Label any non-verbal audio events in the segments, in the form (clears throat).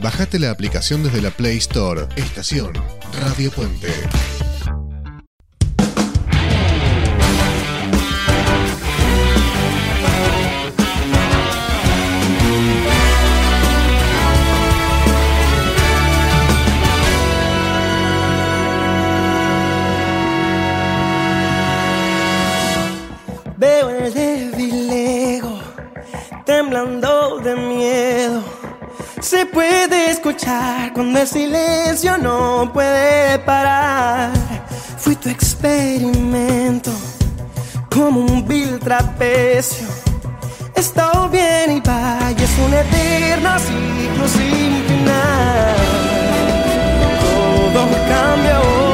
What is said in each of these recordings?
Bajate la aplicación desde la Play Store. Estación Radio Puente. Escuchar cuando el silencio no puede parar. Fui tu experimento como un vil trapecio. Está bien y vaya, es un eterno ciclo sin final. Todo cambió.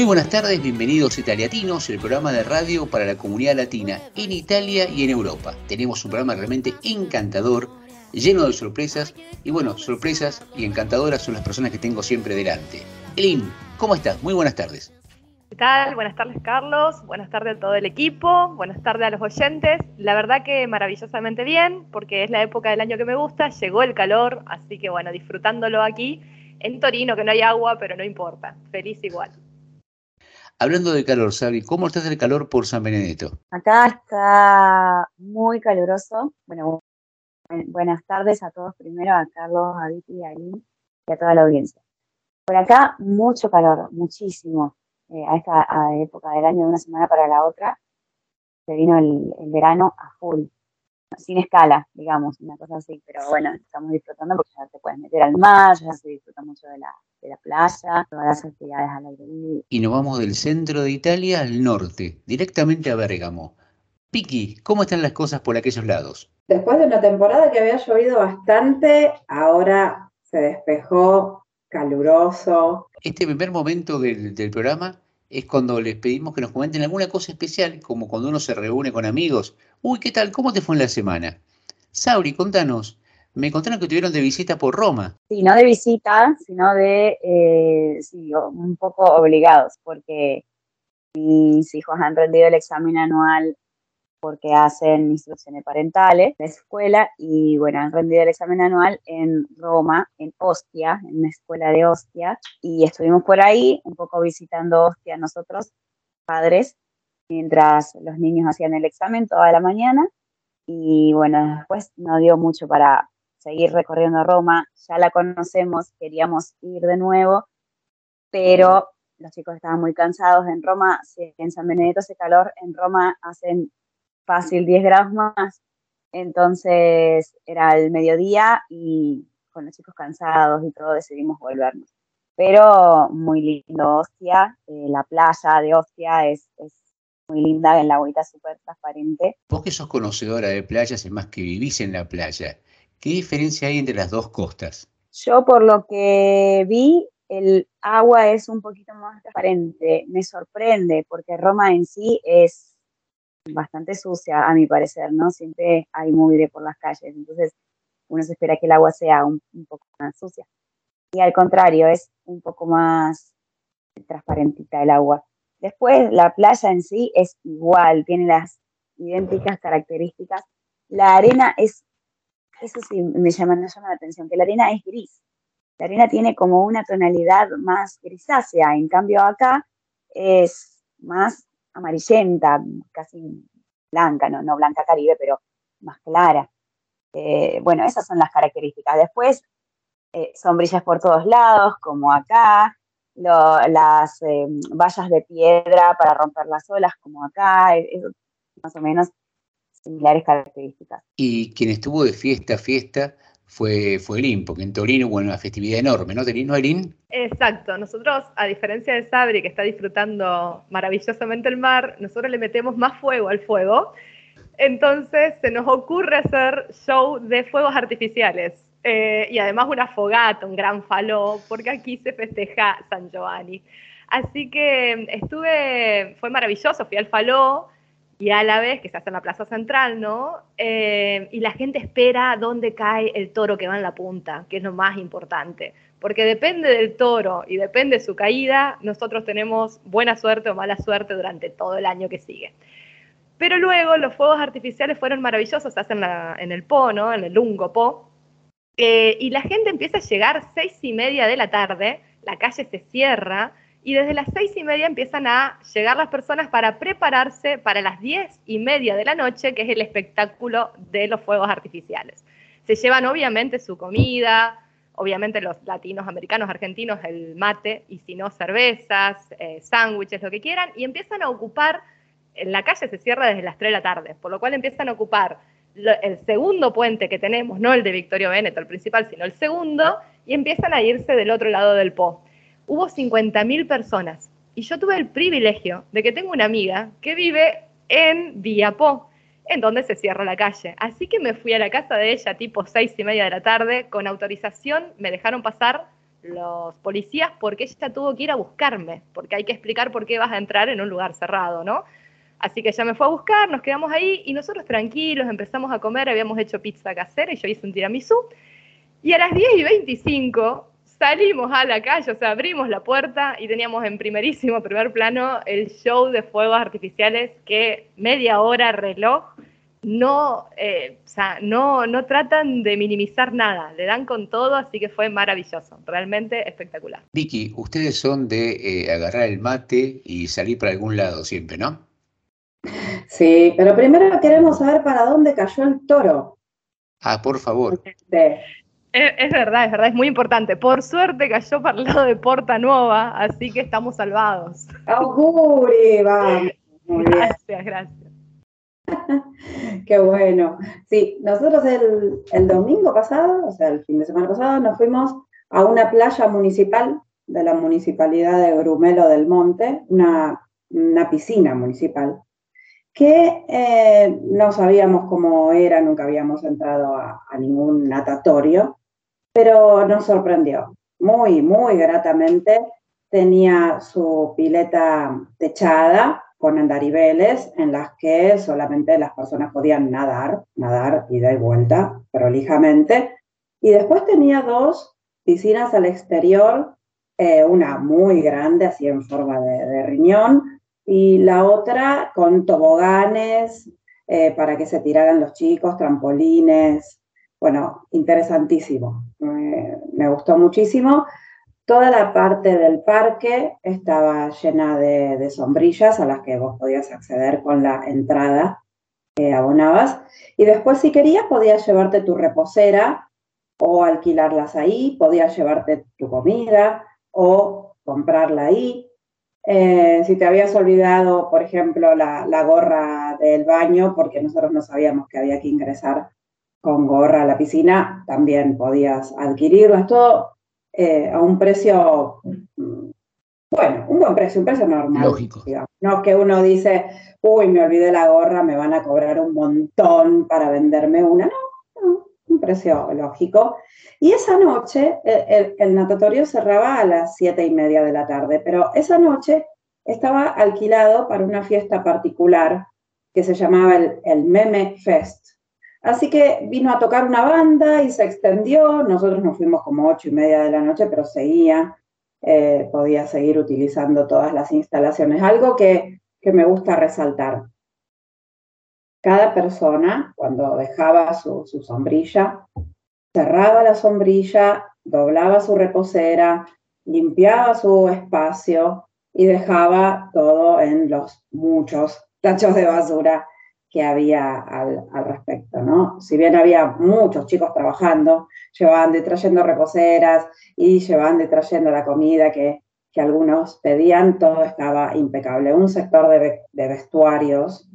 Muy buenas tardes, bienvenidos a Italiatinos, el programa de radio para la comunidad latina en Italia y en Europa. Tenemos un programa realmente encantador, lleno de sorpresas, y bueno, sorpresas y encantadoras son las personas que tengo siempre delante. Elin, ¿cómo estás? Muy buenas tardes. ¿Qué tal? Buenas tardes, Carlos. Buenas tardes a todo el equipo. Buenas tardes a los oyentes. La verdad que maravillosamente bien, porque es la época del año que me gusta. Llegó el calor, así que bueno, disfrutándolo aquí en Torino, que no hay agua, pero no importa. Feliz igual. Hablando de calor, Sabi, ¿cómo estás el calor por San Benedetto? Acá está muy caluroso. Bueno, buenas tardes a todos primero, a Carlos, a Vicky, a Aileen y a toda la audiencia. Por acá mucho calor, muchísimo. Eh, a esta época del año, de una semana para la otra, se vino el, el verano a full sin escala, digamos, una cosa así, pero bueno, estamos disfrutando porque ya te puedes meter al mar, ya se disfruta mucho de la, de la playa, todas las actividades al aire libre. Y nos vamos del centro de Italia al norte, directamente a Bérgamo. Piki, ¿cómo están las cosas por aquellos lados? Después de una temporada que había llovido bastante, ahora se despejó, caluroso. Este primer momento del, del programa es cuando les pedimos que nos comenten alguna cosa especial, como cuando uno se reúne con amigos. Uy, ¿qué tal? ¿Cómo te fue en la semana? Sauri, contanos. Me contaron que estuvieron de visita por Roma. Sí, no de visita, sino de, eh, sí, un poco obligados, porque mis hijos han rendido el examen anual porque hacen instrucciones parentales, la escuela, y bueno, han rendido el examen anual en Roma, en Ostia, en la escuela de Ostia, y estuvimos por ahí un poco visitando Ostia nosotros, padres, mientras los niños hacían el examen toda la mañana, y bueno, después no dio mucho para seguir recorriendo Roma, ya la conocemos, queríamos ir de nuevo, pero los chicos estaban muy cansados en Roma, en San Benedetto hace calor, en Roma hacen fácil 10 grados más. Entonces era el mediodía y con los chicos cansados y todo decidimos volvernos. Pero muy lindo Ostia, eh, la playa de Ostia es, es muy linda, en la agüita súper transparente. Vos que sos conocedora de playas, es más que vivís en la playa, ¿qué diferencia hay entre las dos costas? Yo por lo que vi, el agua es un poquito más transparente. Me sorprende porque Roma en sí es bastante sucia, a mi parecer, ¿no? Siempre hay mugre por las calles, entonces uno se espera que el agua sea un, poco más sucia. Y al contrario, es un poco más transparentita el agua. Después, la playa en sí es igual, tiene las idénticas características. La arena es, eso sí me llama, me llama la atención, que la arena es gris. La arena tiene como una tonalidad más grisácea, en cambio acá es más amarillenta, casi blanca, no, no blanca caribe, pero más clara. Eh, bueno, esas son las características. Después, eh, sombrillas por todos lados, como acá, las eh, vallas de piedra para romper las olas, como acá, más o menos similares características. Y quien estuvo de fiesta a fiesta fue, fue Elin, porque en Torino hubo una festividad enorme, ¿no? ¿No, Elin? Exacto. Nosotros, a diferencia de Sabri, que está disfrutando maravillosamente el mar, nosotros le metemos más fuego al fuego. Entonces se nos ocurre hacer show de fuegos artificiales. Eh, y además una fogata, un gran faló, porque aquí se festeja San Giovanni. Así que estuve, fue maravilloso, fui al faló, y a la vez que se hace en la plaza central, ¿no? Eh, y la gente espera dónde cae el toro que va en la punta, que es lo más importante, porque depende del toro y depende de su caída, nosotros tenemos buena suerte o mala suerte durante todo el año que sigue. Pero luego los fuegos artificiales fueron maravillosos, se hacen en el Po, ¿no? En el Lungo Po. Eh, y la gente empieza a llegar seis y media de la tarde, la calle se cierra, y desde las seis y media empiezan a llegar las personas para prepararse para las diez y media de la noche, que es el espectáculo de los fuegos artificiales. Se llevan obviamente su comida, obviamente los latinos, americanos, argentinos, el mate, y si no, cervezas, eh, sándwiches, lo que quieran, y empiezan a ocupar, en la calle se cierra desde las 3 de la tarde, por lo cual empiezan a ocupar el segundo puente que tenemos, no el de Victorio Veneto, el principal, sino el segundo, y empiezan a irse del otro lado del Po hubo 50.000 personas. Y yo tuve el privilegio de que tengo una amiga que vive en Viapó, en donde se cierra la calle. Así que me fui a la casa de ella tipo seis y media de la tarde, con autorización me dejaron pasar los policías porque ella tuvo que ir a buscarme, porque hay que explicar por qué vas a entrar en un lugar cerrado, ¿no? Así que ella me fue a buscar, nos quedamos ahí y nosotros tranquilos empezamos a comer, habíamos hecho pizza casera y yo hice un tiramisú. Y a las 10 y 25 salimos a la calle, o sea, abrimos la puerta y teníamos en primerísimo primer plano el show de fuegos artificiales que media hora reloj no, eh, o sea, no, no tratan de minimizar nada, le dan con todo, así que fue maravilloso, realmente espectacular. Vicky, ustedes son de eh, agarrar el mate y salir para algún lado siempre, ¿no? Sí, pero primero queremos saber para dónde cayó el toro. Ah, por favor. Es, verdad, es verdad, es muy importante. Por suerte cayó para el lado de Porta Nueva, así que estamos salvados. ¡Auguri! Vamos. Gracias, gracias. (laughs) Qué bueno. Sí, nosotros el, el, domingo pasado, o sea, el fin de semana pasado, nos fuimos a una playa municipal de la municipalidad de Grumelo del Monte, una, una piscina municipal, que eh, no sabíamos cómo era, nunca habíamos entrado a, a ningún natatorio, pero nos sorprendió muy, muy gratamente. Tenía su pileta techada con andariveles en las que solamente las personas podían nadar, nadar ida y vuelta prolijamente. Y después tenía dos piscinas al exterior, eh, una muy grande, así en forma de, riñón, y la otra con toboganes eh, para que se tiraran los chicos, trampolines, bueno, interesantísimo. Me gustó muchísimo. Toda la parte del parque estaba llena de, sombrillas a las que vos podías acceder con la entrada que abonabas. Y después, si querías, podías llevarte tu reposera o alquilarlas ahí, podías llevarte tu comida o comprarla ahí. Eh, si te habías olvidado, por ejemplo, la, la, gorra del baño, porque nosotros no sabíamos que había que ingresar con gorra a la piscina, también podías adquirirlas, todo eh, a un precio, mm, bueno, un buen precio, un precio normal. Lógico. No que uno dice, uy, me olvidé la gorra, me van a cobrar un montón para venderme una. No, un precio lógico. Y esa noche, el, el, natatorio cerraba a las siete y media de la tarde, pero esa noche estaba alquilado para una fiesta particular que se llamaba el, el Meme Fest. Así que vino a tocar una banda y se extendió. Nosotros nos fuimos como ocho y media de la noche, pero seguía, eh, podía seguir utilizando todas las instalaciones. Algo que, que me gusta resaltar. Cada persona, cuando dejaba su, su sombrilla, cerraba la sombrilla, doblaba su reposera, limpiaba su espacio y dejaba todo en los muchos tachos de basura que había al, respecto, ¿no? Si bien había muchos chicos trabajando, llevando y trayendo reposeras y llevando y trayendo la comida que, que algunos pedían, todo estaba impecable. Un sector de, vestuarios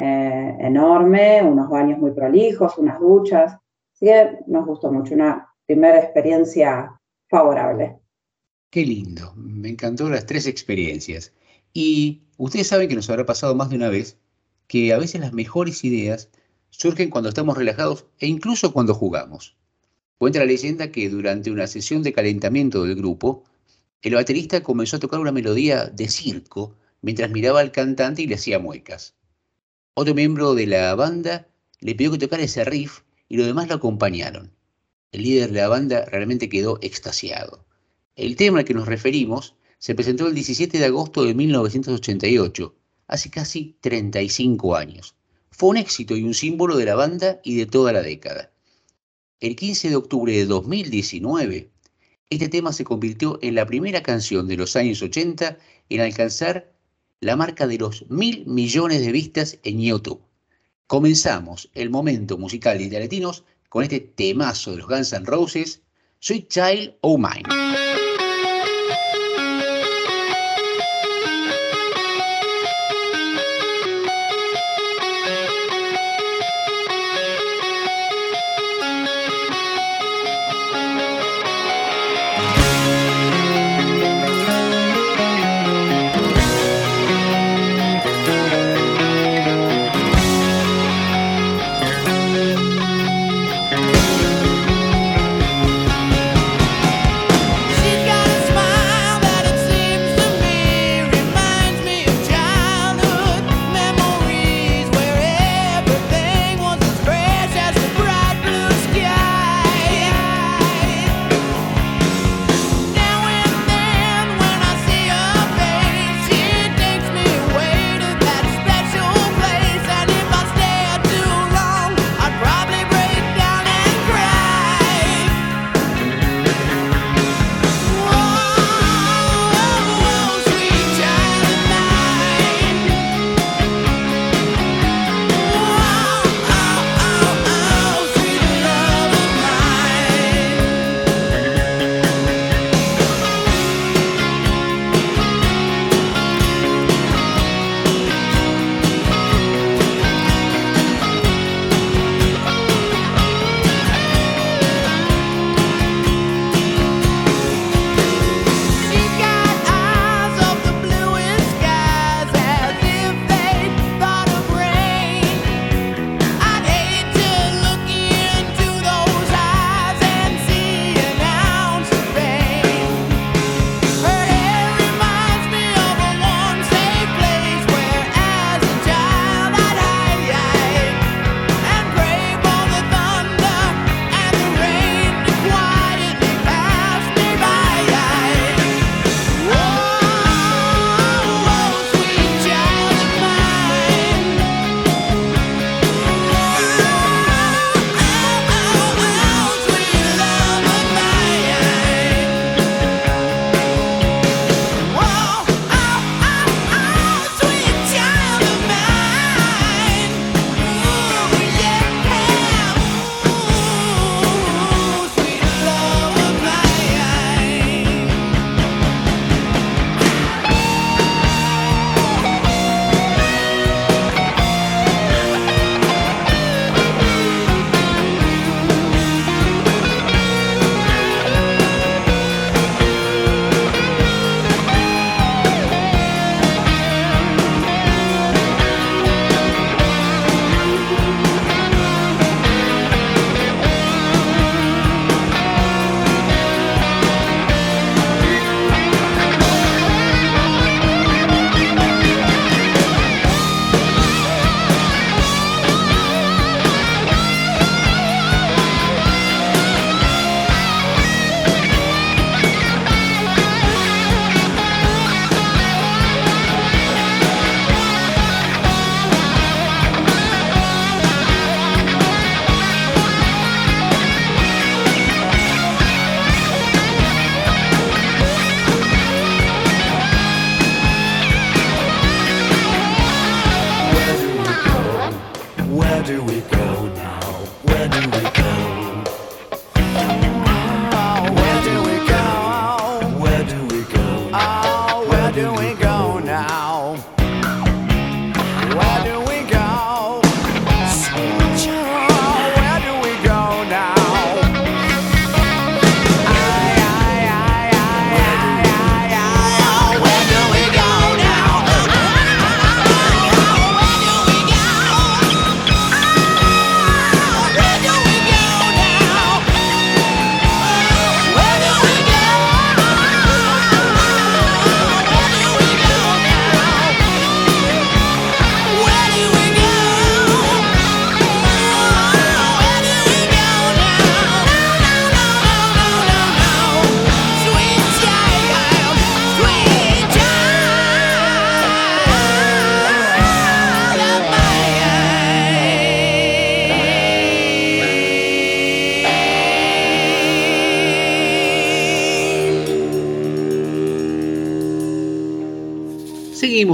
eh, enorme, unos baños muy prolijos, unas duchas. Así nos gustó mucho, una primera experiencia favorable. Qué lindo, me encantó las tres experiencias. Y ustedes saben que nos habrá pasado más de una vez que a veces las mejores ideas surgen cuando estamos relajados e incluso cuando jugamos. Cuenta la leyenda que durante una sesión de calentamiento del grupo, el baterista comenzó a tocar una melodía de circo mientras miraba al cantante y le hacía muecas. Otro miembro de la banda le pidió que tocara ese riff y los demás lo acompañaron. El líder de la banda realmente quedó extasiado. El tema al que nos referimos se presentó el 17 de agosto de 1988, hace casi 35 años. Fue un éxito y un símbolo de la banda y de toda la década. El 15 de octubre de 2019, este tema se convirtió en la primera canción de los años 80 en alcanzar la marca de los mil millones de vistas en YouTube. Comenzamos el momento musical de Italiatinos con este temazo de los Guns N' Roses, Sweet Child O' Mine.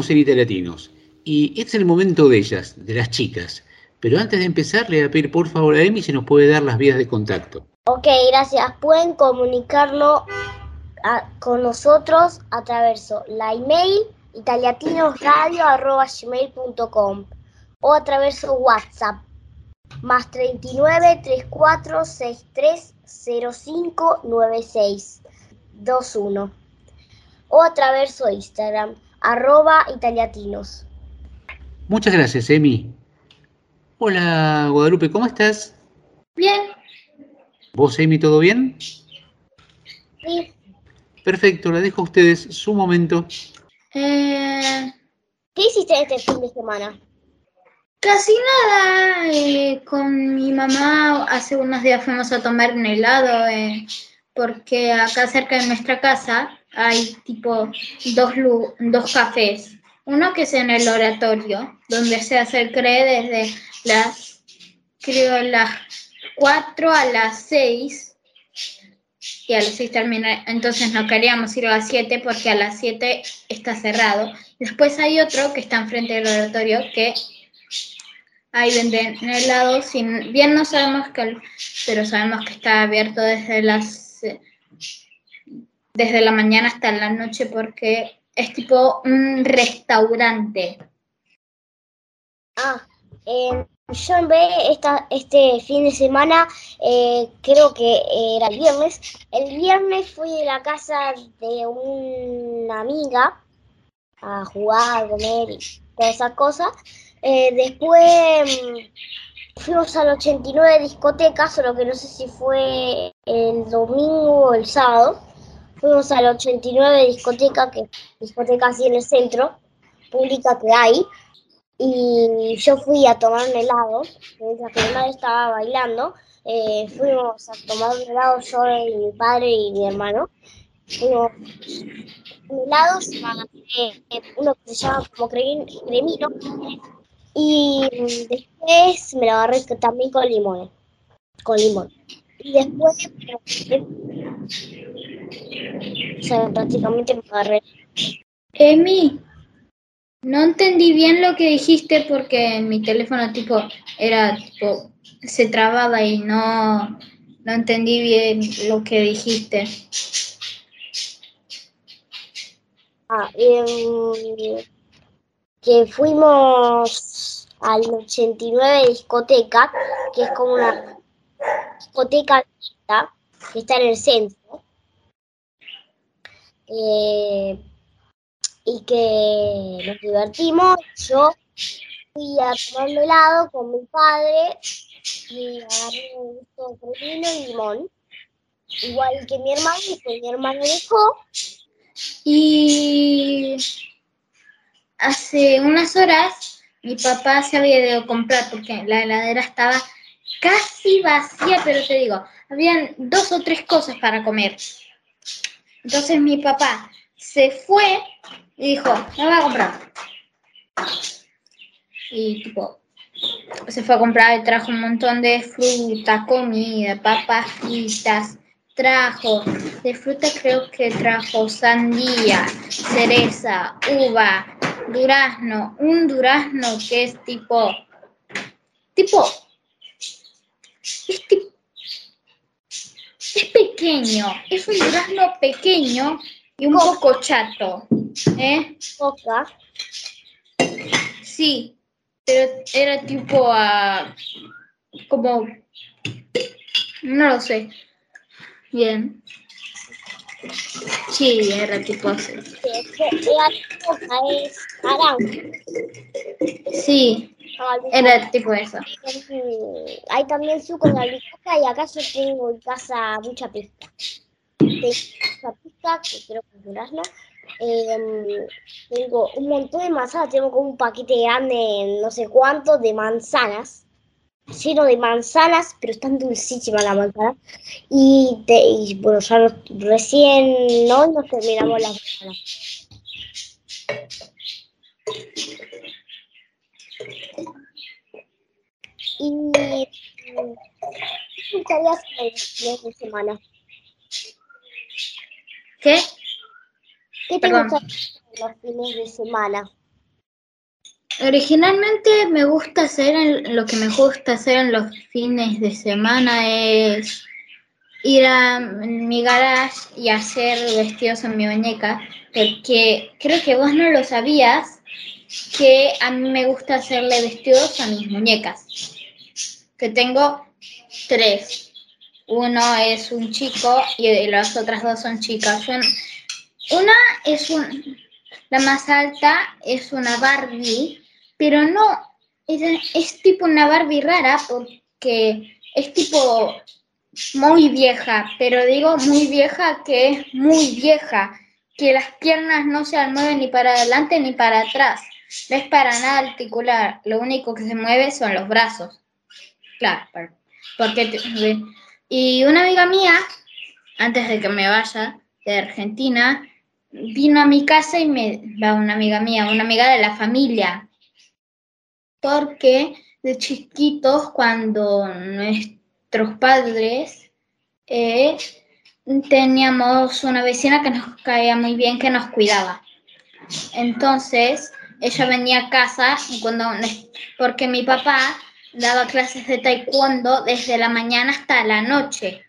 Seguimos en Italiatinos. Y es el momento de ellas, de las chicas. Pero antes de empezar, le voy a pedir por favor a Emi si nos puede dar las vías de contacto. Ok, gracias. Pueden comunicarlo a- con nosotros a través de la email italiatinosradio.gmail.com o a través de WhatsApp más 39 34 63 05 96 21 o a través de Instagram arroba italiatinos. Muchas gracias, Emi. Hola, Guadalupe, ¿cómo estás? Bien, ¿Vos, Emi, todo bien? Sí, Perfecto, le dejo a ustedes su momento. eh, ¿Qué hiciste este fin de semana? casi nada. eh, con mi mamá hace unos días fuimos a tomar un helado eh, porque acá cerca de nuestra casa hay tipo dos, dos cafés. Uno que es en el oratorio, donde se hace el CRE desde las, creo, las 4 a las 6. Y a las 6 termina, entonces no queríamos ir a las 7 porque a las 7 está cerrado. Después hay otro que está enfrente del oratorio que ahí venden helados, bien no sabemos que, pero sabemos que está abierto desde las desde la mañana hasta la noche porque es tipo un restaurante. Ah, eh, yo en vez esta, este fin de semana, eh, creo que era el viernes, el viernes fui a la casa de una amiga a jugar, a comer y todas esas cosas. Eh, después mm, fuimos al 89 discoteca, solo que no sé si fue el domingo o el sábado. Fuimos al 89 discoteca, que discoteca así en el centro, pública que hay. Y yo fui a tomar un helado, mientras mi madre estaba bailando. eh, fuimos a tomar un helado yo mi padre y mi hermano. Fuimos un helado, eh, uno que se llama como cre- cremino. Y después me lo agarré también con limón. Con limón. Y después, o sea, prácticamente me agarré. Emi, no entendí bien lo que dijiste porque en mi teléfono tipo era tipo se trababa y no no entendí bien lo que dijiste. Ah, em, que fuimos al 89 discoteca, que es como una discoteca que está en el centro. Eh, y que nos divertimos. Yo fui a tomar un helado con mi padre y agarré un gusto de cremino y limón. Igual que mi hermano, y pues mi hermano dejó. Y hace unas horas mi papá se había ido a comprar porque la heladera estaba casi vacía, pero te digo, habían dos o tres cosas para comer. Entonces mi papá se fue y dijo, me voy a comprar. Y tipo, se fue a comprar y trajo un montón de fruta, comida, papas fritas, trajo, de fruta creo que trajo sandía, cereza, uva, durazno, un durazno que es tipo, tipo, es tipo, es pequeño, es un durazno pequeño y un poco chato, ¿eh? Coca. Sí, pero era tipo a, como, no lo sé. Bien. Sí, era tipo así. La coca es naranja. Sí, era tipo eso. Mm, Hay también suco de albicoca y acá yo tengo en casa mucha pista. Tengo mucha pista, que quiero comprarla. Eh, tengo un montón de manzanas, tengo como un paquete grande, no sé cuánto, de manzanas. Lleno de manzanas, pero están dulcísimas las manzanas. Y, te- y, bueno, ya nos- recién hoy nos terminamos las manzanas. Y mm, ¿qué gustaría hacer el fin de semana? ¿Qué? ¿Qué te hacer los fines de semana? Originalmente me gusta hacer, lo que me gusta hacer en los fines de semana es ir a mi garage y hacer vestidos en mi muñeca, porque creo que vos no lo sabías, que a mí me gusta hacerle vestidos a mis muñecas, que tengo tres. Uno es un chico y las otras dos son chicas. Una es un, la más alta es una Barbie, pero no, es, es tipo una Barbie rara porque es tipo muy vieja, pero digo muy vieja que es muy vieja, que las piernas no se mueven ni para adelante ni para atrás. No es para nada articular, lo único que se mueve son los brazos. Claro, por- porque... Y una amiga mía, antes de que me vaya de Argentina, vino a mi casa y me... Va una amiga mía, una amiga de la familia. Porque de chiquitos, cuando nuestros padres eh, teníamos una vecina que nos caía muy bien, que nos cuidaba. Entonces, ella venía a casa cuando, porque mi papá daba clases de taekwondo desde la mañana hasta la noche.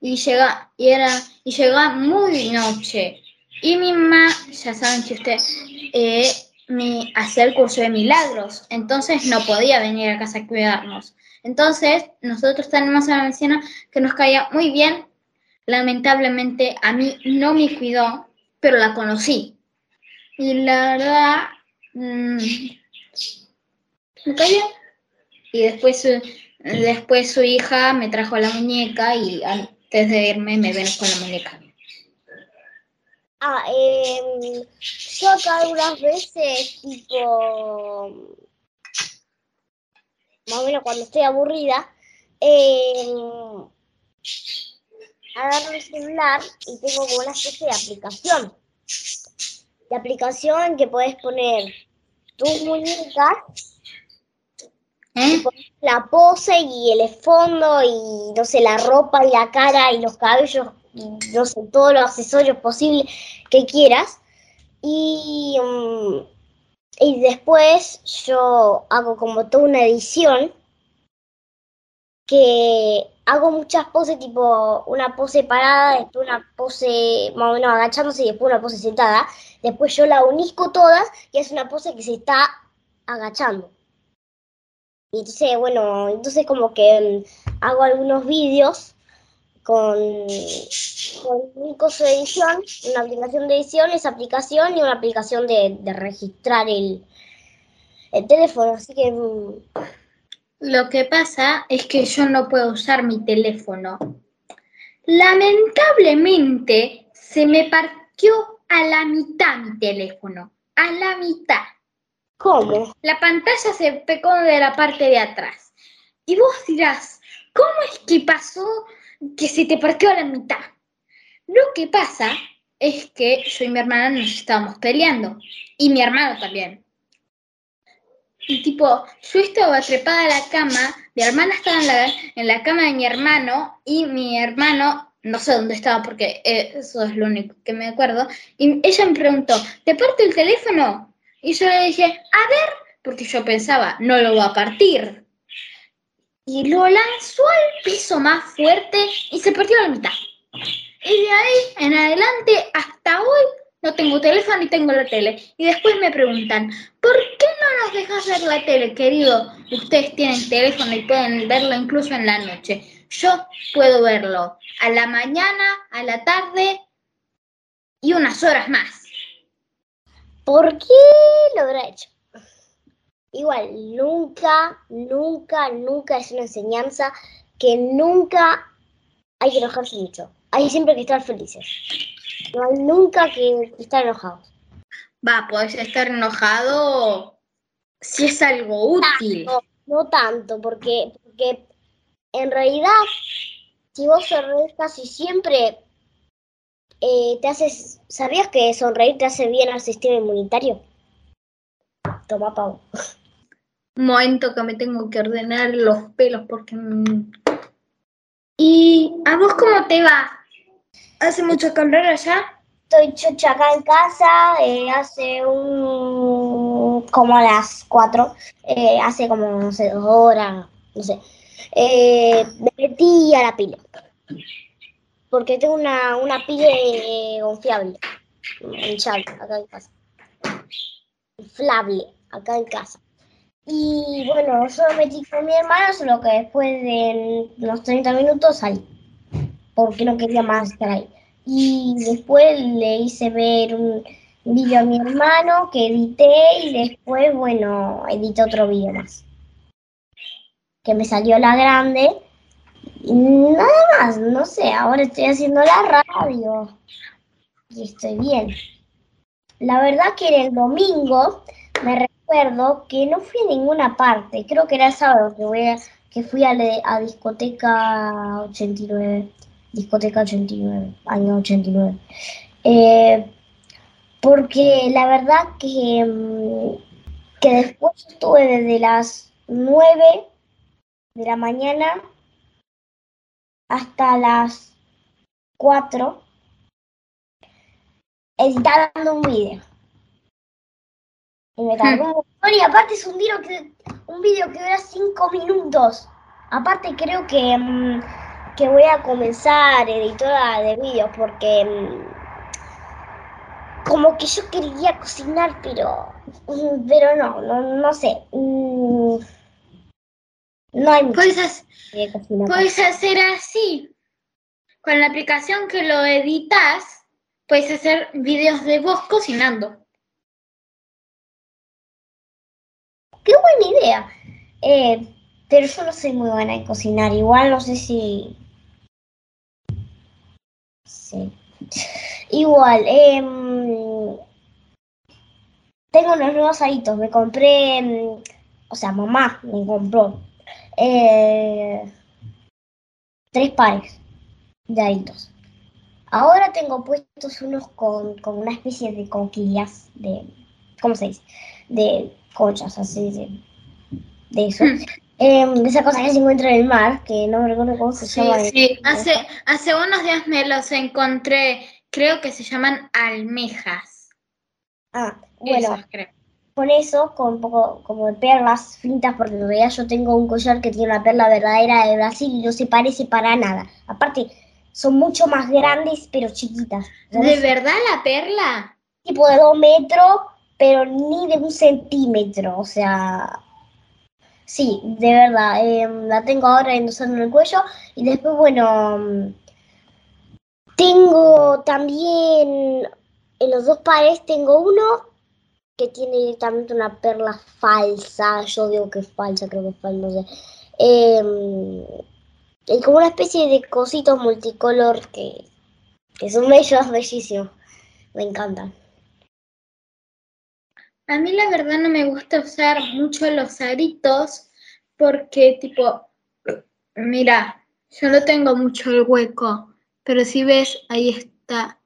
Y llega y era y llegaba muy noche. Y mi mamá ya saben que usted eh, mi, hacía el curso de milagros. Entonces no podía venir a casa a cuidarnos. Entonces nosotros tenemos a una vecina que nos caía muy bien. Lamentablemente a mí no me cuidó pero la conocí. Y la verdad mm, me caía y después su, después su hija me trajo la muñeca y antes de irme me ven con la muñeca. Ah, em, yo acá algunas veces, tipo, más o menos cuando estoy aburrida, em, agarro el celular y tengo como una especie de aplicación. De aplicación que puedes poner tus muñecas ¿Eh? la pose y el fondo y no sé, la ropa y la cara y los cabellos, y, no sé, todos los accesorios posibles que quieras. Y, mm, y después yo hago como toda una edición que hago muchas poses, tipo una pose parada, después una pose más o menos agachándose y después una pose sentada. Después yo la unisco todas y es una pose que se está agachando. Y entonces, bueno, entonces como que mm, hago algunos vídeos con, con un coso de edición, una aplicación de edición, esa aplicación y una aplicación de, de registrar el, el teléfono. Así que mm, Lo que pasa es que yo no puedo usar mi teléfono. Lamentablemente se me partió a la mitad mi teléfono. A la mitad. ¿Cómo? La pantalla se pegó de la parte de atrás. Y vos dirás, ¿cómo es que pasó que se te partió a la mitad? Lo que pasa es que yo y mi hermana nos estábamos peleando. Y mi hermano también. Y tipo, yo estaba trepada a la cama, mi hermana estaba en la, en la cama de mi hermano y mi hermano, no sé dónde estaba porque eh, eso es lo único que me acuerdo, y ella me preguntó, ¿te parto el teléfono? Y yo le dije, a ver, porque yo pensaba, no lo va a partir. Y lo lanzó al piso más fuerte y se partió a la mitad. Y de ahí en adelante, hasta hoy, no tengo teléfono ni tengo la tele. Y después me preguntan, ¿por qué no nos dejas ver la tele, querido? Ustedes tienen teléfono y pueden verlo incluso en la noche. Yo puedo verlo a la mañana, a la tarde y unas horas más. ¿Por qué lo habrá hecho? Igual, nunca, nunca, nunca es una enseñanza que nunca hay que enojarse mucho. Hay siempre que estar felices. No hay nunca que estar enojados. Va, podés estar enojado si es algo útil. No, no tanto, porque, porque en realidad, si vos sonreís casi siempre, eh, te haces. ¿Sabías que sonreír te hace bien al sistema inmunitario? Toma, Pau. Un momento que me tengo que ordenar los pelos porque... mm. ¿Y a vos cómo te va? ¿Hace mucho calor allá? estoy chocha acá en casa, eh, hace un, como a las 4, eh, hace como, no sé, dos horas, no sé. Eh, me metí a la pila. Porque tengo una, una pila eh, confiable, acá en casa. Inflable, acá en casa. Y bueno, me metí con mi hermano, solo que después de unos 30 minutos salí. Porque no quería más estar ahí. Y después le hice ver un vídeo a mi hermano que edité y después, bueno, edité otro vídeo más. Que me salió la grande. Nada más, no sé, ahora estoy haciendo la radio. Y estoy bien. La verdad que en el domingo me recuerdo que no fui a ninguna parte. Creo que era el sábado que, voy a- que fui a, la- a discoteca 89. Discoteca 89, año 89. Eh, porque la verdad que, mm, que después estuve desde las 9 de la mañana hasta las 4 editando un video. Y me tardó un montón y aparte es un video que, un video que dura 5 minutos. Aparte creo que, mm, que voy a comenzar editora de vídeos porque mm, como que yo quería cocinar, pero mm, pero no, no, no sé. No hay mucho Puedes, hac- de cocinar. puedes hacer así. Con la aplicación que lo editas, puedes hacer videos de vos cocinando. Qué buena idea. Eh, pero yo no soy muy buena en cocinar. Igual no sé si. Sí. (laughs) Igual, em, tengo unos nuevos aritos. Me compré. em, o sea, mamá me compró. Eh, tres pares de aritos. Ahora tengo puestos unos con, con una especie de conquillas. De, ¿Cómo se dice? De conchas, así de, de eso. Hmm. Em, de esa cosa que se encuentra en el mar, que no me recuerdo cómo se Sí, llama. sí. Hace, hace unos días me los encontré, creo que se llaman almejas. Ah, bueno, Esos, creo. Con eso, con un poco como de perlas fintas, porque en realidad yo tengo un collar que tiene una perla verdadera de Brasil y no se parece para nada. Aparte, son mucho más grandes, pero chiquitas. ¿De verdad la perla? tipo de dos metros, pero ni de un centímetro. O sea, sí, de verdad. em, la tengo ahora endosando en el cuello. Y después, bueno, mm, tengo también en los dos pares, tengo uno que tiene directamente una perla falsa. Yo digo que es falsa, creo que es falsa, no sé. Y como una especie de cositos multicolor que, que son bellos, (laughs) bellísimos. Me encantan. A mí la verdad no me gusta usar mucho los aritos porque tipo, (clears throat) mira, yo no tengo mucho el hueco, pero si ves, ahí está,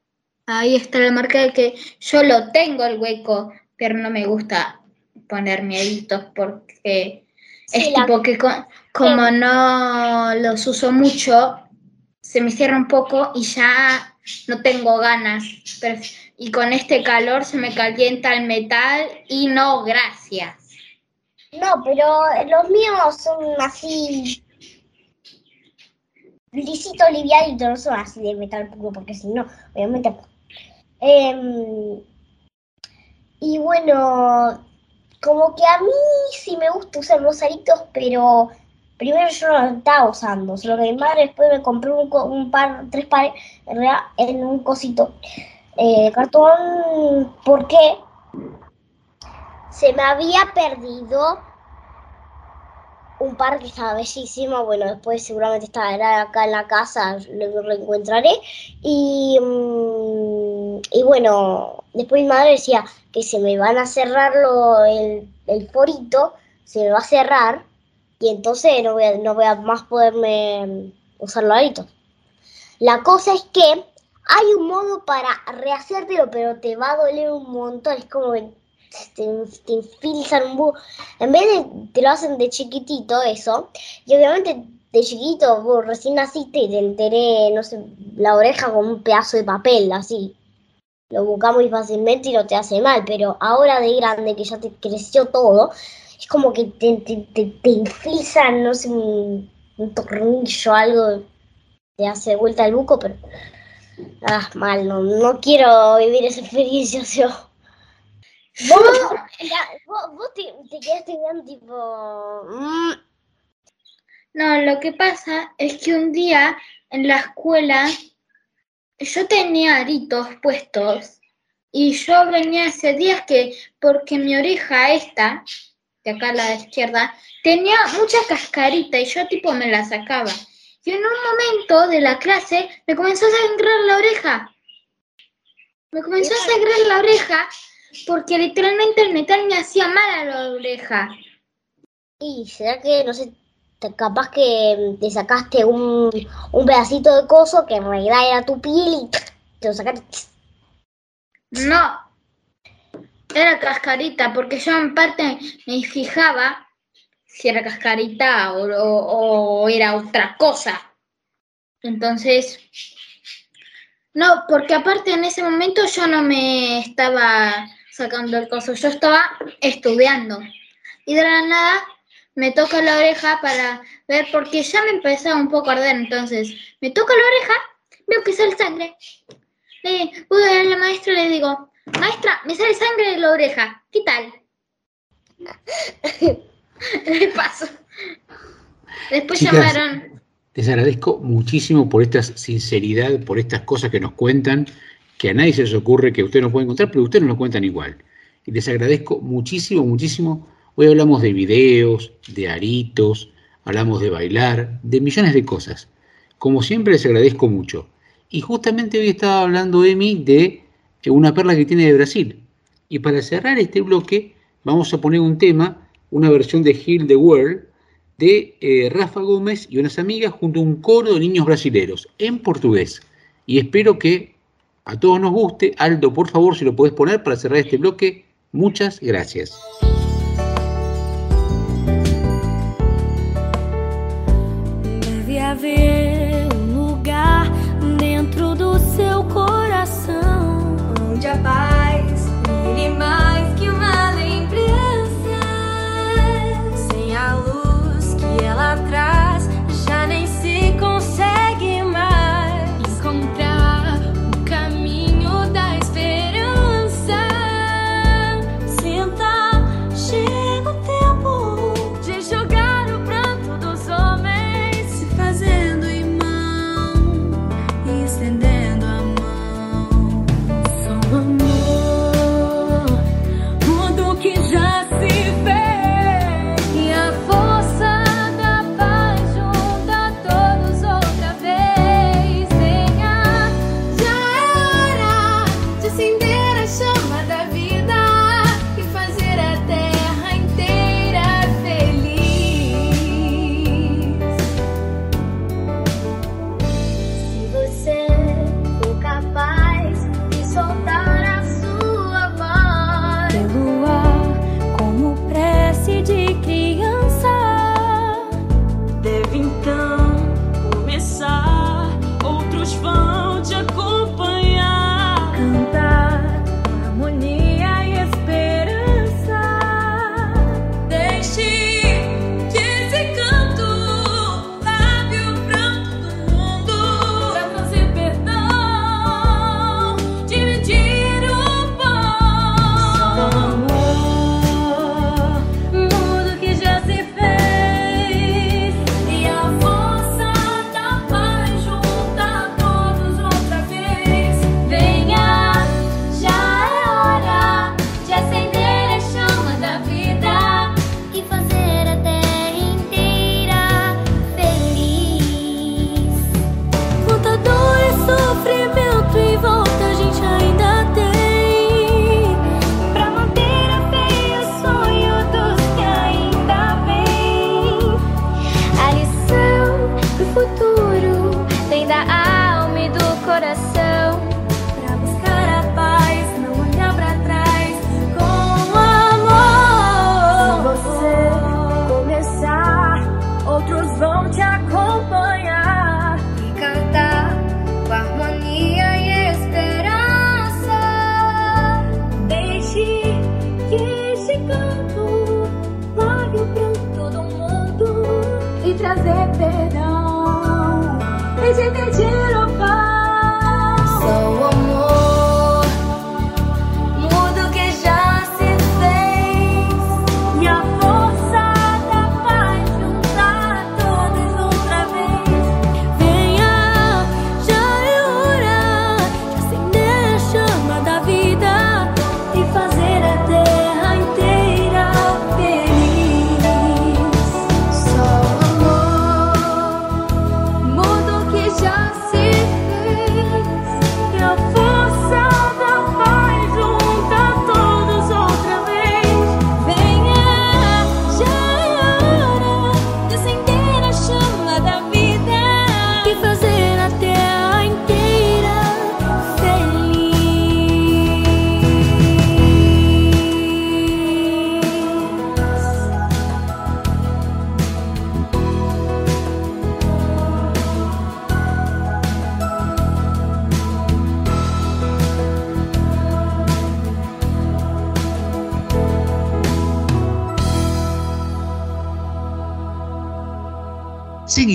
ahí está la marca de que yo lo tengo el hueco, pero no me gusta ponerme aritos porque Sí, es la- tipo que co- como no los uso mucho, se me cierra un poco y ya no tengo ganas. Pero- y con este calor se me calienta el metal y no, gracias. No, pero los míos son así. Lisito, livianito, no son así de metal puro, porque si no, obviamente. Em, y bueno, como que a mí sí me gusta usar los aritos, pero primero yo no los estaba usando. Solo que mi madre después me compró un, par, tres pares, en en un cosito eh, cartón, porque se me había perdido un par que estaba bellísimo. Bueno, después seguramente estará acá en la casa, lo reencontraré. Y, mm, y bueno, después mi madre decía que se me van a cerrar el, el forito, se me va a cerrar, y entonces no voy a, no voy a más poderme usar los aritos. La cosa es que hay un modo para rehacértelo, pero te va a doler un montón. Es como que te, te un bu- En vez de te lo hacen de chiquitito, eso. Y obviamente de chiquito, vos recién naciste y te enteré, no sé, la oreja con un pedazo de papel, así. Lo buscas muy fácilmente y no te hace mal, pero ahora de grande que ya te creció todo, es como que te, te, te, te infilzan, no sé, un, un tornillo, algo, te hace vuelta el buco, pero ah, mal, no, no quiero vivir esa experiencia (laughs) yo. Vos, ya, vos, vos te, te quedaste bien tipo... mm, No, lo que pasa es que un día en la escuela yo tenía aritos puestos y yo venía ese día que porque mi oreja esta, de acá a la izquierda, tenía mucha cascarita y yo tipo me la sacaba. Y en un momento de la clase me comenzó a sangrar la oreja. Me comenzó a sangrar la oreja porque literalmente el metal me hacía mal a la oreja. Y será que, no sé, te- capaz que te sacaste un, un pedacito de coso que en realidad era tu piel y te lo sacaste. No, era cascarita, porque yo en parte me fijaba si era cascarita o, era otra cosa. Entonces, no, porque aparte en ese momento yo no me estaba sacando el coso, yo estaba estudiando. Y de la nada me toca la oreja para ver, porque ya me empezaba un poco a arder, entonces me toca la oreja, veo que sale sangre. Le voy a la maestra y le digo, maestra, me sale sangre de la oreja, ¿qué tal? (laughs) Le paso. Después Chicas, llamaron, Les agradezco muchísimo por esta sinceridad, por estas cosas que nos cuentan, que a nadie se les ocurre que ustedes no pueden contar, pero ustedes nos lo cuentan igual. Y les agradezco muchísimo, muchísimo. Hoy hablamos de videos, de aritos, hablamos de bailar, de millones de cosas. Como siempre les agradezco mucho. Y justamente hoy estaba hablando Emi de una perla que tiene de Brasil. Y para cerrar este bloque vamos a poner un tema, una versión de Heal the World, de eh, Rafa Gómez y unas amigas junto a un coro de niños brasileros en portugués. Y espero que a todos nos guste. Aldo, por favor, si lo podés poner para cerrar este bloque. Muchas gracias.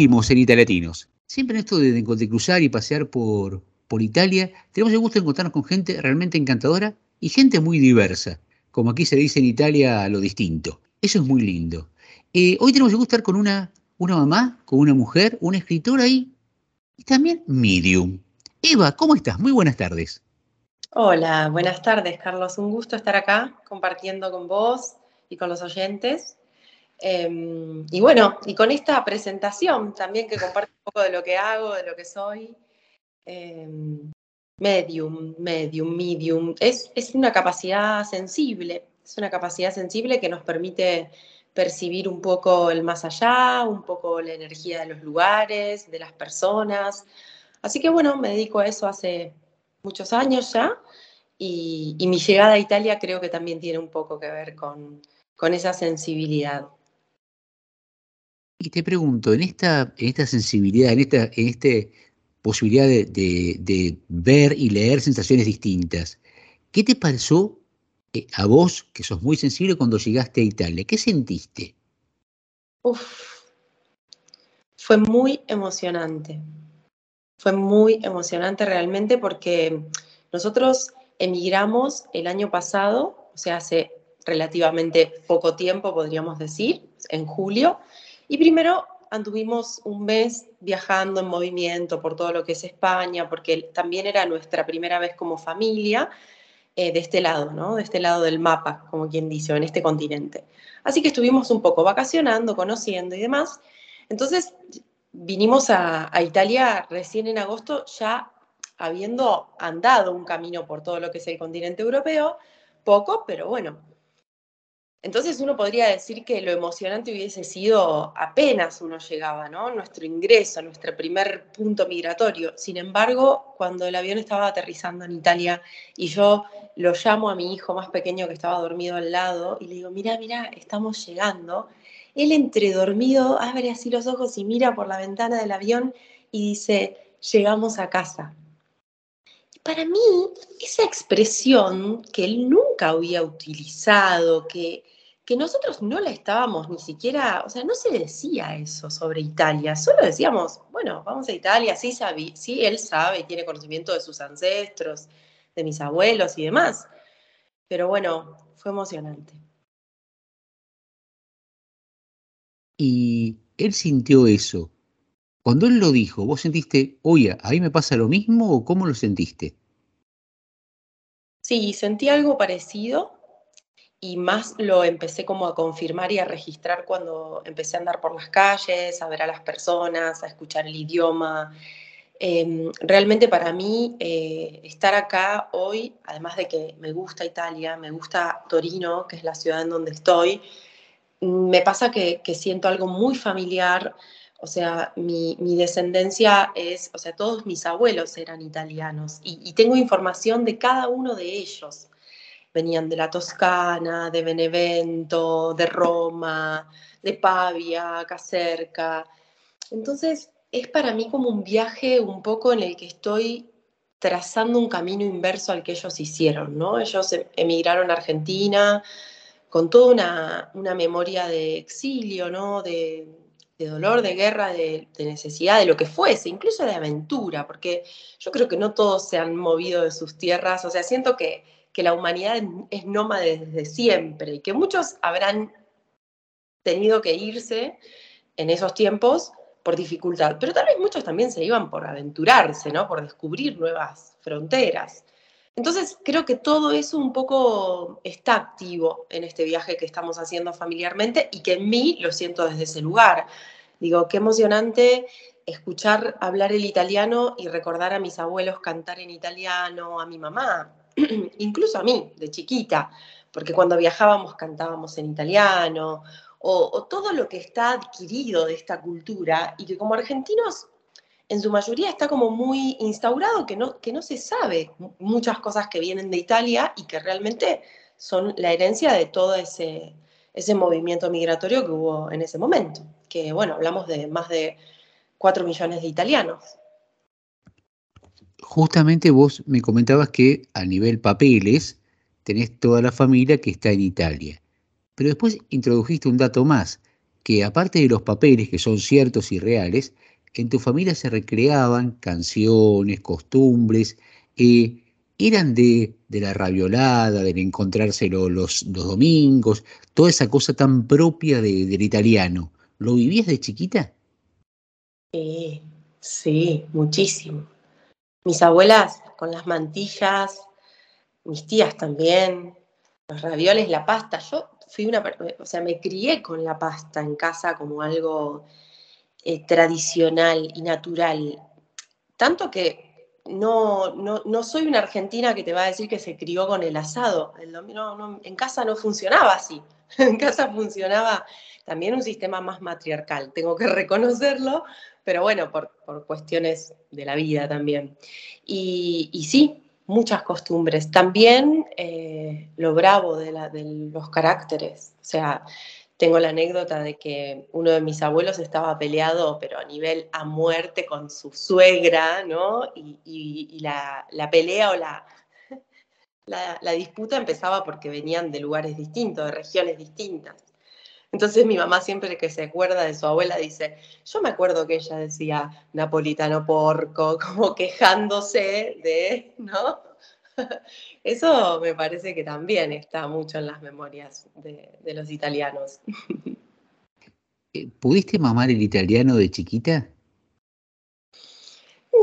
En Italiatinos. Siempre en esto de, de cruzar y pasear por, por Italia, tenemos el gusto de encontrarnos con gente realmente encantadora y gente muy diversa. Como aquí se dice en Italia, lo distinto. Eso es muy lindo. Eh, hoy tenemos el gusto de estar con una, una mamá, con una mujer, una escritora y, y también medium. Eva, ¿cómo estás? Muy buenas tardes. Hola, buenas tardes, Carlos. Un gusto estar acá compartiendo con vos y con los oyentes. Eh, y bueno, y con esta presentación también que comparto un poco de lo que hago, de lo que soy. Eh, medium, medium, medium. Es, es una capacidad sensible, es una capacidad sensible que nos permite percibir un poco el más allá, un poco la energía de los lugares, de las personas. Así que bueno, me dedico a eso hace muchos años ya y, y mi llegada a Italia creo que también tiene un poco que ver con, con esa sensibilidad. Y te pregunto, en esta, en esta sensibilidad, en esta, en este posibilidad de, de- ver y leer sensaciones distintas, ¿qué te pasó eh, a vos, que sos muy sensible, cuando llegaste a Italia? ¿Qué sentiste? Uf, fue muy emocionante. Fue muy emocionante realmente porque nosotros emigramos el año pasado, o sea, hace relativamente poco tiempo, podríamos decir, en julio, y primero anduvimos un mes viajando en movimiento por todo lo que es España, porque también era nuestra primera vez como familia eh, de este lado, ¿no? De este lado del mapa, como quien dice, en este continente. Así que estuvimos un poco vacacionando, conociendo y demás. Entonces vinimos a Italia recién en agosto, ya habiendo andado un camino por todo lo que es el continente europeo, poco, pero bueno. Entonces uno podría decir que lo emocionante hubiese sido apenas uno llegaba, ¿no? Nuestro ingreso, nuestro primer punto migratorio. Sin embargo, cuando el avión estaba aterrizando en Italia y yo lo llamo a mi hijo más pequeño que estaba dormido al lado y le digo, mira, mira, estamos llegando. Él entre dormido abre así los ojos y mira por la ventana del avión y dice, llegamos a casa. Para mí, esa expresión que él nunca había utilizado, que, que nosotros no la estábamos ni siquiera, o sea, no se decía eso sobre Italia, solo decíamos, bueno, vamos a Italia, sí, sabe, sí él sabe, tiene conocimiento de sus ancestros, de mis abuelos y demás, pero bueno, fue emocionante. Y él sintió eso. Cuando él lo dijo, ¿vos sentiste, oye, a mí me pasa lo mismo o cómo lo sentiste? Sí, sentí algo parecido y más lo empecé como a confirmar y a registrar cuando empecé a andar por las calles, a ver a las personas, a escuchar el idioma. Eh, realmente para mí eh, estar acá hoy, además de que me gusta Italia, me gusta Torino, que es la ciudad en donde estoy, me pasa que siento algo muy familiar. O sea, mi, descendencia es, o sea, todos mis abuelos eran italianos y, tengo información de cada uno de ellos venían de la Toscana, de Benevento, de Roma, de Pavia, acá cerca. Entonces, es para mí como un viaje un poco en el que estoy trazando un camino inverso al que ellos hicieron, ¿no? Ellos emigraron a Argentina con toda una, una memoria de exilio, ¿no? De, de dolor, de guerra, de, necesidad, de lo que fuese, incluso de aventura, porque yo creo que no todos se han movido de sus tierras, o sea, siento que, que la humanidad es nómade desde siempre y que muchos habrán tenido que irse en esos tiempos por dificultad, pero tal vez muchos también se iban por aventurarse, ¿no? Por descubrir nuevas fronteras. Entonces, creo que todo eso un poco está activo en este viaje que estamos haciendo familiarmente y que en mí lo siento desde ese lugar. Digo, qué emocionante escuchar hablar el italiano y recordar a mis abuelos cantar en italiano, a mi mamá, (clears throat) incluso a mí, de chiquita, porque cuando viajábamos cantábamos en italiano, o, o, todo lo que está adquirido de esta cultura y que como argentinos en su mayoría está como muy instaurado, que no, que no se sabe muchas cosas que vienen de Italia y que realmente son la herencia de todo ese, ese movimiento migratorio que hubo en ese momento, que bueno, hablamos de más de 4 millones de italianos. Justamente vos me comentabas que a nivel papeles tenés toda la familia que está en Italia. Pero después introdujiste un dato más, que aparte de los papeles que son ciertos y reales, en tu familia se recreaban canciones, costumbres, eh, eran de, de, la raviolada, del encontrárselo los, domingos, toda esa cosa tan propia de, del italiano. ¿Lo vivías de chiquita? Sí, muchísimo. Mis abuelas con las mantillas, mis tías también, los ravioles, la pasta. Yo fui una, o sea, me crié con la pasta en casa como algo eh, tradicional y natural. Tanto que no, no, no, soy una argentina que te va a decir que se crió con el asado. En casa no funcionaba así. (laughs) En casa funcionaba también un sistema más matriarcal, tengo que (laughs) reconocerlo, pero bueno, por, por cuestiones de la vida también. Y, y sí, muchas costumbres. También eh, lo bravo de, los caracteres. O sea, tengo la anécdota de que uno de mis abuelos estaba peleado, pero a nivel a muerte con su suegra, ¿no? Y, y, la, la, pelea o (laughs) la, la disputa empezaba porque venían de lugares distintos, de regiones distintas. Entonces mi mamá siempre que se acuerda de su abuela dice, yo me acuerdo que ella decía napolitano porco, (laughs) como quejándose de, ¿no? (laughs) Eso me parece que también está mucho en las memorias de, de los italianos. (laughs) Eh, ¿Pudiste mamar el italiano de chiquita?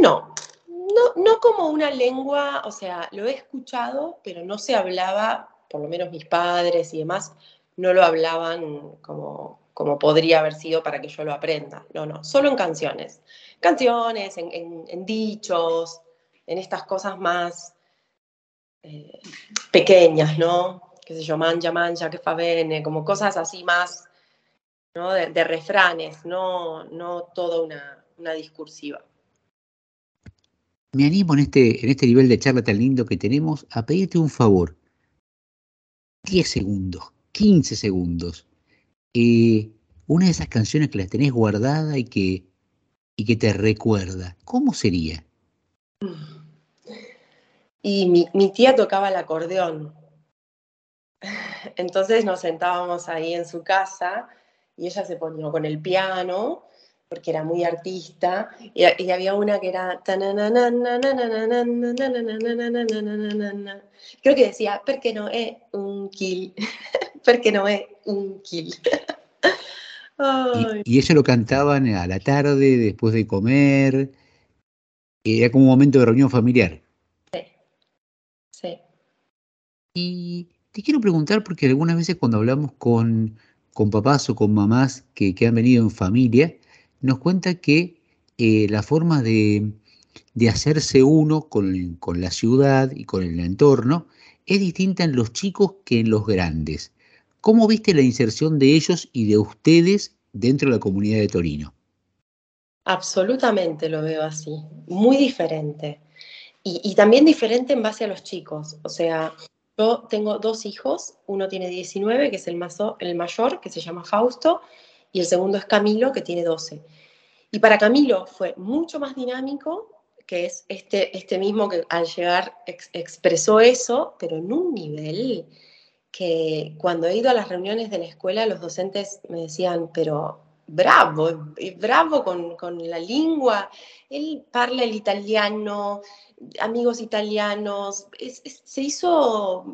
No, no, no como una lengua, o sea, lo he escuchado, pero no se hablaba, por lo menos mis padres y demás, no lo hablaban como, como podría haber sido para que yo lo aprenda. No, no, solo en canciones. Canciones, en, en, dichos, en estas cosas más eh, pequeñas, ¿no? Qué sé yo, mancha, mancha, que fa bene, como cosas así más, ¿no? De, de refranes, no, no toda una, una, discursiva. Me animo en este, en este nivel de charla tan lindo que tenemos a pedirte un favor. 10 segundos 15 segundos. Una de esas canciones que las tenés guardada y que, y que te recuerda, ¿cómo sería? Y mi, mi tía tocaba el acordeón. Entonces nos sentábamos ahí en su casa y ella se ponía con el piano porque era muy artista, y, y, había una que era... Creo que decía, porque no es un kill, porque no es un kill. y, y ellos lo cantaban a la tarde, después de comer, era como un momento de reunión familiar. Sí, sí. Y te quiero preguntar, porque algunas veces cuando hablamos con, con papás o con mamás que, que han venido en familia, nos cuenta que eh, la forma de, de, hacerse uno con, con, la ciudad y con el entorno es distinta en los chicos que en los grandes. ¿Cómo viste la inserción de ellos y de ustedes dentro de la comunidad de Torino? Absolutamente lo veo así, muy diferente. Y, también diferente en base a los chicos. O sea, yo tengo dos hijos, uno tiene 19, que es el, mazo, el mayor, que se llama Fausto, y el segundo es Camilo, que tiene 12. Y para Camilo fue mucho más dinámico, que es este, este mismo que al llegar ex, expresó eso, pero en un nivel que cuando he ido a las reuniones de la escuela, los docentes me decían, pero bravo, bravo con, con la lingua, él parla el italiano, amigos italianos, se hizo,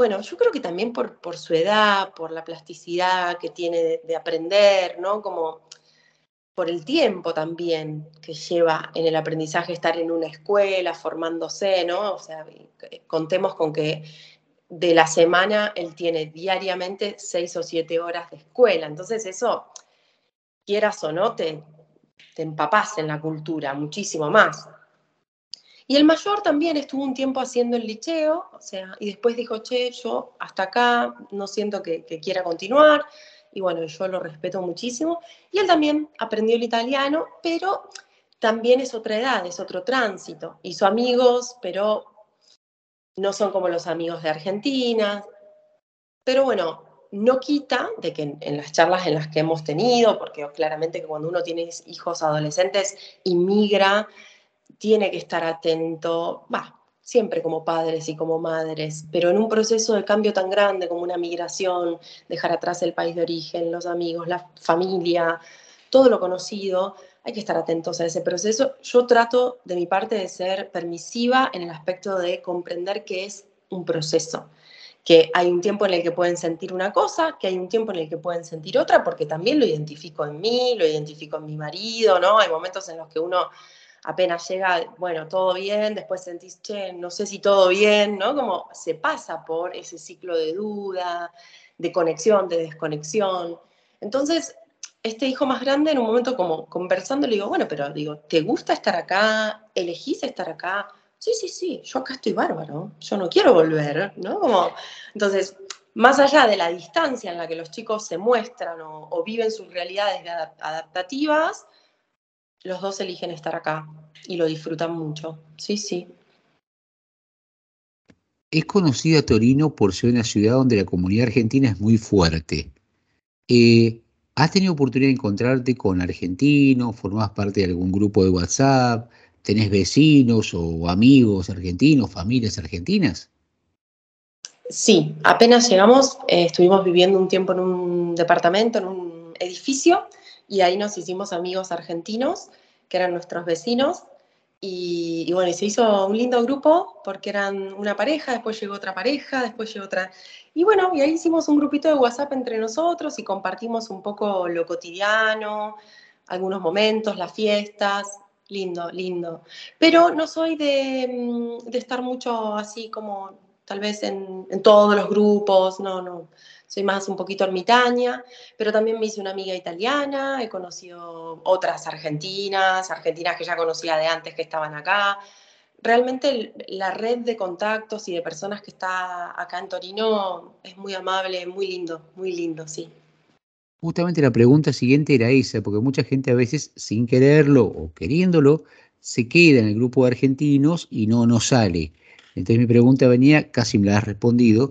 bueno, yo creo que también por, su edad, por la plasticidad que tiene de, de aprender, ¿no? Como por el tiempo también que lleva en el aprendizaje estar en una escuela, formándose, ¿no? O sea, contemos con que de la semana él tiene diariamente seis o siete horas de escuela, entonces eso, quieras o no, te, te empapás en la cultura muchísimo más. Y el mayor también estuvo un tiempo haciendo el liceo, o sea, y después dijo, che, yo hasta acá no siento que, quiera continuar, y bueno, yo lo respeto muchísimo. Y él también aprendió el italiano, pero también es otra edad, es otro tránsito. Hizo amigos, pero no son como los amigos de Argentina. Pero bueno, no quita de que en, las charlas en las que hemos tenido, porque claramente que cuando uno tiene hijos adolescentes y migra, tiene que estar atento, siempre como padres y como madres, pero en un proceso de cambio tan grande como una migración, dejar atrás el país de origen, los amigos, la familia, todo lo conocido, hay que estar atentos a ese proceso. Yo trato de mi parte de ser permisiva en el aspecto de comprender que es un proceso, que hay un tiempo en el que pueden sentir una cosa, que hay un tiempo en el que pueden sentir otra, porque también lo identifico en mí, lo identifico en mi marido, ¿no? Hay momentos en los que uno apenas llega, bueno, todo bien, después sentís, che, no sé si todo bien, ¿no? Como se pasa por ese ciclo de duda, de conexión, de desconexión. Entonces, este hijo más grande en un momento como conversando le digo, bueno, pero digo, ¿te gusta estar acá? ¿Elegís estar acá? Sí, sí, sí, yo acá estoy bárbaro, yo no quiero volver, ¿no? Como, entonces, más allá de la distancia en la que los chicos se muestran o, viven sus realidades adap- adaptativas, los dos eligen estar acá y lo disfrutan mucho. Sí, sí. Es conocida Torino por ser una ciudad donde la comunidad argentina es muy fuerte. Eh, ¿Has tenido oportunidad de encontrarte con argentinos? ¿Formás parte de algún grupo de WhatsApp? ¿Tenés vecinos o amigos argentinos, familias argentinas? Sí, apenas llegamos, eh, estuvimos viviendo un tiempo en un departamento, en un edificio, y ahí nos hicimos amigos argentinos, que eran nuestros vecinos, y, y bueno, se hizo un lindo grupo, porque eran una pareja, después llegó otra pareja, después llegó otra... Y bueno, y ahí hicimos un grupito de WhatsApp entre nosotros y compartimos un poco lo cotidiano, algunos momentos, las fiestas, lindo, lindo. Pero no soy de, mm, de estar mucho así como tal vez en, en todos los grupos, no, no. Soy más un poquito ermitaña, pero también me hice una amiga italiana, he conocido otras argentinas, argentinas que ya conocía de antes que estaban acá. Realmente la red de contactos y de personas que está acá en Torino es muy amable, muy lindo, muy lindo, sí. Justamente la pregunta siguiente era esa, porque mucha gente a veces, sin quererlo o queriéndolo, se queda en el grupo de argentinos y no, no sale. Entonces mi pregunta venía, casi me la has respondido,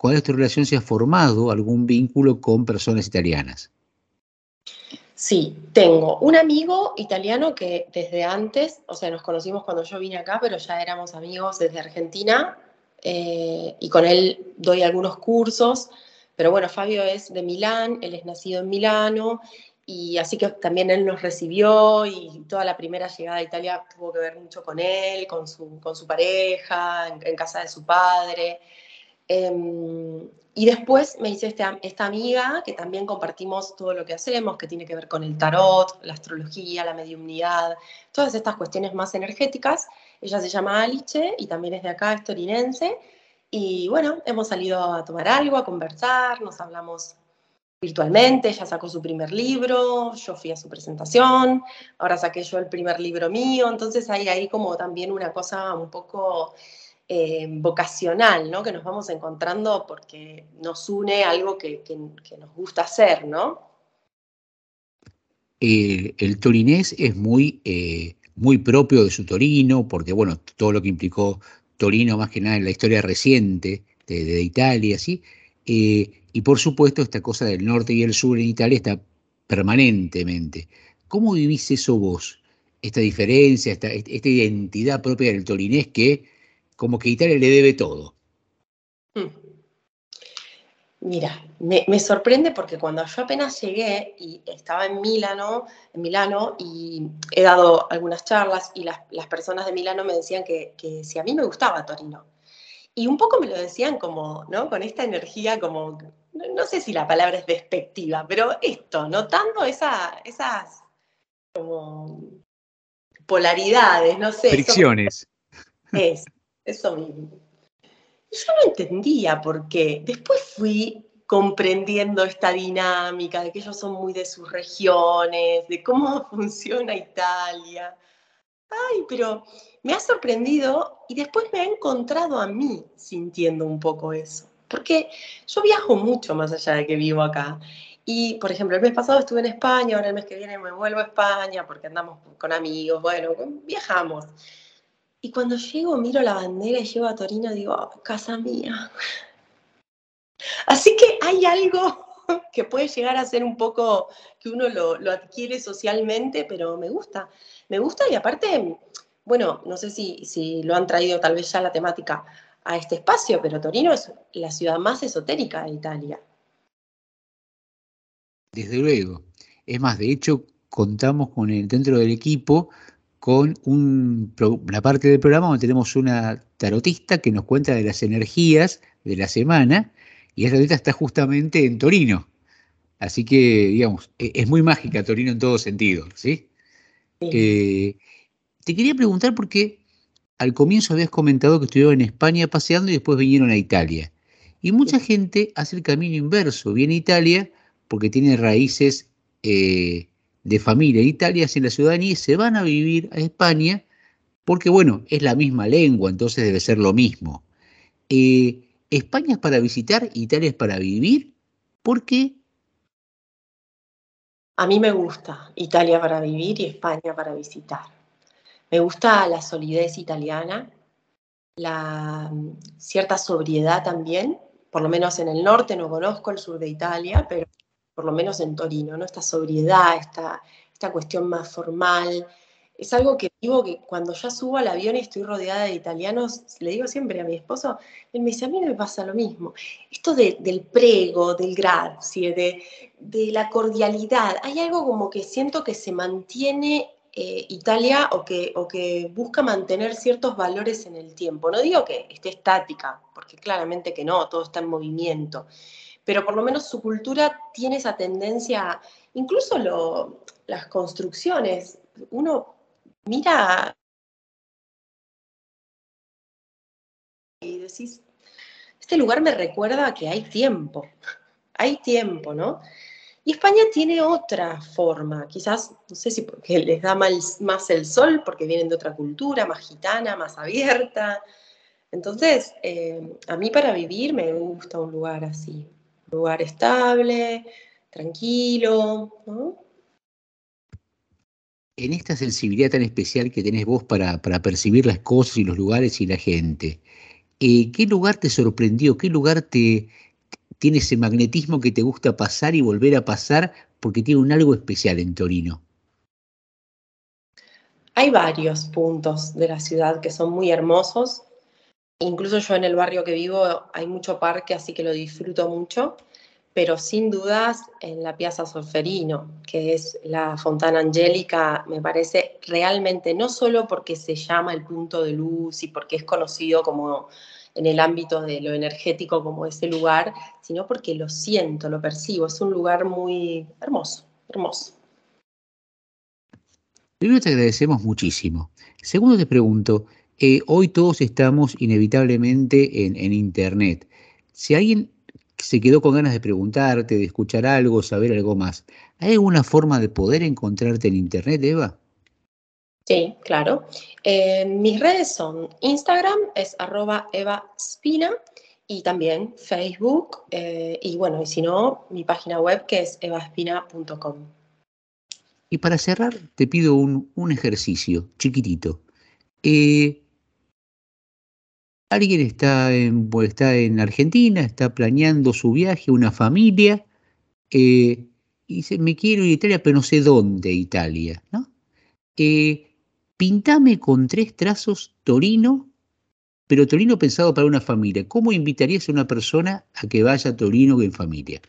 ¿cuál es tu relación si has formado algún vínculo con personas italianas? Sí, tengo un amigo italiano que desde antes, o sea, nos conocimos cuando yo vine acá, pero ya éramos amigos desde Argentina eh, y con él doy algunos cursos, pero bueno, Fabio es de Milán, él es nacido en Milano y así que también él nos recibió y toda la primera llegada a Italia tuvo que ver mucho con él, con su, pareja, en casa de su padre. Em, y después me hice este, esta amiga que también compartimos todo lo que hacemos, que tiene que ver con el tarot, la astrología, la mediumnidad, todas estas cuestiones más energéticas. Ella se llama Alice y también es de acá, es torinense. Y bueno, hemos salido a tomar algo, a conversar, nos hablamos virtualmente, ella sacó su primer libro, yo fui a su presentación, ahora saqué yo el primer libro mío, entonces hay ahí como también una cosa un poco eh, vocacional, ¿no? Que nos vamos encontrando porque nos une algo que nos gusta hacer, ¿no? Eh, el torinés es muy, eh, muy propio de su Torino, porque bueno, todo lo que implicó Torino más que nada en la historia reciente de, de Italia, ¿sí? Eh, y por supuesto esta cosa del norte y el sur en Italia está permanentemente. ¿Cómo vivís eso vos? Esta diferencia, esta, esta identidad propia del torinés que como que Italia le debe todo. Hmm. Mira, me, me, sorprende porque cuando yo apenas llegué y estaba en Milano, en Milano y he dado algunas charlas y las, las personas de Milano me decían que, que, si a mí me gustaba Torino. Y un poco me lo decían como, ¿no? Con esta energía como, no, sé si la palabra es despectiva, pero esto, notando esa, esas como polaridades, no sé. Fricciones. Es, eso mismo. Yo no entendía por qué. Después fui comprendiendo esta dinámica de que ellos son muy de sus regiones, de cómo (laughs) funciona Italia. Ay, pero me ha sorprendido y después me ha encontrado a mí sintiendo un poco eso. Porque yo viajo mucho más allá de que vivo acá. Y, por ejemplo, el mes pasado estuve en España, ahora el mes que viene me vuelvo a España porque andamos con amigos, bueno, viajamos. Y cuando llego, miro la bandera y llego a Torino, digo, oh, casa mía. Así que hay algo (laughs) que puede llegar a ser un poco que uno lo, lo, adquiere socialmente, pero me gusta. Me gusta y aparte, bueno, no sé si, si lo han traído tal vez ya la temática a este espacio, pero Torino es la ciudad más esotérica de Italia. Desde luego. Es más, de hecho, contamos con el, dentro del equipo con un, una parte del programa donde tenemos una tarotista que nos cuenta de las energías de la semana y esa tarotista está justamente en Torino. Así que, digamos, e, es muy mágica Torino en todo sentido, ¿sí? sí. Eh, te quería preguntar porque al comienzo habías comentado que estuvieron en España paseando y después vinieron a Italia. Y mucha sí. gente hace el camino inverso, viene a Italia porque tiene raíces eh, de familia en Italia, hacen la ciudadanía y se van a vivir a España porque, bueno, es la misma lengua, entonces debe ser lo mismo. Eh, ¿España es para visitar, Italia es para vivir? ¿Por qué? A mí me gusta Italia para vivir y España para visitar. Me gusta la solidez italiana, la cierta sobriedad también, por lo menos en el norte, no conozco el sur de Italia, pero por lo menos en Torino, ¿no? Esta sobriedad, esta, esta cuestión más formal. Es algo que digo que cuando ya subo al avión y estoy rodeada de italianos, le digo siempre a mi esposo, él me dice, a mí me pasa lo mismo. Esto de, del prego, del grazie, de, de la cordialidad, hay algo como que siento que se mantiene eh, Italia o que, o que busca mantener ciertos valores en el tiempo. No digo que esté estática, porque claramente que no, todo está en movimiento, pero por lo menos su cultura tiene esa tendencia, incluso las construcciones, uno mira y decís, este lugar me recuerda que hay tiempo, hay tiempo, ¿no? Y España tiene otra forma, quizás, no sé si porque les da más, el sol, porque vienen de otra cultura, más gitana, más abierta. Entonces, eh, a mí para vivir me gusta un lugar así, lugar estable, tranquilo, ¿no? En esta sensibilidad tan especial que tenés vos para, para percibir las cosas y los lugares y la gente, eh, ¿qué lugar te sorprendió? ¿Qué lugar te, tiene ese magnetismo que te gusta pasar y volver a pasar porque tiene un algo especial en Torino? Hay varios puntos de la ciudad que son muy hermosos. Incluso yo en el barrio que vivo hay mucho parque, así que lo disfruto mucho. Pero sin dudas en la Piazza Solferino, que es la Fontana Angélica, me parece realmente, no solo porque se llama el punto de luz y porque es conocido como en el ámbito de lo energético como ese lugar, sino porque lo siento, lo percibo. Es un lugar muy hermoso, hermoso. Primero te agradecemos muchísimo. Segundo te pregunto, eh, hoy todos estamos inevitablemente en, en, Internet. Si alguien se quedó con ganas de preguntarte, de escuchar algo, saber algo más, ¿hay alguna forma de poder encontrarte en Internet, Eva? Sí, claro. Eh, mis redes son Instagram, es arroba Eva Spina, y también Facebook, eh, y bueno, y si no, mi página web que es evaspina.com. Y para cerrar, te pido un, un ejercicio chiquitito. Eh, alguien está en, está en Argentina, está planeando su viaje, una familia, y dice, me quiero ir a Italia, pero no sé dónde Italia, ¿no? pintame con tres trazos Torino pero Torino pensado para una familia. ¿Cómo invitarías a una persona a que vaya a Torino en familia?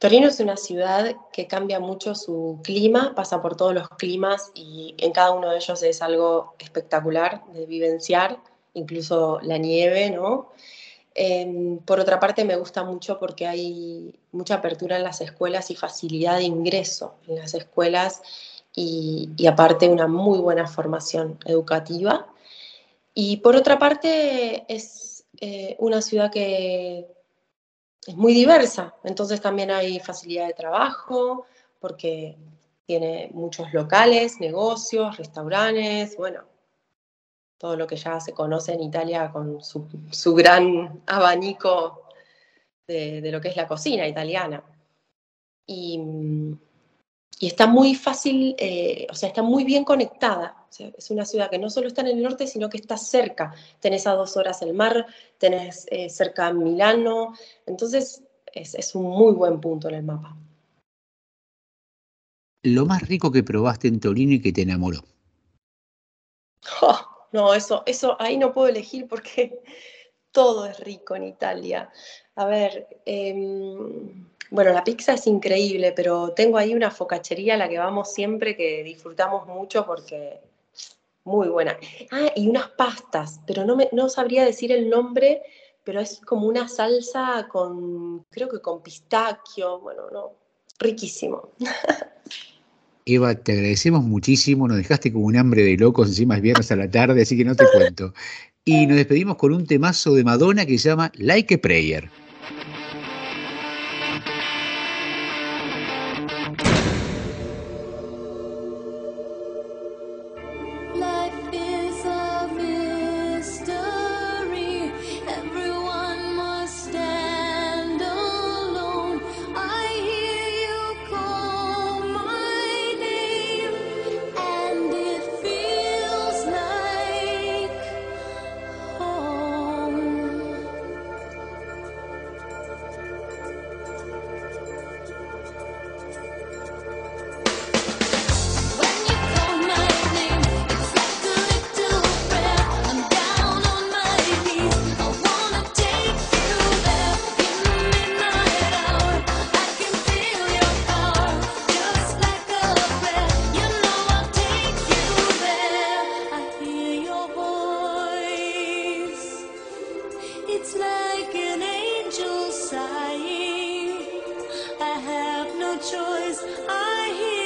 Torino es una ciudad que cambia mucho su clima, pasa por todos los climas y en cada uno de ellos es algo espectacular de vivenciar, incluso la nieve, ¿no? Eh, por otra parte, me gusta mucho porque hay mucha apertura en las escuelas y facilidad de ingreso en las escuelas y, y aparte una muy buena formación educativa. Y por otra parte, es eh, una ciudad que es muy diversa, entonces también hay facilidad de trabajo, porque tiene muchos locales, negocios, restaurantes, bueno, todo lo que ya se conoce en Italia con su, gran abanico de, de, lo que es la cocina italiana. Y, y está muy fácil, eh, o sea, está muy bien conectada. O sea, es una ciudad que no solo está en el norte, sino que está cerca. Tenés a dos horas el mar, tenés eh, cerca Milano, entonces es, es un muy buen punto en el mapa. Lo más rico que probaste en Torino y que te enamoró. (laughs) Oh, no, eso, eso ahí no puedo elegir porque (laughs) todo es rico en Italia. A ver, eh, bueno, la pizza es increíble, pero tengo ahí una focachería a la que vamos siempre que disfrutamos mucho porque muy buena. Ah, y unas pastas, pero no, me, no sabría decir el nombre, pero es como una salsa con, creo que con pistachio, bueno, no, riquísimo. (laughs) Eva, te agradecemos muchísimo, nos dejaste como un hambre de locos, encima es viernes a la tarde, así que no te cuento. Y nos despedimos con un temazo de Madonna que se llama Like a Prayer. choice. I hear.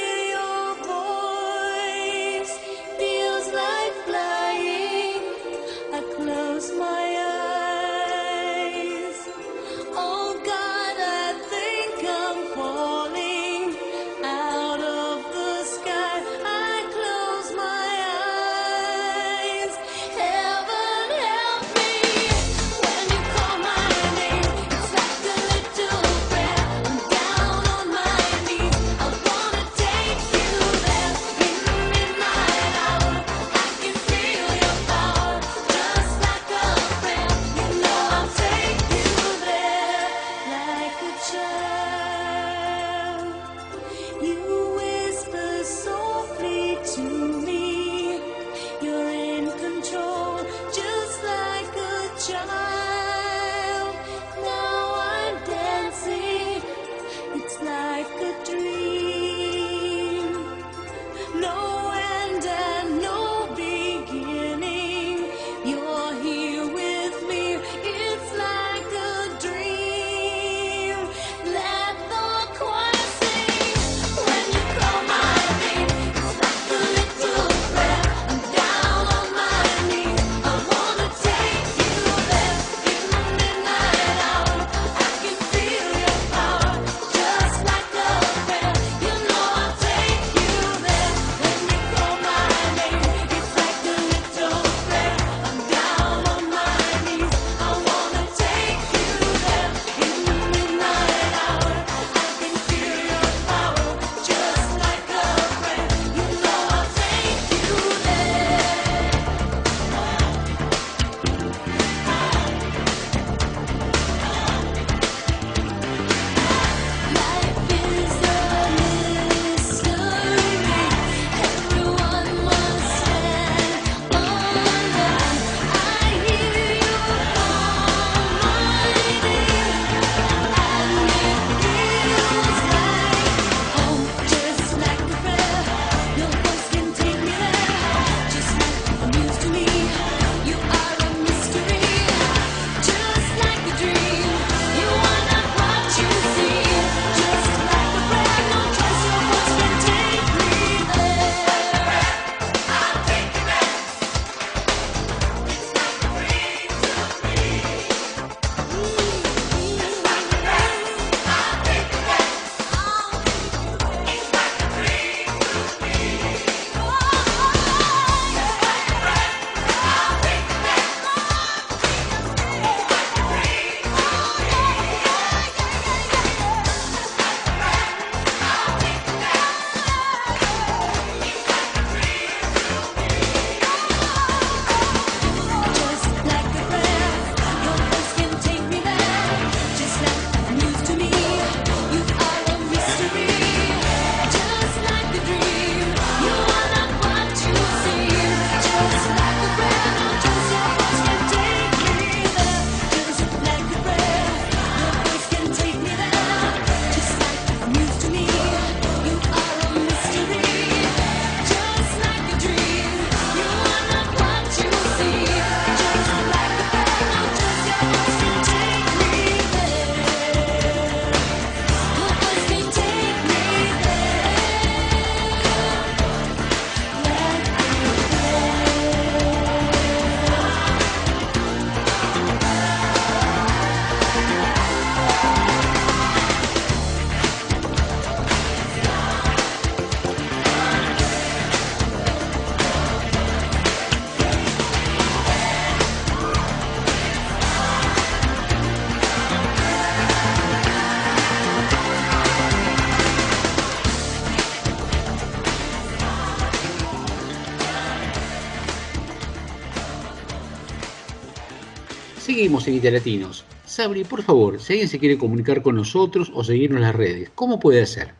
Seguimos en Italiatinos. Sabri, por favor, si alguien se quiere comunicar con nosotros o seguirnos en las redes, ¿cómo puede hacer?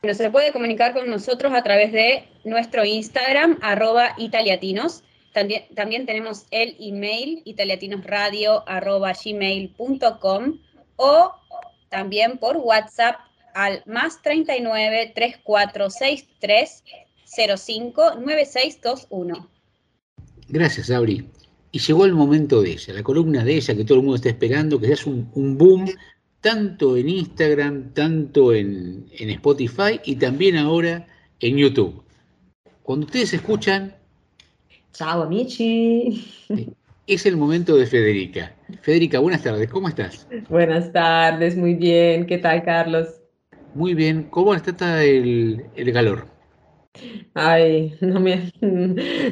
Bueno, se puede comunicar con nosotros a través de nuestro Instagram, arroba italiatinos. También, también tenemos el email italiatinosradio arroba gmail.com o también por WhatsApp al más 39 3463 05 9621. Gracias, Sabri. Y llegó el momento de ella, la columna de ella que todo el mundo está esperando, que se hace un, un boom tanto en Instagram, tanto en, en, Spotify y también ahora en YouTube. Cuando ustedes escuchan... Ciao amici. Es el momento de Federica. Federica, buenas tardes, ¿cómo estás? Buenas tardes, muy bien. ¿Qué tal, Carlos? Muy bien. ¿Cómo está el, el calor? Ay, (laughs) no, me,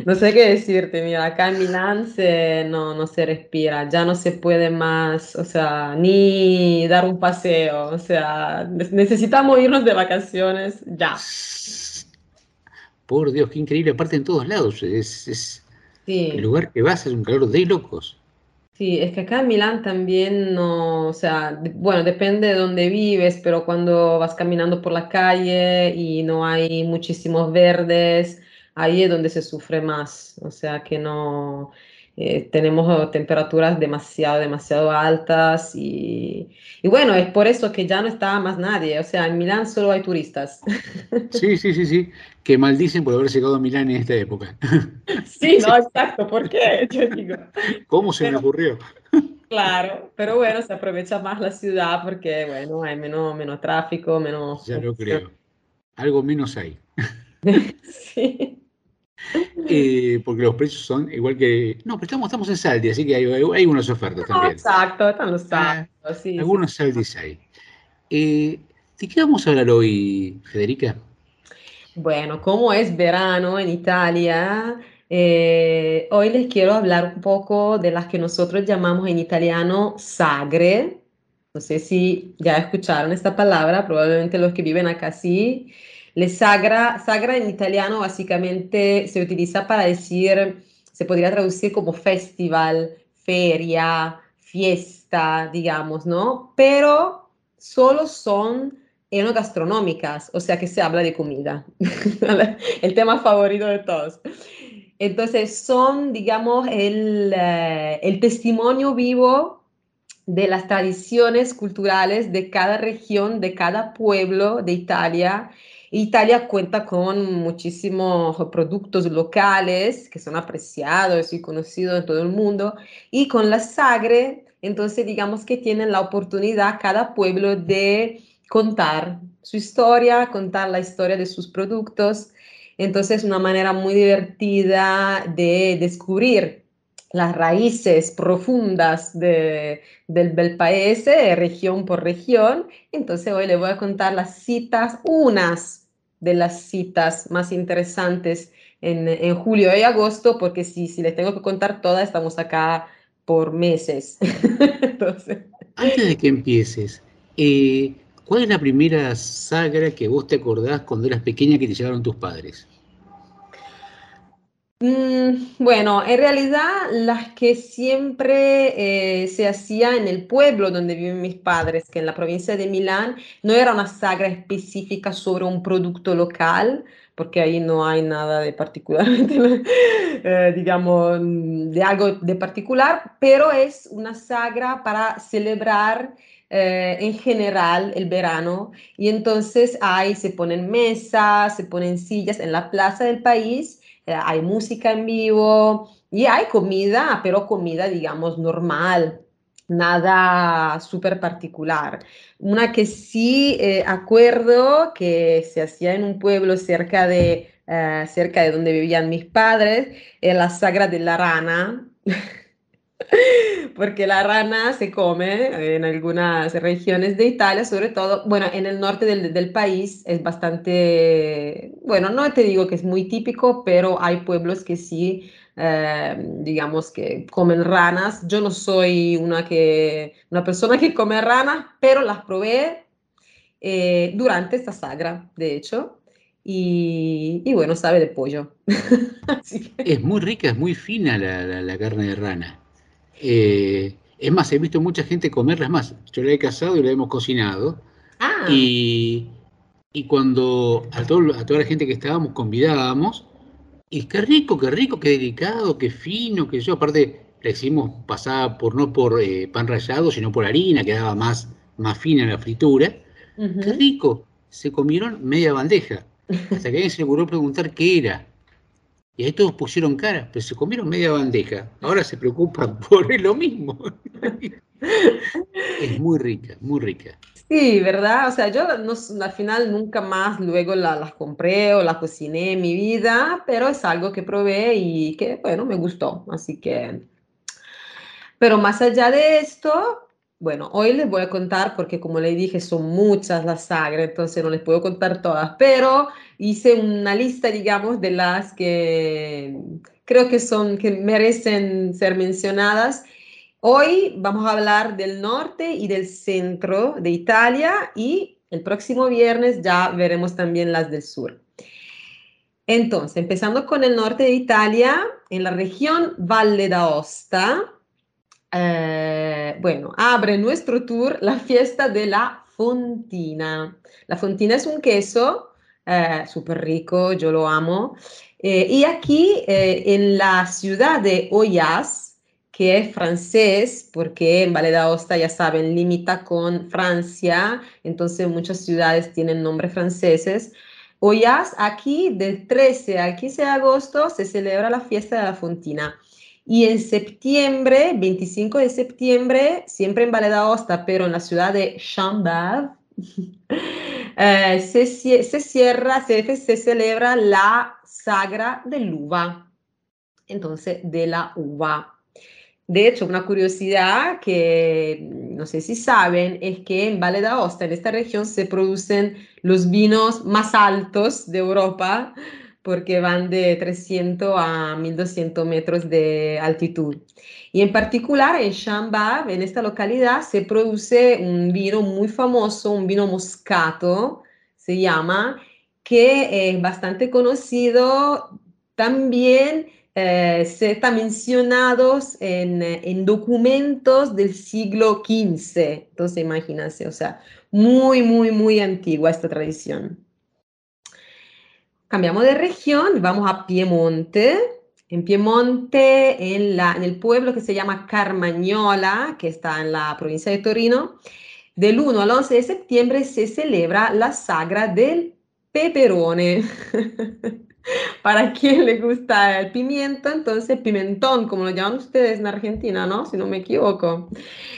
no sé qué decirte, mira, acá en Milán se, no, no se respira, ya no se puede más, o sea, ni dar un paseo, o sea, necesitamos irnos de vacaciones ya. Por Dios, qué increíble, aparte en todos lados, es, es Sí. el lugar que vas es un calor de locos. Sí, es que acá en Milán también no, o sea, bueno, depende de dónde vives, pero cuando vas caminando por la calle y no hay muchísimos verdes, ahí es donde se sufre más. O sea que no, eh, tenemos temperaturas demasiado, demasiado altas y, y bueno, es por eso que ya no está más nadie. O sea, en Milán solo hay turistas. (laughs) Sí, sí, sí, sí, que maldicen por haber llegado a Milán en esta época. (laughs) Sí, no, (laughs) exacto, ¿por qué? Yo digo. ¿Cómo se me Pero- ocurrió? Claro, pero bueno, se aprovecha más la ciudad porque, bueno, hay menos, menos tráfico, menos... Ya lo creo. Algo menos hay. Sí. Eh, porque los precios son igual que... No, pero estamos, estamos en Saldi, así que hay, hay- hay unas ofertas No, también. exacto, están los sábados, sí, sí. Algunos Saldis hay. Eh, ¿De qué vamos a hablar hoy, Federica? Bueno, como es verano en Italia, eh, hoy les quiero hablar un poco de las que nosotros llamamos en italiano sagre. No sé si ya escucharon esta palabra, probablemente los que viven acá sí. Le sagra, sagra en italiano básicamente se utiliza para decir, se podría traducir como festival, feria, fiesta, digamos, ¿no? Pero solo son enogastronómicas, o sea que se habla de comida, (laughs) el tema favorito de todos. Entonces son, digamos, el, eh, el testimonio vivo de las tradiciones culturales de cada región, de cada pueblo de Italia. Italia cuenta con muchísimos productos locales que son apreciados y conocidos en todo el mundo y con la Sagre, entonces digamos que tienen la oportunidad cada pueblo de contar su historia, contar la historia de sus productos. Entonces, una manera muy divertida de descubrir las raíces profundas de, del bel paese, región por región. Entonces, hoy les voy a contar las citas, unas de las citas más interesantes en, en julio y agosto, porque si, si les tengo que contar todas, estamos acá por meses. (laughs) Entonces, Antes de que empieces, eh, ¿cuál es la primera sagra que vos te acordás cuando eras pequeña que te llevaron tus padres? Mm, bueno, en realidad las que siempre eh, se hacía en el pueblo donde viven mis padres, que en la provincia de Milán, no era una sagra específica sobre un producto local, porque ahí no hay nada de particularmente, (laughs) eh, digamos, de algo de particular, pero es una sagra para celebrar eh, en general el verano. Y entonces ahí se ponen mesas, se ponen sillas en la plaza del país, hay música en vivo y hay comida, pero comida digamos normal, nada súper particular. Una que sí eh, acuerdo que se hacía en un pueblo cerca de, eh, cerca de donde vivían mis padres, es la Sagra de la Rana. (laughs) (laughs) porque la rana se come en algunas regiones de Italia, sobre todo, bueno, en el norte del, del, país es bastante, bueno, no te digo que es muy típico, pero hay pueblos que sí, eh, digamos que comen ranas. Yo no soy una, que, una persona que come ranas, pero las probé eh, durante esta sagra, de hecho. Y, y bueno, sabe de pollo. (laughs) que... Es muy rica, es muy fina la, la, la carne de rana. Eh, es más, he visto mucha gente comerlas más. Yo la he casado y la hemos cocinado. Ah, Y, y cuando a, todo- a toda la gente que estábamos convidábamos, y qué rico, qué rico, qué delicado, qué fino, que yo, aparte le hicimos pasar por no por eh, pan rallado, sino por harina, quedaba más, más fina la fritura. Qué rico, se comieron media bandeja, hasta que alguien se le ocurrió preguntar qué era. Y ahí todos pusieron cara, pero se comieron media bandeja. Ahora se preocupan (laughs) por lo mismo. Es muy rica, muy rica. Sí, ¿verdad? O sea, yo al final nunca más luego la- las compré o las cociné en mi vida, pero es algo que probé y que, bueno, me gustó. Así que, pero más allá de esto, bueno, hoy les voy a contar, porque como les dije, son muchas las sagres, entonces no les puedo contar todas, pero hice una lista, digamos, de las que creo que son, que merecen ser mencionadas. Hoy vamos a hablar del norte y del centro de Italia y el próximo viernes ya veremos también las del sur. Entonces, empezando con el norte de Italia, en la región Valle d'Aosta, eh, bueno, abre nuestro tour la fiesta de la fontina. La fontina es un queso eh, súper rico, yo lo amo. Eh, y aquí eh, en la ciudad de Hoyas, que es francés, porque en Valle d'Aosta, ya saben, limita con Francia, entonces muchas ciudades tienen nombres franceses. Hoyas, aquí del 13 al 15 de agosto se celebra la fiesta de la fontina. Y en septiembre, 25 de septiembre, siempre en Valle d'Aosta, pero en la ciudad de Chambord, (laughs) eh, se, se cierra, se, se celebra la sagra del uva. Entonces, de la uva. De hecho, una curiosidad que no sé si saben es que en Valle d'Aosta, en esta región, se producen los vinos más altos de Europa porque van de 300 a 1200 metros de altitud. Y en particular en Chambord, en esta localidad, se produce un vino muy famoso, un vino moscato, se llama, que es bastante conocido también eh, se está mencionados en, en documentos del siglo XV. Entonces, imagínense, o sea, muy, muy, muy antigua esta tradición. Cambiamos de región, vamos a Piemonte. En Piemonte, en, la, en el pueblo que se llama Carmagnola, que está en la provincia de Torino, del 1 al 11 de septiembre se celebra la sagra del peperone. (laughs) Para quien le gusta el pimiento, entonces pimentón, como lo llaman ustedes en Argentina, ¿no? Si no me equivoco.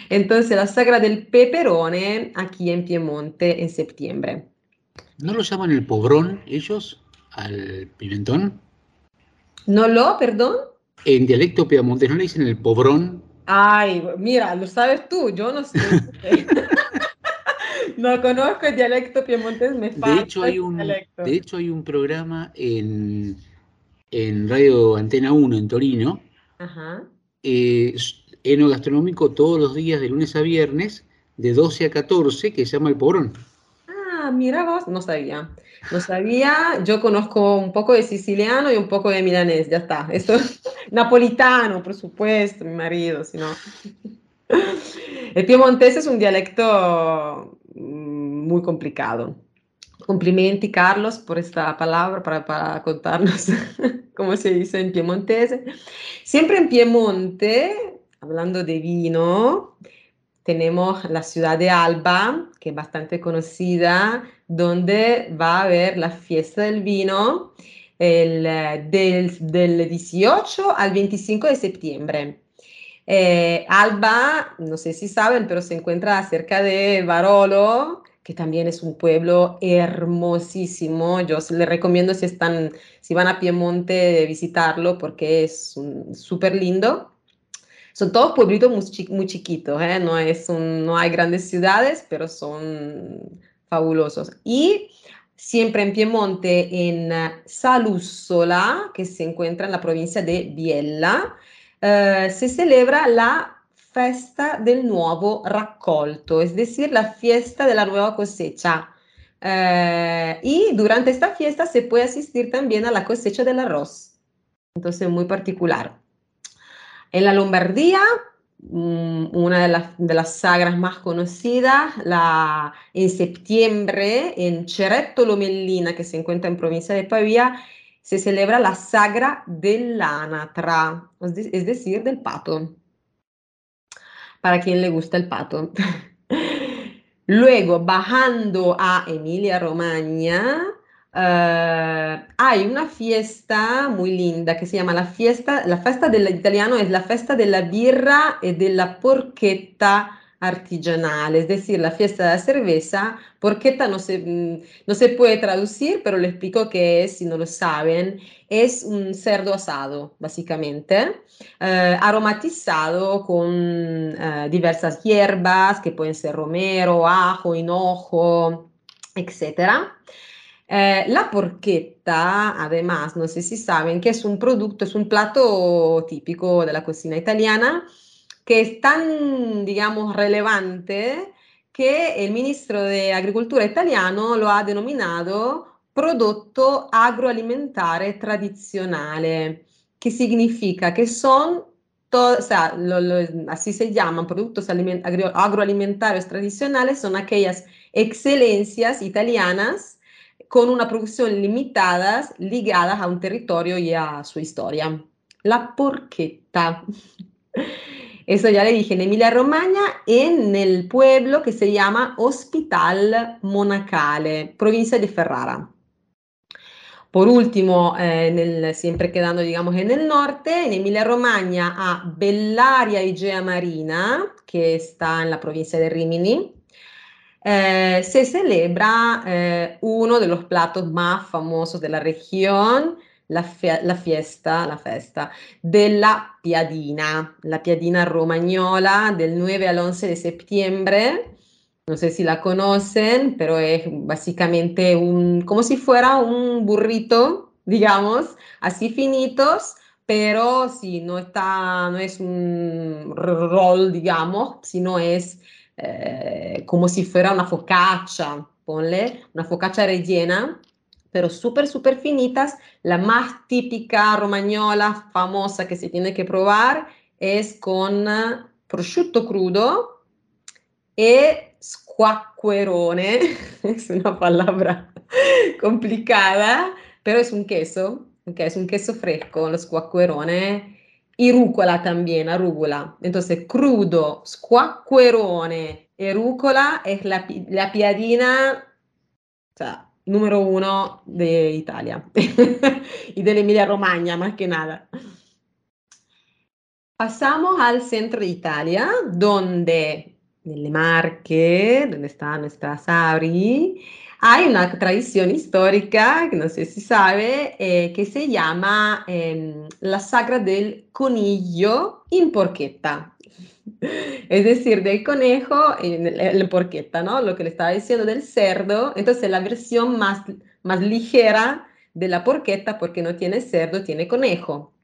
Entonces, la sagra del peperone aquí en Piemonte en septiembre. ¿No lo llaman el pobrón ellos al pimentón? ¿No lo, perdón? En dialecto piamontés no le dicen el pobrón. Ay, mira, lo sabes tú, yo no sé. (laughs) No conozco el dialecto piemontés, me De falta hecho, hay un, dialecto. de hecho, hay un programa en, en Radio Antena 1 en Torino, Ajá. eh, enogastronómico todos los días de lunes a viernes, de 12 a 14, que se llama El Pobrón. Ah, mira vos, no sabía. No sabía, yo conozco un poco de siciliano y un poco de milanés, ya está. Eso, (laughs) napolitano, por supuesto, mi marido, si no. (laughs) El piemontés es un dialecto mm, muy complicado. Complimenti, Carlos, por esta palabra para, para contarnos (laughs) cómo se dice en piemontés. Siempre en Piemonte, hablando de vino, tenemos la ciudad de Alba, que es bastante conocida, donde va a haber la fiesta del vino el, eh, del, del 18 al 25 de septiembre. Eh, Alba, no sé si saben, pero se encuentra cerca de Barolo, que también es un pueblo hermosísimo. Yo les recomiendo si están, si van a Piemonte, visitarlo porque es súper lindo. Son todos pueblitos muy, chi- muy chiquitos, ¿eh? no, es no hay grandes ciudades, pero son fabulosos. Y siempre en Piemonte, en eh, Saluzzola, que se encuentra en la provincia de Biella, eh, se celebra la festa del nuevo raccolto, es decir, la fiesta de la nueva cosecha. Y durante esta fiesta se puede asistir también a la cosecha del arroz. Entonces, muy particular. En la Lombardía, mm, una de las, de sagras más conocidas, la, en septiembre en Cerreto Lomellina, que se encuentra en provincia de Pavía, se celebra la sagra del anatra, es de- decir, del pato, para quien le gusta el pato. (laughs) Luego, bajando a Emilia-Romagna, eh, hay una fiesta muy linda que se llama la fiesta, la festa dell'italiano es la fiesta della birra e della porchetta artigianale, es decir, la fiesta de la cerveza. Porchetta no se, mm, no se puede traducir, pero le explico qué es si no lo saben. Es un cerdo asado, básicamente eh, aromatizado con eh, diversas hierbas que pueden ser romero, ajo, hinojo, etc. Eh, la porchetta, además, no sé si saben que es un producto, es un plato típico de la cocina italiana que es tan, digamos, relevante que el ministro de Agricultura italiano lo ha denominado prodotto agroalimentare tradizionale, que significa que son to- o sea, lo- lo- así se llaman, productos agro- agroalimentarios tradicionales, aquellas excelencias italianas con una producción limitada, ligadas a un territorio y a su historia. La porchetta. (laughs) Eso ya le dije, en Emilia-Romagna, en el pueblo que se llama Hospital Monacale, provincia de Ferrara. Por último, eh, en el- siempre quedando, digamos, en el norte, en Emilia-Romagna a Bellaria Igea Marina, que está en la provincia de Rimini, eh, se celebra eh, uno de los platos más famosos de la región, la, fie- la fiesta, la festa della Piadina, la Piadina romagnola del 9 al 11 de septiembre. No sé si la conocen, pero es básicamente un, como si fuera un burrito, digamos, así finitos, pero si no está, no es un roll, digamos, sino es eh, como si fuera una focaccia, ponle, una focaccia rellena, pero súper, súper finitas. La más típica romagnola, famosa que se tiene que probar, es con prosciutto crudo e squacquerone, (laughs) es una palabra complicada, pero es un queso, que es un queso fresco, lo squacquerone, y rúcula también, arúgula. Entonces, crudo, squacquerone y rúcula es la, la piadina, sea, número uno de Italia y (laughs) de Emilia Romagna, más que nada. Pasamos al centro de Italia, donde en Le Marche, donde está nuestra Sabri, hay una tradición histórica, que no sé si sabe, eh, que se llama em, la sagra del conillo in porchetta. (laughs) Es decir, del conejo en, en porchetta, ¿no? Lo que le estaba diciendo del cerdo. Entonces, la versión más, más ligera de la porchetta, porque no tiene cerdo, tiene conejo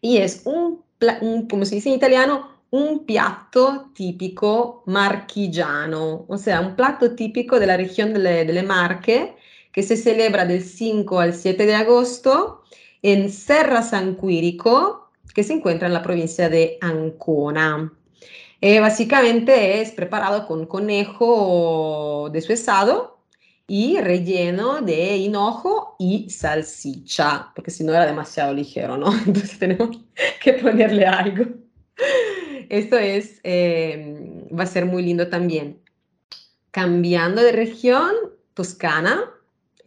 y es un, un- como se dice en italiano, un piatto típico marchigiano, o sea, un plato típico de la región delle, delle Marche que se celebra del 5 al 7 de agosto en Serra San Quirico, que se encuentra en la provincia de Ancona. Eh, básicamente es preparado con conejo deshuesado y relleno de hinojo y salchicha, porque si no era demasiado ligero, ¿no? (laughs) Entonces tenemos que ponerle algo. Esto es, eh, va a ser muy lindo también. Cambiando de región, Toscana,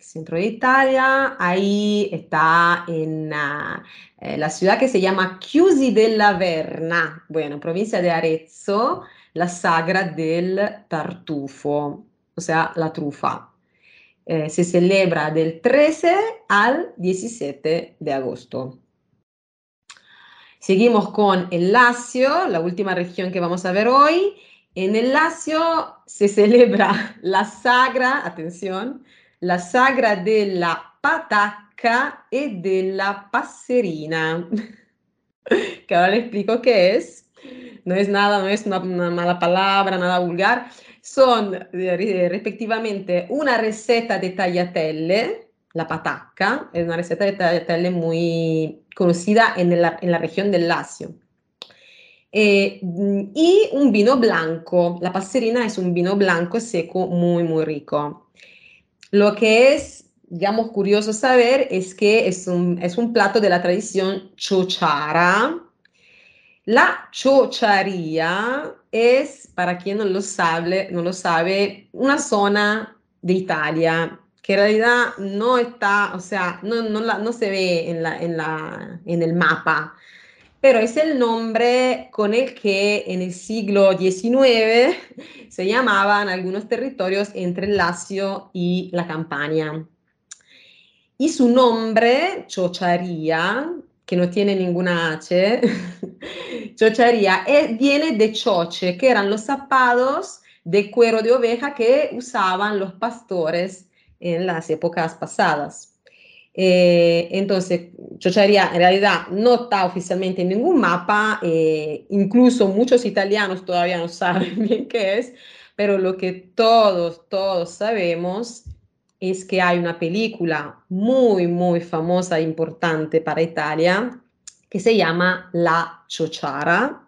centro de Italia, ahí está en ah, eh, la ciudad que se llama Chiusi della Verna, bueno, provincia de Arezzo, la sagra del tartufo, o sea, la trufa. Eh, se celebra del 13 al 17 de agosto. Seguimos con el Lacio, la última región que vamos a ver hoy. En el Lacio se celebra (laughs) la sagra, atención, la sagra de la patacca y de la passerina, (laughs) que ahora le explico qué es. No es nada, no es una, una mala palabra, nada vulgar. Son eh, respectivamente una receta de tagliatelle, la patacca, es una receta de tagliatelle muy conocida en la, región del Lacio. eh, y un vino blanco. La passerina es un vino blanco seco muy, muy rico. Lo que es, digamos, curioso saber es que es un, es un plato de la tradición chochara. La chocharía es, para quien no lo sabe, no lo sabe una zona de Italia que en realidad no está, o sea, no, no, la, no se ve en, la, en, la, en el mapa, pero es el nombre con el que en el siglo XIX se llamaban algunos territorios entre el Lacio y la Campania. Y su nombre, Chocharía, que no tiene ninguna H, (laughs) Chocharía, es, viene de choche, que eran los zapados de cuero de oveja que usaban los pastores en las épocas pasadas. Eh, entonces, Chocharía en realidad no está oficialmente en ningún mapa, eh, incluso muchos italianos todavía no (laughs) saben bien qué es, pero lo que todos, todos sabemos es que hay una película muy, muy famosa e importante para Italia que se llama La Chochara,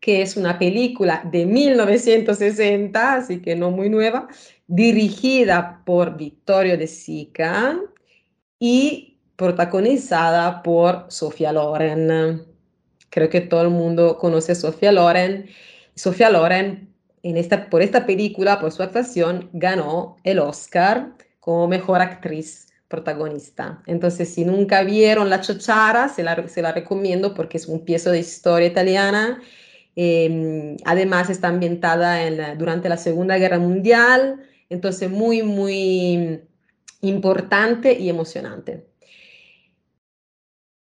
que es una película de 1960, así que no muy nueva, dirigida por Vittorio De Sica y protagonizada por Sofía Loren. Creo que todo el mundo conoce a Sofía Loren. Sofía Loren, en esta, por esta película, por su actuación, ganó el Oscar como mejor actriz protagonista. Entonces, si nunca vieron La Chochara, se la, se la recomiendo porque es un piezo de historia italiana. Eh, además, está ambientada en, durante la Segunda Guerra Mundial entonces, muy, muy importante y emocionante.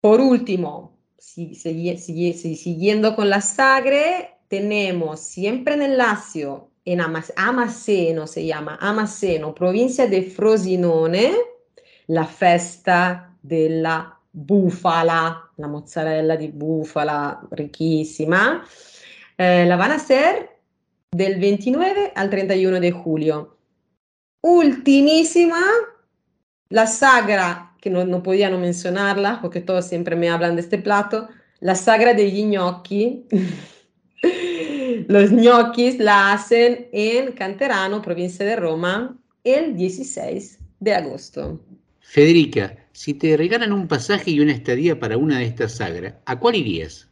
Por último, si, siguiendo con la Sagre, tenemos siempre en el Lacio, en Amaseno se llama, Amaseno, provincia de Frosinone, la festa della búfala, la mozzarella di búfala riquísima. Eh, la van a hacer del 29 al 31 de julio. Ultimísima, la sagra, que no, no podían mencionarla, porque todos siempre me hablan de este plato, la sagra degli gnocchi. (laughs) Los gnocchis la hacen en Canterano, provincia de Roma, el 16 de agosto. Federica, si te regalan un pasaje y una estadía para una de estas sagras, ¿a cuál irías?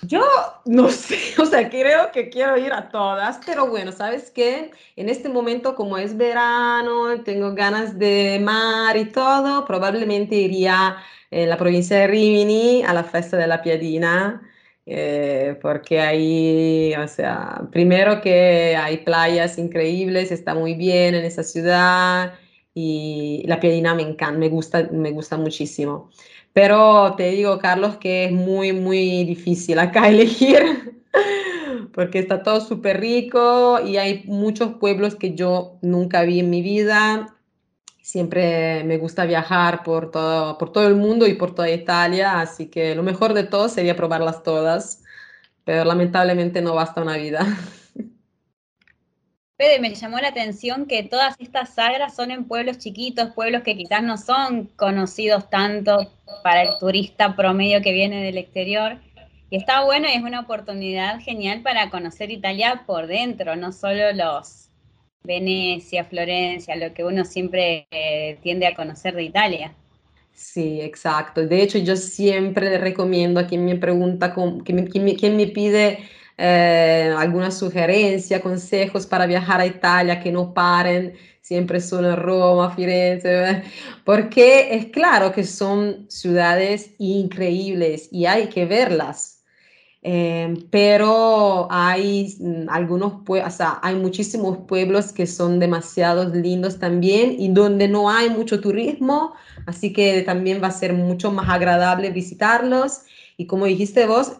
Yo no (laughs) sé, o sea, creo que quiero ir a todas, pero bueno, ¿sabes qué? En este momento, como es verano, tengo ganas de mar y todo, probablemente iría en la provincia de Rimini a la fiesta de la Piadina, eh, porque ahí, o sea, primero que hay playas increíbles, está muy bien en esa ciudad y la Piadina me encanta, me gusta, me gusta muchísimo. Pero te digo, Carlos, que es muy, muy difícil acá (laughs) elegir, porque está todo súper rico y hay muchos pueblos que yo nunca vi en mi vida. Siempre me gusta viajar por todo, por todo el mundo y por toda Italia, así que lo mejor de todo sería probarlas todas, pero lamentablemente no basta una vida. (laughs) Fede, me llamó la atención que todas estas sagras son en pueblos chiquitos, pueblos que quizás no son conocidos tanto para el turista promedio que viene del exterior. Y está bueno y es una oportunidad genial para conocer Italia por dentro, no solo los Venecia, Florencia, lo que uno siempre eh, tiende a conocer de Italia. Sí, exacto. De hecho, yo siempre recomiendo a quien me pregunta, quien me pide eh, alguna sugerencia, consejos para viajar a Italia que no paren siempre solo en Roma, Firenze, porque es claro que son ciudades increíbles y hay que verlas. Eh, pero hay mm, algunos pueblos, o sea, hay muchísimos pueblos que son demasiado lindos también y donde no hay mucho turismo, así que también va a ser mucho más agradable visitarlos. Y como dijiste vos,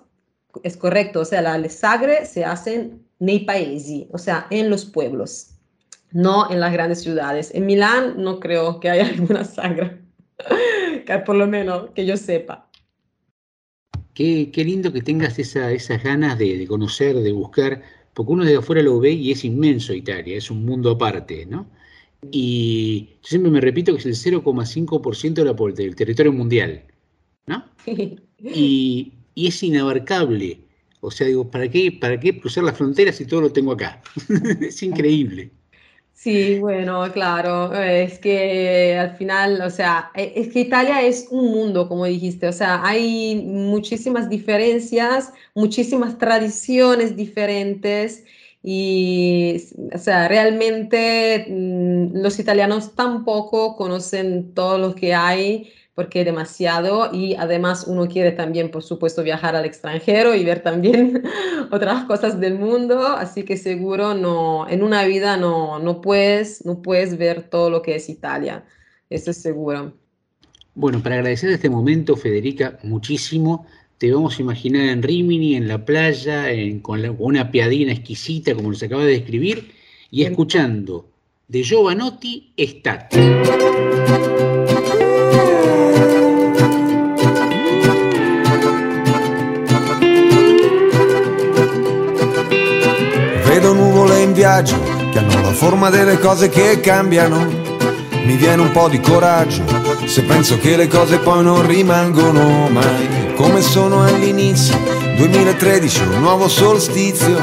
es correcto, o sea, la sagre se hacen nei paesi, o sea, en los pueblos, no en las grandes ciudades. En Milán no creo que haya (laughs) alguna sagra, por lo menos que yo sepa. Qué, qué lindo que tengas esa, esas ganas de, de, conocer, de buscar, porque uno desde afuera lo ve y es inmenso Italia, es un mundo aparte, ¿no? Y yo siempre me repito que es el 0,5% del territorio mundial, ¿no? (laughs) Y, y es inabarcable O sea, digo, ¿para qué, ¿para qué cruzar las fronteras si todo lo tengo acá? (laughs) es increíble. Sí, bueno, claro, es que al final, o sea, e- es que Italia es un mundo, como dijiste, o sea, hay muchísimas diferencias, muchísimas tradiciones diferentes y, o sea, realmente mm, los italianos tampoco conocen todo lo que hay porque demasiado y además uno quiere también, por supuesto, viajar al extranjero y ver también (laughs) otras cosas del mundo, así que seguro no, en una vida no, no puedes, no puedes ver todo lo que es Italia, eso es seguro. Bueno, para agradecer este momento, Federica, muchísimo. Te vamos a imaginar en Rimini, en la playa, en- con, la- una piadina exquisita, como nos acaba de describir, y escuchando de Giovanotti Estate. Viaggio che hanno la forma delle cose che cambiano. Mi viene un po' di coraggio se penso che le cose poi non rimangono mai come sono all'inizio. 2013, un nuovo solstizio.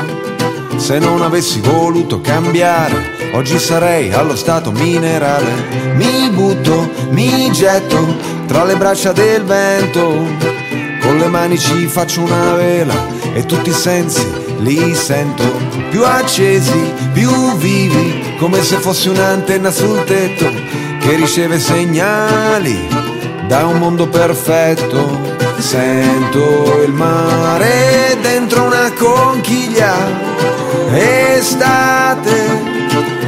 Se non avessi voluto cambiare, oggi sarei allo stato minerale. Mi butto, mi getto tra le braccia del vento. Con le mani ci faccio una vela e tutti i sensi li sento più accesi, più vivi, come se fossi un'antenna sul tetto che riceve segnali da un mondo perfetto. Sento il mare dentro una conchiglia, estate,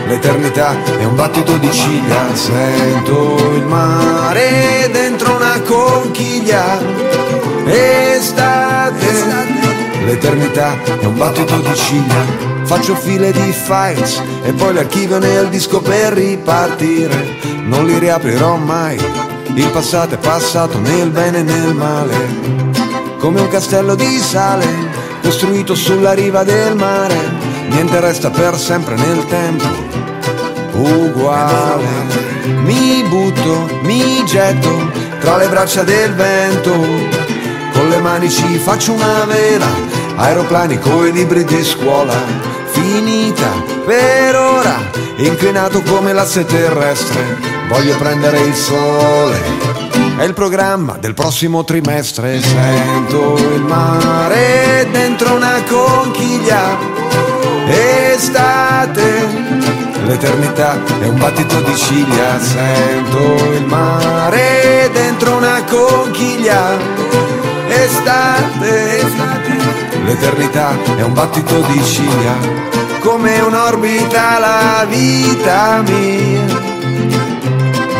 l'eternità è un battito di ciglia. Sento il mare dentro una conchiglia, estate, l'eternità è un battito di ciglia. Faccio file di files e poi le archivio nel disco per ripartire. Non li riaprirò mai. Il passato è passato nel bene e nel male. Come un castello di sale costruito sulla riva del mare. Niente resta per sempre nel tempo. Uguale. Mi butto, mi getto tra le braccia del vento. Con le mani ci faccio una vela, aeroplani coi libri di scuola. Finita per ora, inclinato come l'asse terrestre. Voglio prendere il sole. È il programma del prossimo trimestre. Sento il mare dentro una conchiglia. Estate, l'eternità è un battito di ciglia. Sento il mare dentro una conchiglia. Estate, l'eternità è un battito di ciglia. Come un'orbita la vita mia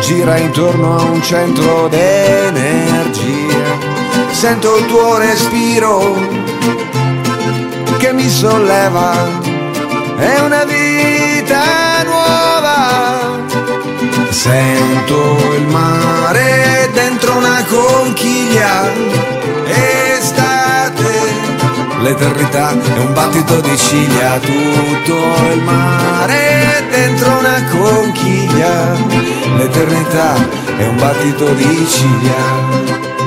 gira intorno a un centro d'energia. Sento il tuo respiro che mi solleva, è una vita nuova. Sento il mare dentro una conchiglia, l'eternità è un battito di ciglia, tutto il mare dentro una conchiglia, l'eternità è un battito di ciglia.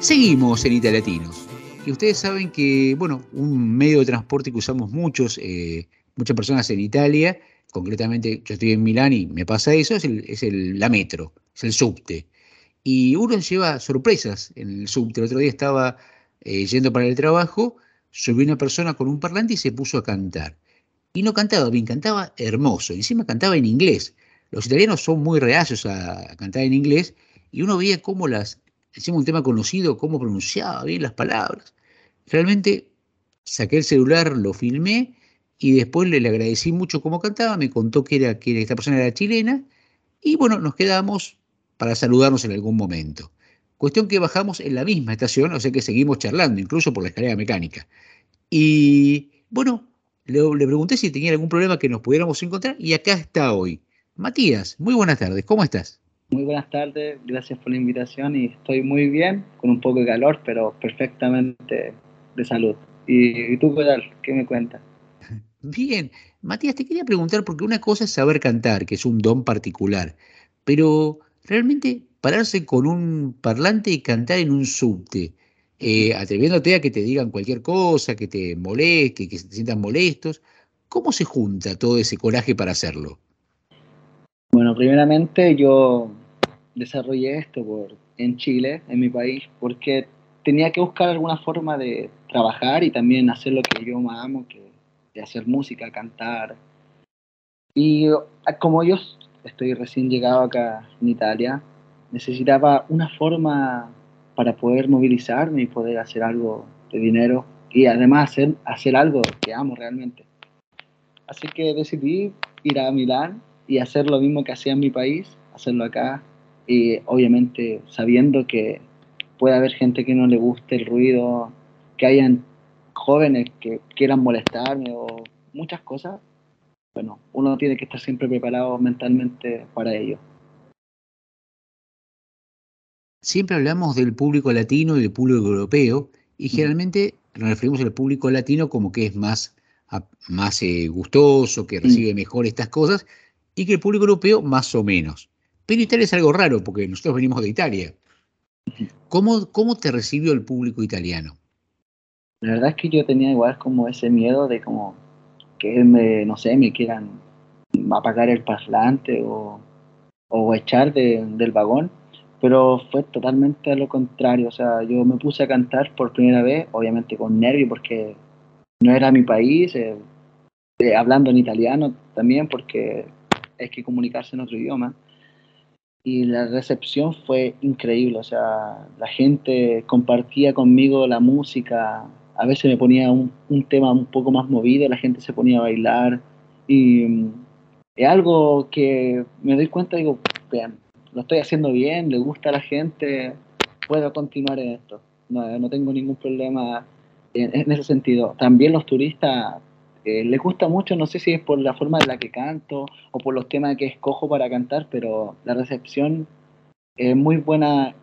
Seguimos en Italiatinos. Y ustedes saben que, bueno, un medio de transporte que usamos muchos, eh, muchas personas en Italia, concretamente yo estoy en Milán y me pasa eso, es, el, es el- la metro, es el subte. Y uno lleva sorpresas en el subte. El otro día estaba eh, yendo para el trabajo, subió una persona con un parlante y se puso a cantar. y no cantaba bien, cantaba hermoso, encima cantaba en inglés. Los italianos son muy reacios a, cantar en inglés y uno veía cómo las, encima un tema conocido, cómo pronunciaba bien las palabras. Realmente saqué el celular, lo filmé y después le, agradecí mucho cómo cantaba, me contó que, era, que esta persona era chilena y bueno, nos quedamos para saludarnos en algún momento. Cuestión que bajamos en la misma estación, o sea que seguimos charlando, incluso por la escalera mecánica. Y bueno, le, le, pregunté si tenía algún problema que nos pudiéramos encontrar y acá está hoy. Matías, muy buenas tardes, ¿cómo estás? Muy buenas tardes, gracias por la invitación y estoy muy bien, con un poco de calor, pero perfectamente de salud. ¿Y, tú qué tal? ¿Qué me cuentas? Bien, Matías, te quería preguntar porque una cosa es saber cantar, que es un don particular, pero realmente pararse con un parlante y cantar en un subte, eh, atreviéndote a que te digan cualquier cosa, que te moleste, que se te sientan molestos, ¿cómo se junta todo ese coraje para hacerlo? Bueno, primeramente yo desarrollé esto por, en Chile, en mi país, porque tenía que buscar alguna forma de trabajar y también hacer lo que yo más amo, que de hacer música, cantar. Y ah, como yo estoy recién llegado acá en Italia, necesitaba una forma para poder movilizarme y poder hacer algo de dinero y además hacer, hacer algo que amo realmente. Así que decidí ir a Milán y hacer lo mismo que hacía en mi país, hacerlo acá y obviamente sabiendo que puede haber gente que no le guste el ruido, que hayan jóvenes que quieran molestarme o muchas cosas, bueno, uno tiene que estar siempre preparado mentalmente para ello. Siempre hablamos del público latino y del público europeo, y generalmente nos referimos al público latino como que es más, más eh, gustoso, que recibe mejor estas cosas, y que el público europeo más o menos. Pero Italia es algo raro, porque nosotros venimos de Italia. ¿Cómo, cómo te recibió el público italiano? La verdad es que yo tenía igual como ese miedo de como que me, no sé, me quieran apagar el parlante o, o echar del vagón, pero fue totalmente lo contrario, o sea, yo me puse a cantar por primera vez, obviamente con nervio porque no era mi país, eh, eh, hablando en italiano también porque hay que comunicarse en otro idioma. Y la recepción fue increíble, o sea, la gente compartía conmigo la música, a veces me ponía un, tema un poco más movido, la gente se ponía a bailar y mm, es algo que me doy cuenta, digo, lo estoy haciendo bien, le gusta a la gente, puedo continuar en esto, no, no tengo ningún problema en, en, ese sentido. También los turistas eh, les gusta mucho, no sé si es por la forma en la que canto o por los temas que escojo para cantar, pero la recepción es muy buena,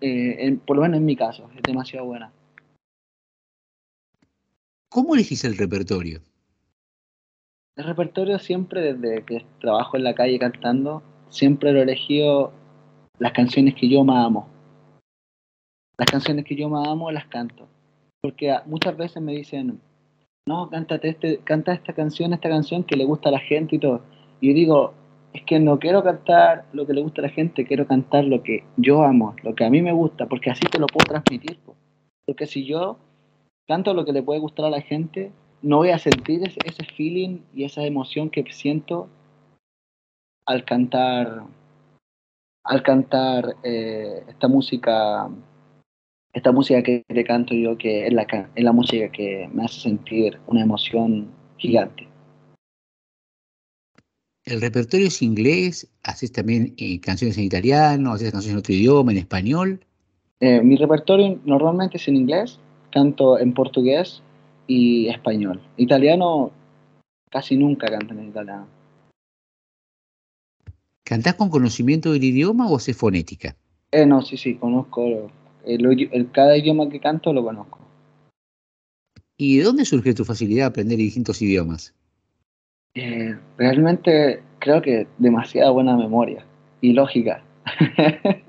eh, por lo menos en mi caso, es demasiado buena. ¿Cómo elegís el repertorio? El repertorio siempre desde que trabajo en la calle cantando, siempre lo he elegido las canciones que yo más amo. Las canciones que yo más amo las canto. Porque muchas veces me dicen, no, cántate este, canta esta canción, esta canción que le gusta a la gente y todo. Y yo digo, es que no quiero cantar lo que le gusta a la gente, quiero cantar lo que yo amo, lo que a mí me gusta, porque así te lo puedo transmitir. Porque si yo tanto lo que le puede gustar a la gente, no voy a sentir ese, feeling y esa emoción que siento al cantar al cantar eh, esta música esta música que te canto yo que es la, es la música que me hace sentir una emoción gigante ¿El repertorio es inglés? ¿Haces también eh, canciones en italiano? ¿Haces canciones en otro idioma, en español? Eh, mi repertorio normalmente es en inglés, canto en portugués y español. Italiano casi nunca canto en italiano. ¿Cantás con conocimiento del idioma o haces fonética? Eh, no, sí, sí, conozco. El, cada idioma que canto lo conozco. ¿Y de dónde surge tu facilidad de aprender distintos idiomas? Eh, realmente creo que demasiada buena memoria y lógica. (laughs)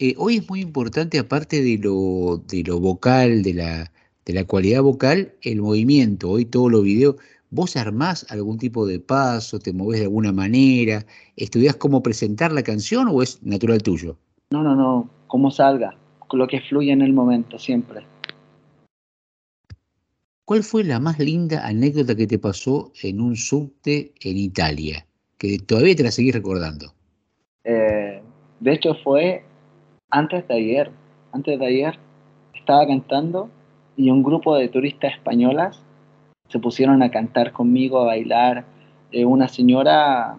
Eh, hoy es muy importante, aparte de lo, de lo vocal, de la, de la cualidad vocal, el movimiento. Hoy todos los videos, vos armás algún tipo de paso, te movés de alguna manera, estudiás cómo presentar la canción o es natural tuyo? No, no, no, cómo salga, lo que fluye en el momento, siempre. ¿cuál fue la más linda anécdota que te pasó en un subte en Italia? Que todavía te la seguís recordando. Eh, de hecho fue antes de ayer, antes de ayer estaba cantando y un grupo de turistas españolas se pusieron a cantar conmigo, a bailar. Eh, una señora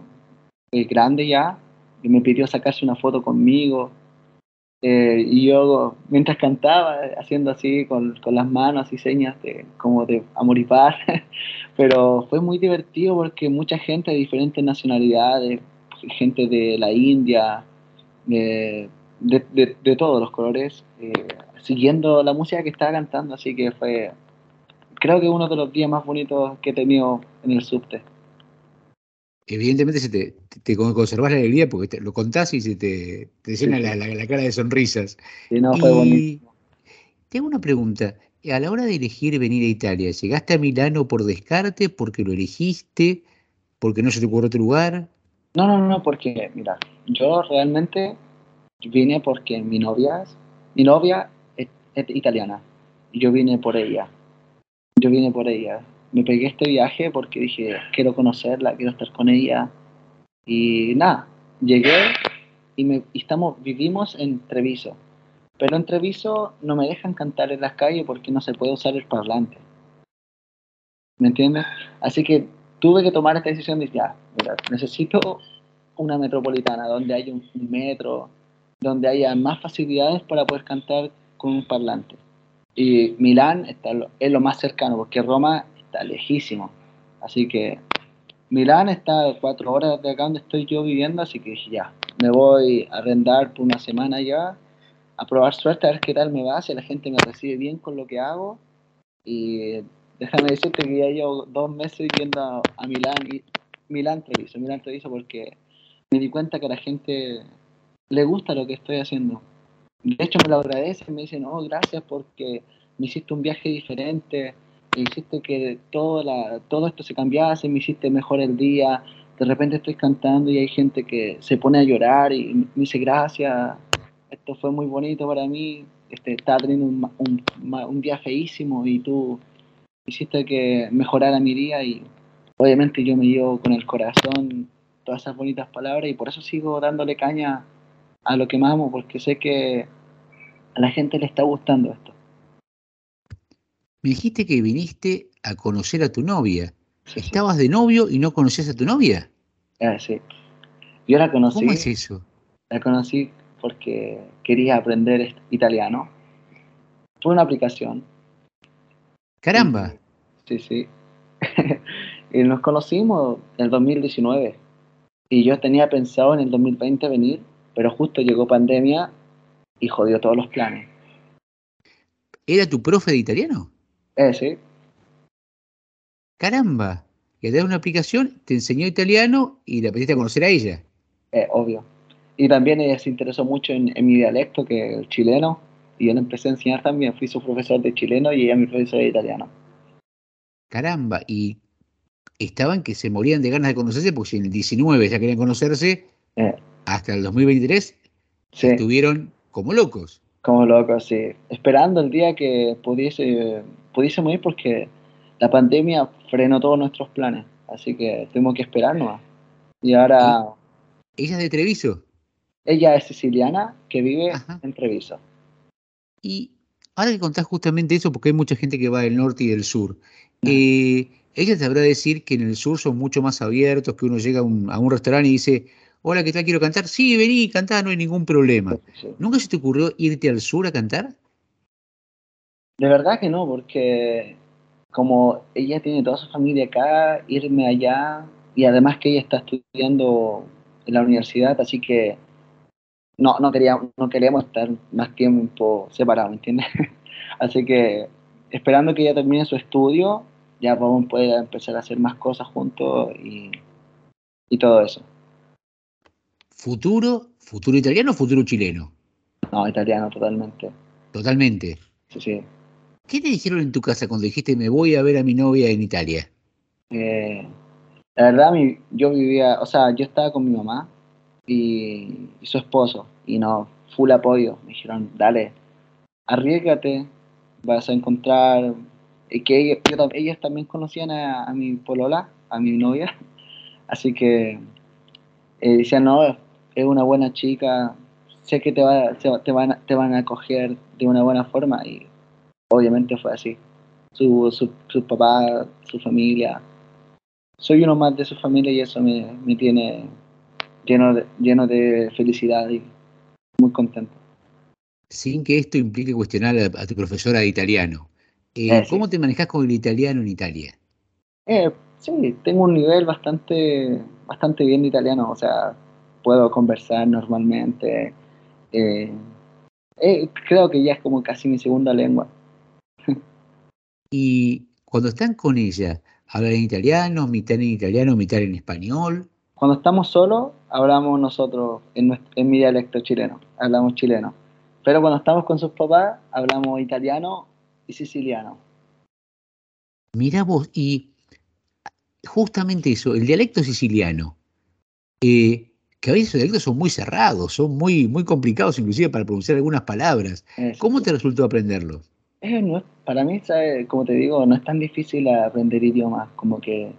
eh, grande ya me pidió sacarse una foto conmigo. Eh, y yo, mientras cantaba, haciendo así con, con las manos y señas de, como de amor y paz, (laughs) pero fue muy divertido porque mucha gente de diferentes nacionalidades, gente de la India, de, de, de- de todos los colores, eh, siguiendo la música que estaba cantando, así que fue, creo que uno de los días más bonitos que he tenido en el subte. Evidentemente se te, te, la alegría porque te- lo contás y se te, te llena Sí, la, la- la cara de sonrisas. Sí, no, fue Y bonito. te hago una pregunta. A la hora de elegir venir a Italia, ¿llegaste a Milano por descarte, porque lo elegiste, porque no se te ocurrió otro lugar? No, no, no, porque, mira, yo realmente vine porque mi novia, mi novia es, italiana yo vine por ella. Yo vine por ella. Me pegué este viaje porque dije, quiero conocerla, quiero estar con ella. Y nada, llegué y, me, estamos, vivimos en Treviso. Pero en Treviso no me dejan cantar en las calles porque no se puede usar el parlante. ¿Me entiendes? Así que tuve que tomar esta decisión de ya, necesito una metropolitana donde haya un, un metro, donde haya más facilidades para poder cantar con un parlante. Y Milán está es lo más cercano, porque Roma está lejísimo. Así que Milán está a cuatro horas de acá donde estoy yo viviendo, así que dije, ya, me voy a arrendar por una semana ya, a probar suerte, a ver qué tal me va, si la gente me recibe bien con lo que hago. Y déjame decirte que ya llevo dos meses viviendo a, Milán, y Milán Treviso, Milán Treviso, porque me di cuenta que la gente le gusta lo que estoy haciendo. De hecho, me lo agradecen, me dicen, oh, gracias porque me hiciste un viaje diferente, me hiciste que todo, la, todo esto se cambiase, me hiciste mejor el día. De repente estoy cantando y hay gente que se pone a llorar y me dice, gracias, esto fue muy bonito para mí, este, estaba teniendo un, un, un día feísimo y tú hiciste que mejorara mi día y obviamente yo me llevo con el corazón todas esas bonitas palabras y por eso sigo dándole caña a lo que más amo, porque sé que a la gente le está gustando esto. Me dijiste que viniste a conocer a tu novia. ¿Estabas de novio y no conocías a tu novia? Eh, sí. Yo la conocí, ¿Cómo es eso? la conocí porque quería aprender italiano. Fue una aplicación, Caramba, sí, sí. (laughs) y nos conocimos en el 2019. Y yo tenía pensado en el 2020 venir, pero justo llegó pandemia y jodió todos los planes. ¿era tu profe de italiano? Eh, sí. Caramba, través de una aplicación te enseñó italiano y la pediste a conocer a ella. Eh, obvio. Y también ella se interesó mucho en, en mi dialecto, que es el chileno, y yo le empecé a enseñar también. Fui su profesor de chileno y ella mi profesora de italiano. Caramba, y estaban que se morían de ganas de conocerse porque si en el 19 ya querían conocerse, Eh, hasta el 2023 sí, estuvieron como locos. como loco, sí. Esperando el día que pudiese, pudiésemos ir porque la pandemia frenó todos nuestros planes. Así que tuvimos que esperar nomás. Y ahora Ella es de Treviso. ella es siciliana que vive Ajá. en Treviso. Y ahora que contás justamente eso, porque hay mucha gente que va del norte y del sur, eh, ella te habrá de decir que en el sur son mucho más abiertos, que uno llega a un, a un restaurante y dice, hola, ¿qué tal? Quiero cantar. Sí, vení, cantá, no hay ningún problema. Sí. ¿Nunca se te ocurrió irte al sur a cantar? De verdad que no, porque como ella tiene toda su familia acá, irme allá, y además que ella está estudiando en la universidad, así que no, no, queríamos, no queríamos estar más tiempo separados, ¿me entiendes? (laughs) Así que esperando que ella termine su estudio, ya vamos a poder empezar a hacer más cosas juntos y, y todo eso. ¿Futuro? ¿Futuro italiano o futuro chileno? No, italiano totalmente. Totalmente. Sí, sí. ¿Qué te dijeron en tu casa cuando dijiste me voy a ver a mi novia en Italia? Eh, la verdad, mi- yo vivía, o sea, yo estaba con mi mamá y, y su esposo, y no, full apoyo. Me dijeron, dale, arriesgate, vas a encontrar y que ellos, también conocían a, a mi polola, a mi novia, (laughs) así que eh, decían, no, es una buena chica, sé que te, va, te, van, a- te van a acoger de una buena forma y obviamente fue así. Su, su, su papá, su familia, soy uno más de su familia y eso me, me tiene lleno de, lleno de felicidad y muy contento. Sin que esto implique cuestionar a, a tu profesora de italiano. Eh, Eh, sí. ¿Cómo te manejas con el italiano en Italia? Eh, sí, tengo un nivel bastante, bastante bien de italiano, o sea, puedo conversar normalmente. eh, eh, creo que ya es como casi mi segunda lengua. Y cuando están con ella, ¿hablan en italiano, mitad en italiano, mitad en español? Cuando estamos solos, hablamos nosotros en, mi dialecto chileno, hablamos chileno. Pero cuando estamos con sus papás, hablamos italiano y siciliano. Mirá vos, y justamente eso, el dialecto siciliano, eh, que a veces los dialectos son muy cerrados, son muy, muy complicados inclusive para pronunciar algunas palabras. Eh, sí, ¿Cómo te resultó aprenderlo? Eh, no para mí, ¿sabe? como te digo, no es tan difícil aprender idiomas, como que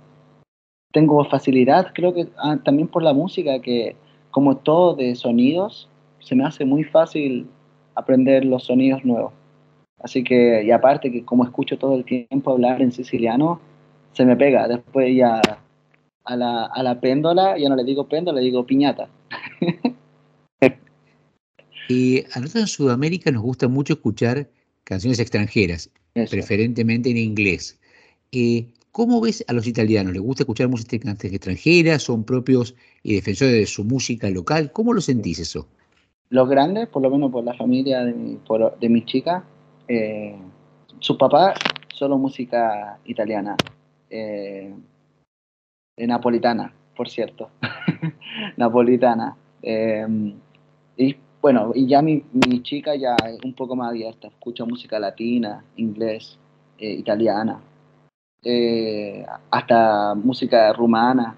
tengo facilidad, creo que ah, también por la música, que como todo de sonidos, se me hace muy fácil aprender los sonidos nuevos. Así que, y aparte que como escucho todo el tiempo hablar en siciliano, se me pega. Después ya a la, a la péndola, ya no le digo péndola, le digo piñata. (laughs) Eh, a nosotros en Sudamérica nos gusta mucho escuchar canciones extranjeras, Eso. preferentemente en inglés. Eh, ¿Cómo ves a los italianos? ¿Les gusta escuchar música extranjera? ¿Son propios y defensores de su música local? ¿Cómo lo sentís eso? Los grandes, por lo menos por la familia de mi, por- de mi chica, eh, su papá solo música italiana, eh, eh, napolitana, por cierto, (laughs) napolitana. eh, y bueno, y ya mi, mi chica ya es un poco más abierta, escucha música latina, inglés, eh, italiana, eh, hasta música rumana,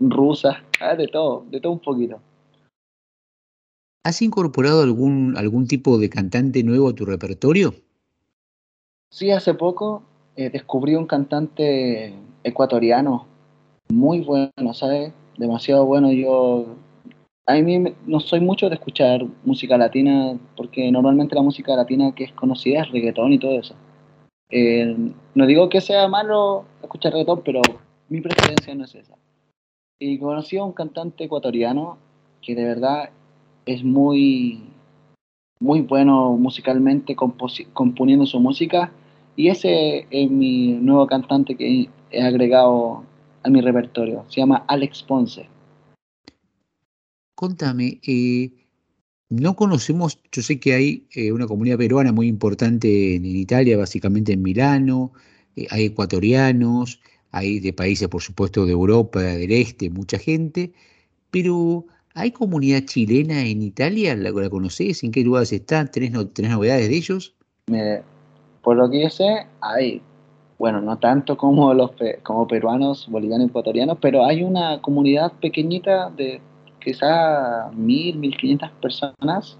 rusa, (laughs) ah, de todo, de todo un poquito. ¿Has incorporado algún, algún tipo de cantante nuevo a tu repertorio? Sí, hace poco eh, descubrí un cantante ecuatoriano muy bueno, ¿sabes? Demasiado bueno. Yo, a mí no soy mucho de escuchar música latina, porque normalmente la música latina que es conocida es reggaetón y todo eso. Eh, no digo que sea malo escuchar reggaetón, pero mi preferencia no es esa. Y conocí a un cantante ecuatoriano que de verdad es muy, muy bueno musicalmente componiendo su música y ese es mi nuevo cantante que he agregado a mi repertorio. Se llama Alex Ponce. Contame, eh, no conocemos, yo sé que hay eh, una comunidad peruana muy importante en, en Italia, básicamente en Milano, eh, hay ecuatorianos, hay de países, por supuesto, de Europa, del este, mucha gente, pero ¿hay comunidad chilena en Italia? ¿La, la conocés? ¿En qué lugares están? ¿Tenés, no- tenés novedades de ellos? Me- por lo que yo sé, hay, bueno, no tanto como los como peruanos, bolivianos ecuatorianos, pero hay una comunidad pequeñita de quizá mil, mil quinientas personas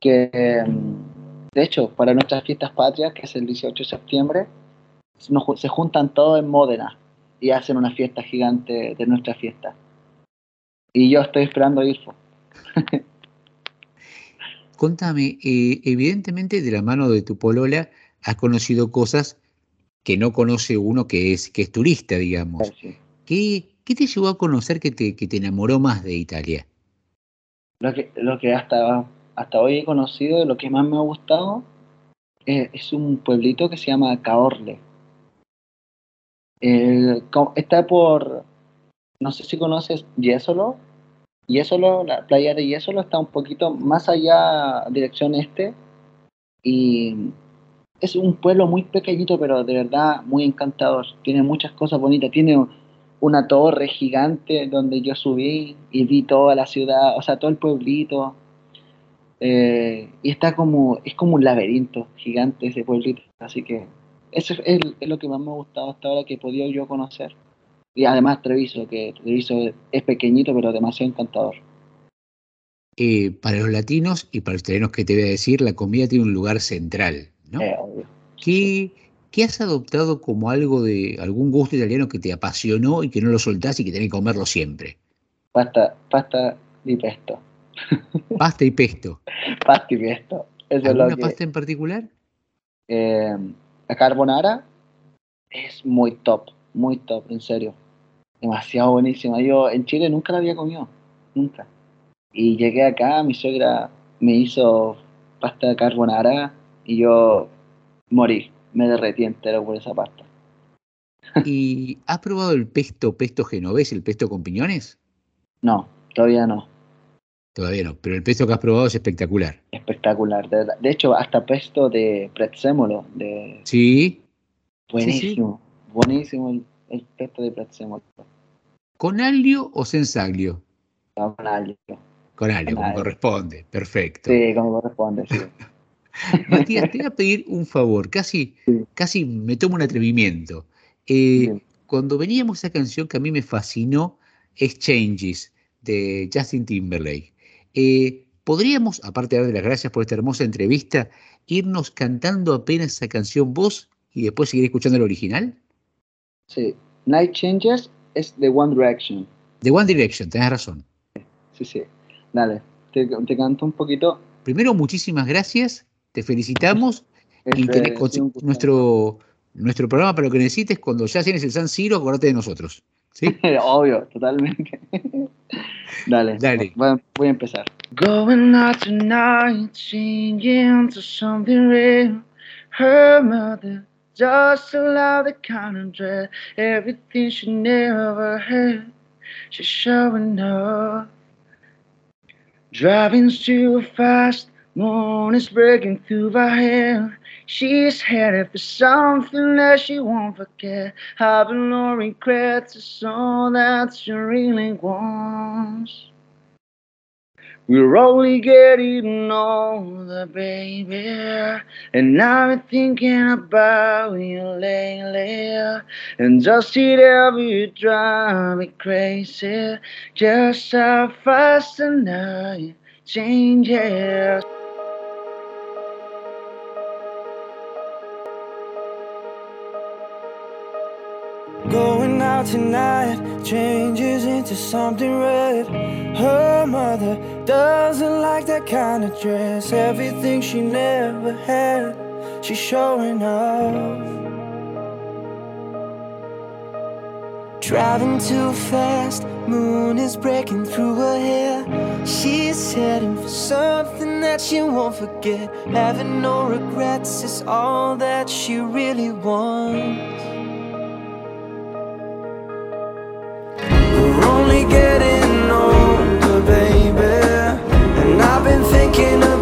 que, mm, de hecho, para nuestras fiestas patrias, que es el 18 de septiembre, nos se juntan todos en Módena y hacen una fiesta gigante de nuestra fiesta. Y yo estoy esperando ir. (laughs) Contame, eh, evidentemente de la mano de tu polola has conocido cosas que no conoce uno que es, que es turista, digamos. ¿Qué, qué te llevó a conocer que te, que te enamoró más de Italia? Lo que, lo que hasta, hasta hoy he conocido, lo que más me ha gustado, eh, es un pueblito que se llama Caorle. Está por, no sé si conoces Jesolo. Jesolo, la playa de Jesolo está un poquito más allá, dirección este. Y es un pueblo muy pequeñito, pero de verdad muy encantador. Tiene muchas cosas bonitas. Tiene una torre gigante donde yo subí y vi toda la ciudad, o sea, todo el pueblito. Eh, y está como, es como un laberinto gigante ese pueblito. Así que eso es, lo que más me ha gustado hasta ahora que he podido yo conocer. Y además Treviso, que Treviso es pequeñito pero demasiado encantador. Eh, para los latinos y para los italianos, ¿qué te voy a decir? La comida tiene un lugar central, ¿no? Eh. ¿Qué, ¿qué has adoptado como algo de algún gusto italiano que te apasionó y que no lo soltás y que tenés que comerlo siempre? Pasta, pasta y pesto. (laughs) Pasta y pesto. Pasta y pesto. Eso es ¿Alguna lo que, pasta en particular? eh, la carbonara es muy top, muy top, en serio. Demasiado buenísima. Yo en Chile nunca la había comido, nunca. Y llegué acá, mi suegra me hizo pasta de carbonara y yo morí, me derretí entero por esa pasta. ¿Y has probado el pesto, pesto genovés, el pesto con piñones? No, todavía no. Todavía no, pero el pesto que has probado es espectacular. Espectacular, de verdad. De hecho, hasta pesto de prezzemolo, de Sí, buenísimo, buenísimo el, el pesto de prezzemolo. ¿con alio o sensaglio? Con alio. Con alio, Con como alio. corresponde. Perfecto. Sí, como corresponde, sí. (laughs) (laughs) Matías, te voy a pedir un favor, casi, casi me tomo un atrevimiento. Eh, cuando veníamos a esa canción que a mí me fascinó, es Changes, de Justin Timberlake. Eh, ¿Podríamos, aparte de darle las gracias por esta hermosa entrevista, irnos cantando apenas esa canción vos y después seguir escuchando el original? Sí. Night Changes es de One Direction. De One Direction, tenés razón. Sí, sí. Dale, te, te canto un poquito. Primero, muchísimas gracias, te felicitamos (laughs) y Este, tenés con- un gusto. nuestro, nuestro programa para lo que necesites. Cuando ya tienes el San Siro, acordate de nosotros. ¿sí? (laughs) Obvio, totalmente. (laughs) Dale, Dale. Voy, voy a empezar. Going out tonight, changing to something real. Her mother just allowed the kind of dread, everything she never had. She's showing up. Driving too fast, moon is breaking through her hair. She's headed for something that she won't forget. Having no regrets is all that she really wants. We're only getting older, baby. And I've been thinking about you lately. And just it ever drive me crazy. Just how fast the night changes. Out tonight changes into something red. Her mother doesn't like that kind of dress. Everything she never had, she's showing off. Driving too fast, moon is breaking through her hair. She's heading for something that she won't forget. Having no regrets is all that she really wants. thinking of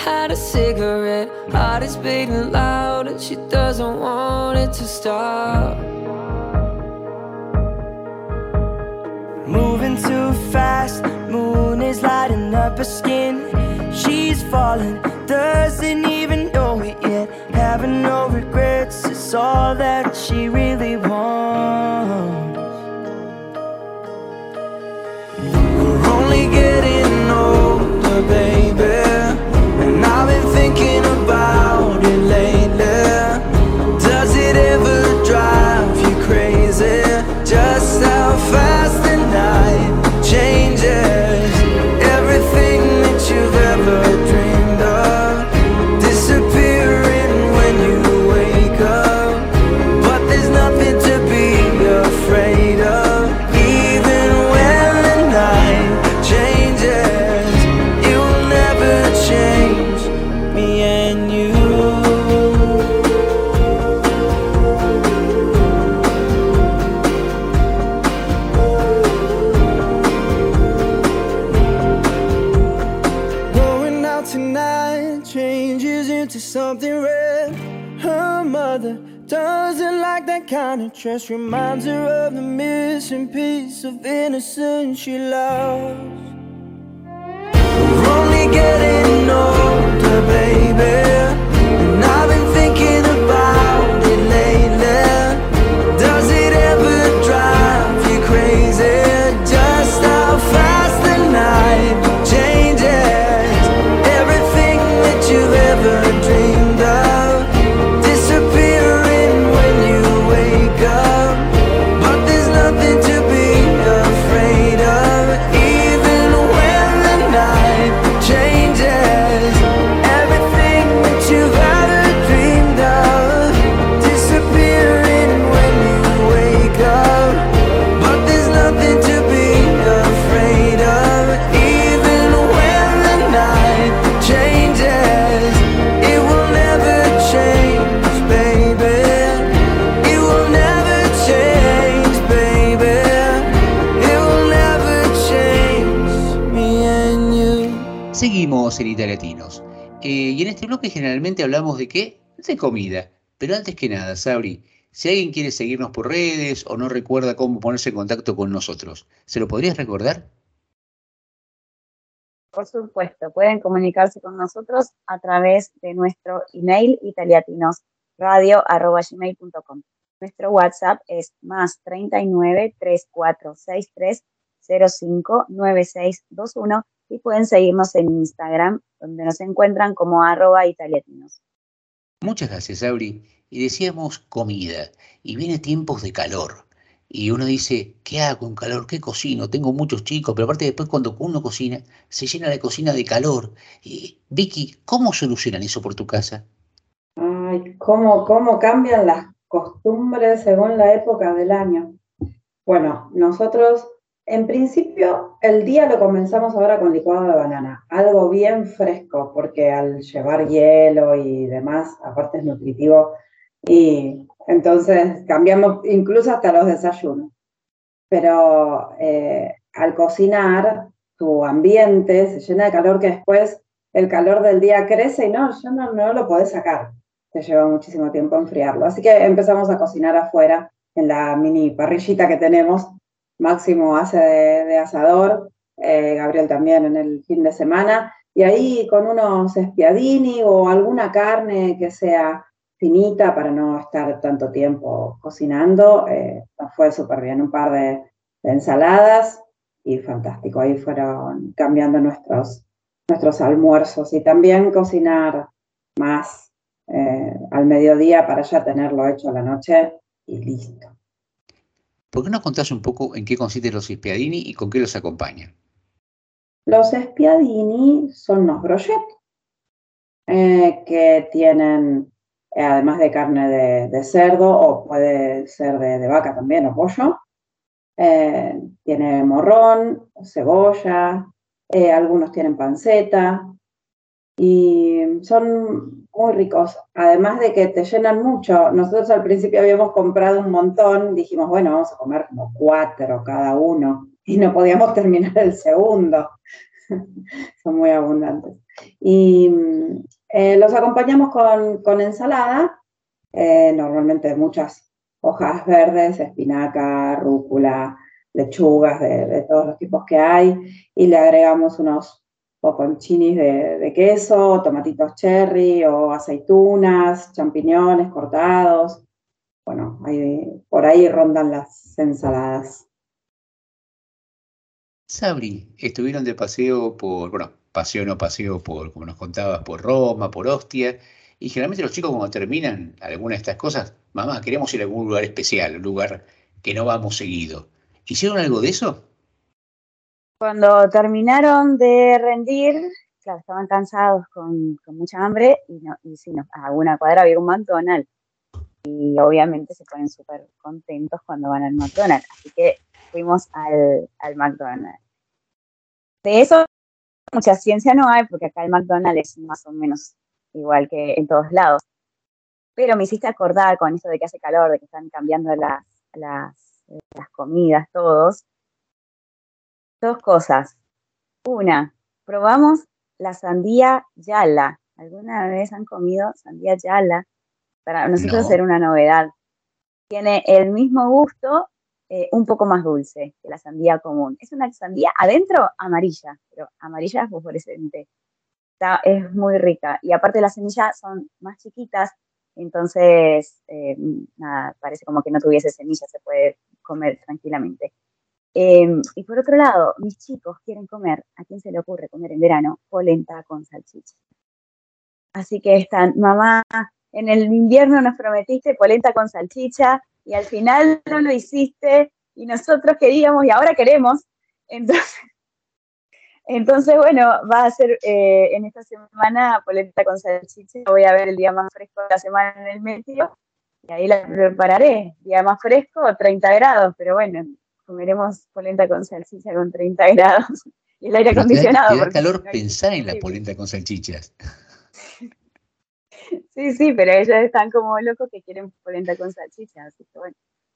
behind a cigarette. Heart is beating loud, and she doesn't want it to stop. Moving too fast, moon is lighting up her skin. She's falling, doesn't even know it yet. Having no regrets is all that she really wants. Dress. Reminds her of the missing piece of innocence she lost. We're only getting older, baby. And I've been thinking about it lately. Does it ever drive you crazy? Este bloque generalmente hablamos de qué? De comida. Pero antes que nada, Sabri, si alguien quiere seguirnos por redes o no recuerda cómo ponerse en contacto con nosotros, ¿se lo podrías recordar? Por supuesto, pueden comunicarse con nosotros a través de nuestro email italiatinosradio.gmail.com. Nuestro WhatsApp es más 39 3463 05 9621 y pueden seguirnos en Instagram, donde nos encuentran como arroba italiatinos. Muchas gracias, Sabri. Y decíamos comida, y viene tiempos de calor. Y uno dice, ¿qué hago con calor? ¿Qué cocino? Tengo muchos chicos, pero aparte después cuando uno cocina, se llena la cocina de calor. Y, Vicky, ¿cómo solucionan eso por tu casa? Ay, cómo, cómo cambian las costumbres según la época del año. Bueno, nosotros en principio el día lo comenzamos ahora con licuado de banana, algo bien fresco, porque al llevar hielo y demás, aparte es nutritivo, y entonces cambiamos incluso hasta los desayunos. Pero eh, al cocinar, tu ambiente se llena de calor que después el calor del día crece y no, ya no, no lo podés sacar. Te lleva muchísimo tiempo enfriarlo. Así que empezamos a cocinar afuera en la mini parrillita que tenemos. Máximo hace de, asador, eh, Gabriel también en el fin de semana. Y ahí con unos spiadini o alguna carne que sea finita para no estar tanto tiempo cocinando, eh, nos fue súper bien. Un par de, de ensaladas y fantástico. Ahí fueron cambiando nuestros, nuestros almuerzos y también cocinar más eh, al mediodía para ya tenerlo hecho a la noche y listo. ¿Por qué no contás un poco en qué consisten los spiadini y con qué los acompañan? Los spiadini son unos brochettes eh, que tienen, eh, además de carne de, cerdo, o puede ser de, de vaca también, o pollo, eh, tiene morrón, cebolla, eh, algunos tienen panceta, y son muy ricos, además de que te llenan mucho. Nosotros al principio habíamos comprado un montón, dijimos, bueno, vamos a comer como cuatro cada uno, y no podíamos (laughs) terminar el segundo. (laughs) Son muy abundantes. Y eh, los acompañamos con, con ensalada, eh, normalmente muchas hojas verdes, espinaca, rúcula, lechugas de, de, todos los tipos que hay, y le agregamos unos poconchinis de, de queso, tomatitos cherry o aceitunas, champiñones cortados. Bueno, por ahí rondan las ensaladas. Sabri, estuvieron de paseo por, bueno, paseo no paseo por, como nos contabas, por Roma, por Ostia, y generalmente los chicos cuando terminan alguna de estas cosas, mamá, queremos ir a algún lugar especial, un lugar que no vamos seguido. ¿Hicieron algo de eso? Cuando terminaron de rendir, claro, estaban cansados con, con mucha hambre y, no, y sí, no, a una cuadra había un McDonald's. Y obviamente se ponen súper contentos cuando van al McDonald's. Así que fuimos al, al McDonald's. De eso mucha ciencia no hay, porque acá el McDonald's es más o menos igual que en todos lados. Pero me hiciste acordar con eso de que hace calor, de que están cambiando las, las, las comidas, todos. Dos cosas. Una, probamos la sandía yala. ¿Alguna vez han comido sandía yala? Para nosotros No. era una novedad. Tiene el mismo gusto, eh, un poco más dulce que la sandía común. Es una sandía adentro amarilla, pero amarilla fosforescente. Está, es muy rica. Y aparte las semillas son más chiquitas, entonces, eh, nada, parece como que no tuviese semillas, se puede comer tranquilamente. Eh, y por otro lado, mis chicos quieren comer, ¿a quién se le ocurre comer en verano? Polenta con salchicha. Así que están, mamá, en el invierno nos prometiste polenta con salchicha y al final no lo hiciste y nosotros queríamos y ahora queremos. Entonces, (laughs) entonces bueno, va a ser eh, en esta semana polenta con salchicha. Voy a ver el día más fresco de la semana en el metro y ahí la prepararé. Día más fresco, 30 grados, pero bueno, comeremos polenta con salchicha con 30 grados y el aire Pero te da- acondicionado. Te da calor no- pensar en la polenta con salchichas. Sí, sí, pero ellos están como locos que quieren polenta con salchicha, así que bueno.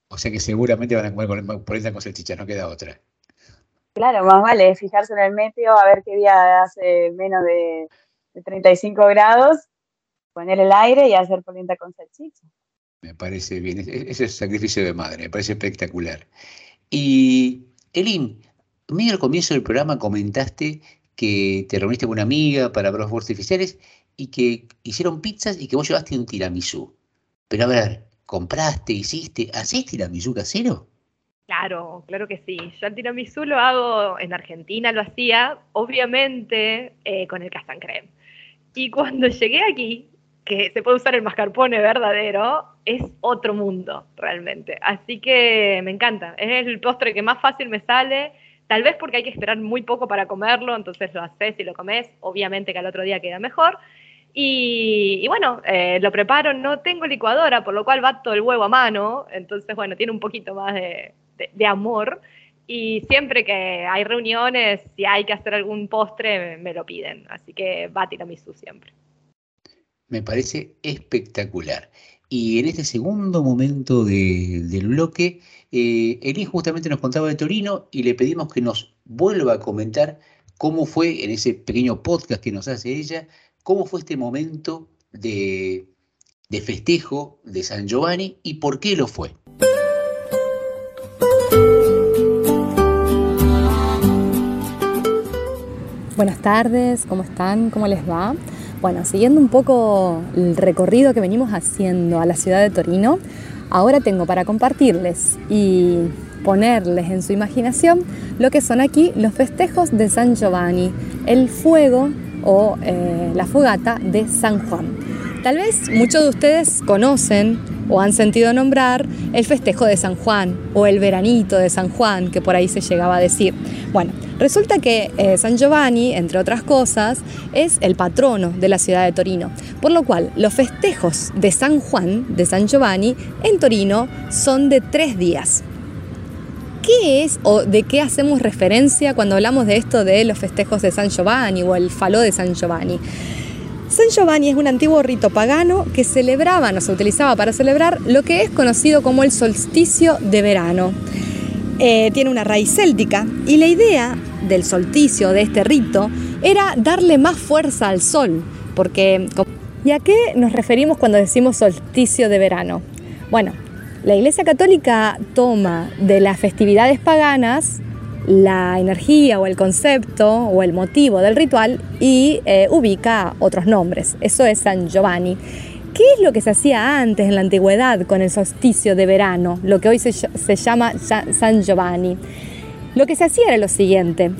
O sea que seguramente van a comer polenta con salchichas, no queda otra. Claro, más vale fijarse en el meteo, a ver qué día hace menos de, de 35 grados, poner el aire y hacer polenta con salchicha. Me parece bien. Ese es sacrificio de madre, me parece espectacular. Y, Elin, medio al comienzo del programa comentaste que te reuniste con una amiga para ver los artificiales y que hicieron pizzas y que vos llevaste un tiramisú. Pero a ver, ¿compraste, hiciste, hacés tiramisú casero? Claro, claro que sí. Yo el tiramisú lo hago en Argentina, lo hacía, obviamente, eh, con el castañ creme. Y cuando llegué aquí, que se puede usar el mascarpone verdadero, es otro mundo, realmente. Así que me encanta. Es el postre que más fácil me sale. Tal vez porque hay que esperar muy poco para comerlo, entonces lo haces y lo comes. Obviamente que al otro día queda mejor. Y, bueno, eh, lo preparo, no tengo licuadora, por lo cual bato el huevo a mano, entonces bueno, tiene un poquito más de, de- amor. Y siempre que hay reuniones, si hay que hacer algún postre, me, me lo piden. Así que va tiramisú siempre. Me parece espectacular. Y en este segundo momento de- del bloque, eh, Elin justamente nos contaba de Torino y le pedimos que nos vuelva a comentar cómo fue en ese pequeño podcast que nos hace ella, cómo fue este momento de, de festejo de San Giovanni y por qué lo fue. Buenas tardes, ¿cómo están? ¿Cómo les va? Bueno, siguiendo un poco el recorrido que venimos haciendo a la ciudad de Torino, ahora tengo para compartirles y ponerles en su imaginación lo que son aquí los festejos de San Giovanni, el fuego o eh, la fogata de San Juan. Tal vez muchos de ustedes conocen o han sentido nombrar el festejo de San Juan o el veranito de San Juan, que por ahí se llegaba a decir. Bueno, resulta que eh, San Giovanni, entre otras cosas, es el patrono de la ciudad de Torino, por lo cual los festejos de San Juan, de San Giovanni, en Torino son de tres días. ¿Qué es o de qué hacemos referencia cuando hablamos de esto de los festejos de San Giovanni o el faló de San Giovanni? San Giovanni es un antiguo rito pagano que celebraban o se utilizaba para celebrar lo que es conocido como el solsticio de verano. Eh, tiene una raíz céltica y la idea del solsticio, de este rito, era darle más fuerza al sol, porque ¿y a qué nos referimos cuando decimos solsticio de verano? Bueno, la Iglesia Católica toma de las festividades paganas la energía o el concepto o el motivo del ritual y eh, ubica otros nombres. Eso es San Giovanni. ¿Qué es lo que se hacía antes en la antigüedad con el solsticio de verano, lo que hoy se, se llama San Giovanni? Lo que se hacía era lo siguiente.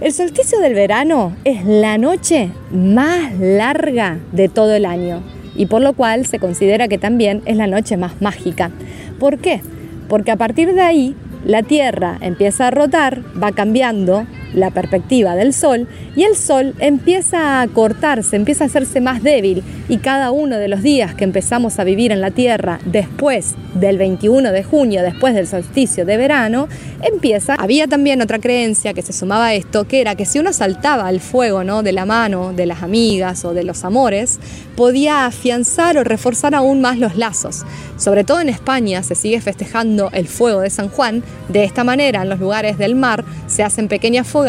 El solsticio del verano es la noche más larga de todo el año y por lo cual se considera que también es la noche más mágica. ¿Por qué? Porque a partir de ahí la Tierra empieza a rotar, va cambiando la perspectiva del Sol y el Sol empieza a cortarse, empieza a hacerse más débil y cada uno de los días que empezamos a vivir en la Tierra después del 21 de junio, después del solsticio de verano, empieza. Había también otra creencia que se sumaba a esto, que era que si uno saltaba al fuego ¿no? de la mano de las amigas o de los amores, podía afianzar o reforzar aún más los lazos. Sobre todo en España se sigue festejando el fuego de San Juan. De esta manera, en los lugares del mar se hacen pequeñas fogatas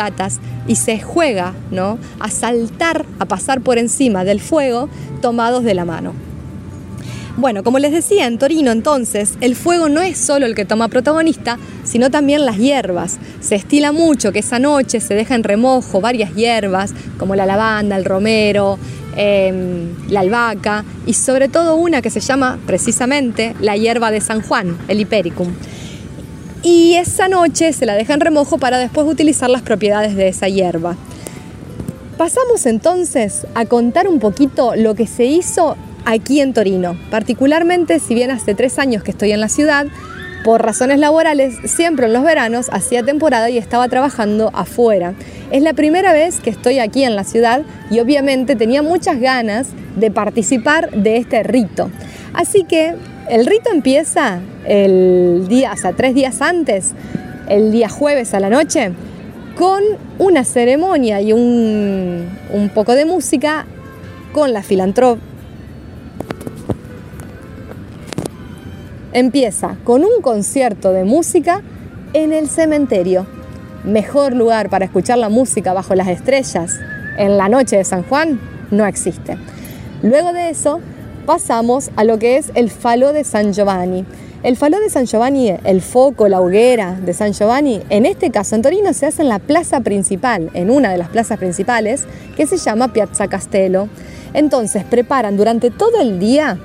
y se juega ¿no? a saltar, a pasar por encima del fuego tomados de la mano. Bueno, como les decía, en Torino entonces el fuego no es solo el que toma protagonista, sino también las hierbas. Se estila mucho que esa noche se deja en remojo varias hierbas, como la lavanda, el romero, em, la albahaca y sobre todo una que se llama precisamente la hierba de San Juan, el hipericum. Y esa noche se la deja en remojo para después utilizar las propiedades de esa hierba. Pasamos entonces a contar un poquito lo que se hizo aquí en Torino. Particularmente, si bien hace tres años que estoy en la ciudad, por razones laborales, siempre en los veranos hacía temporada y estaba trabajando afuera. Es la primera vez que estoy aquí en la ciudad y obviamente tenía muchas ganas de participar de este rito. Así que el rito empieza el día, o tres días antes, el día jueves a la noche, con una ceremonia y un, un poco de música con la filantropía empieza con un concierto de música en el cementerio. Mejor lugar para escuchar la música bajo las estrellas en la noche de San Juan no existe. Luego de eso pasamos a lo que es el falo de San Giovanni. El falo de San Giovanni, el foco, la hoguera de San Giovanni, en este caso en Torino se hace en la plaza principal, en una de las plazas principales, que se llama Piazza Castello. Entonces preparan durante todo el día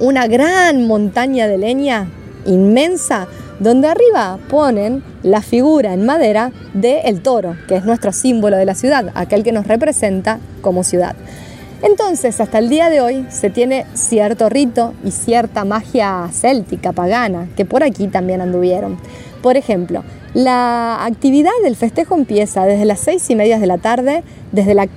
una gran montaña de leña inmensa donde arriba ponen la figura en madera del el toro, que es nuestro símbolo de la ciudad, aquel que nos representa como ciudad. Entonces, hasta el día de hoy se tiene cierto rito y cierta magia céltica, pagana, que por aquí también anduvieron. Por ejemplo, la actividad del festejo empieza desde las seis y media de la tarde, desde la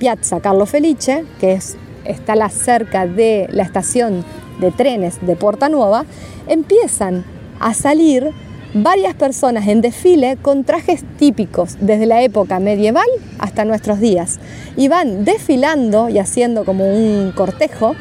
Piazza Carlo Felice, que es, está la cerca de la estación de trenes de Porta Nueva, empiezan a salir varias personas en desfile con trajes típicos desde la época medieval hasta nuestros días y van desfilando y haciendo como un cortejo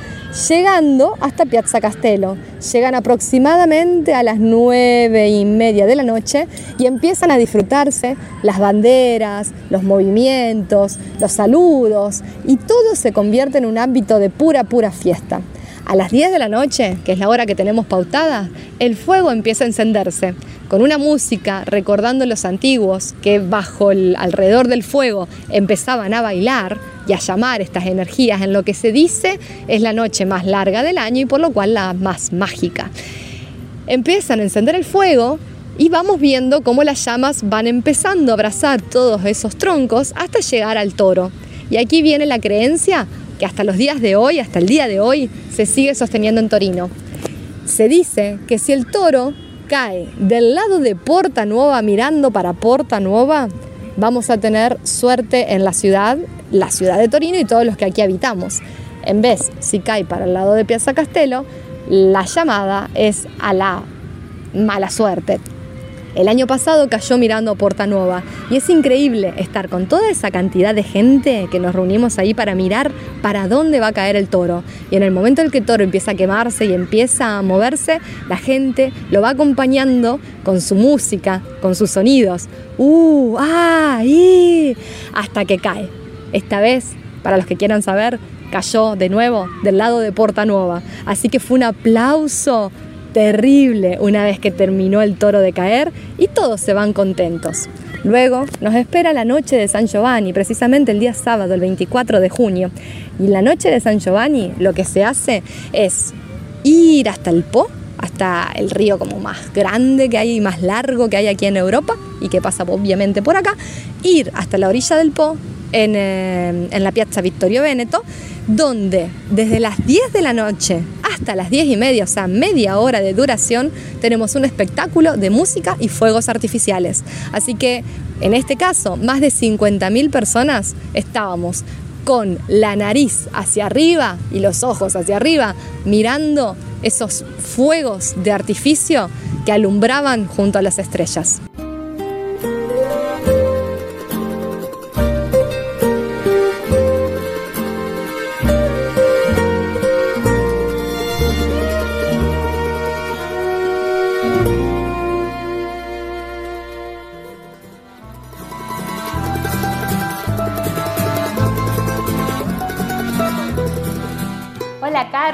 llegando hasta Piazza Castello. Llegan aproximadamente a las nueve y media de la noche y empiezan a disfrutarse las banderas, los movimientos, los saludos y todo se convierte en un ámbito de pura, pura fiesta. A las 10 de la noche, que es la hora que tenemos pautada, el fuego empieza a encenderse con una música recordando los antiguos que bajo el alrededor del fuego empezaban a bailar y a llamar estas energías en lo que se dice es la noche más larga del año y por lo cual la más mágica. Empiezan a encender el fuego y vamos viendo cómo las llamas van empezando a abrazar todos esos troncos hasta llegar al toro. Y aquí viene la creencia que hasta los días de hoy, hasta el día de hoy, se sigue sosteniendo en Torino. Se dice que si el toro cae del lado de Porta Nueva mirando para Porta Nueva, vamos a tener suerte en la ciudad, la ciudad de Torino y todos los que aquí habitamos. En vez, si cae para el lado de Piazza Castello, la llamada es a la mala suerte. El año pasado cayó mirando a Porta Nueva y es increíble estar con toda esa cantidad de gente que nos reunimos ahí para mirar para dónde va a caer el toro. Y en el momento en que el toro empieza a quemarse y empieza a moverse, la gente lo va acompañando con su música, con sus sonidos. ¡Uh! ¡Ah! ¡Y! Hasta que cae. Esta vez, para los que quieran saber, cayó de nuevo del lado de Porta Nueva. Así que fue un aplauso terrible una vez que terminó el toro de caer y todos se van contentos. Luego nos espera la noche de San Giovanni, precisamente el día sábado, el 24 de junio. Y la noche de San Giovanni lo que se hace es ir hasta el Po, hasta el río como más grande que hay y más largo que hay aquí en Europa y que pasa obviamente por acá, ir hasta la orilla del Po en, eh, en la Piazza Vittorio Veneto, donde desde las 10 de la noche hasta las 10 y media, o sea, media hora de duración, tenemos un espectáculo de música y fuegos artificiales. Así que, en este caso, más de 50.000 personas estábamos con la nariz hacia arriba y los ojos hacia arriba, mirando esos fuegos de artificio que alumbraban junto a las estrellas.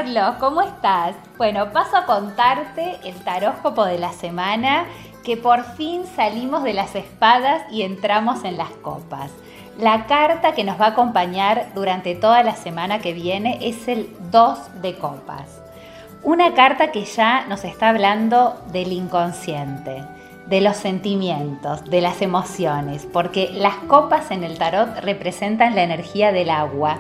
Carlos, ¿cómo estás? Bueno, paso a contarte el taróscopo de la semana, que por fin salimos de las espadas y entramos en las copas. La carta que nos va a acompañar durante toda la semana que viene es el 2 de copas. Una carta que ya nos está hablando del inconsciente, de los sentimientos, de las emociones, porque las copas en el tarot representan la energía del agua,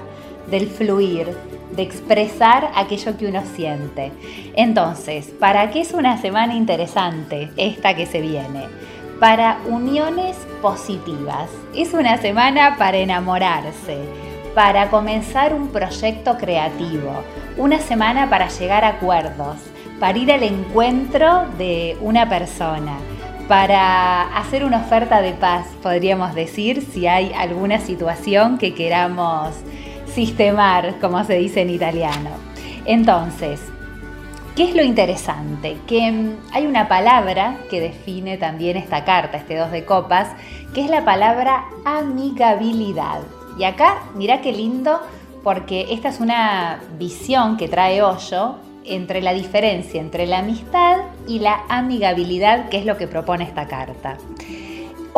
del fluir, de expresar aquello que uno siente. Entonces, ¿para qué es una semana interesante esta que se viene? Para uniones positivas. Es una semana para enamorarse, para comenzar un proyecto creativo, una semana para llegar a acuerdos, para ir al encuentro de una persona, para hacer una oferta de paz, podríamos decir, si hay alguna situación que queramos sistemar, como se dice en italiano. Entonces, ¿qué es lo interesante? Que mm, hay una palabra que define también esta carta, este dos de copas, que es la palabra amigabilidad. Y acá, mira qué lindo, porque esta es una visión que trae Hoyo entre la diferencia entre la amistad y la amigabilidad, que es lo que propone esta carta.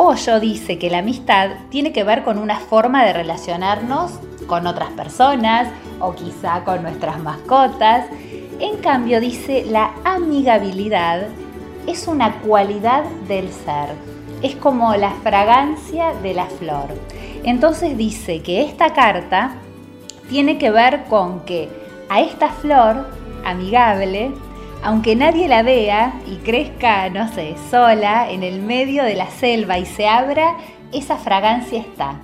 Hoyo dice que la amistad tiene que ver con una forma de relacionarnos con otras personas o quizá con nuestras mascotas. En cambio, dice, la amigabilidad es una cualidad del ser, es como la fragancia de la flor. Entonces dice que esta carta tiene que ver con que a esta flor amigable, aunque nadie la vea y crezca, no sé, sola en el medio de la selva y se abra, esa fragancia está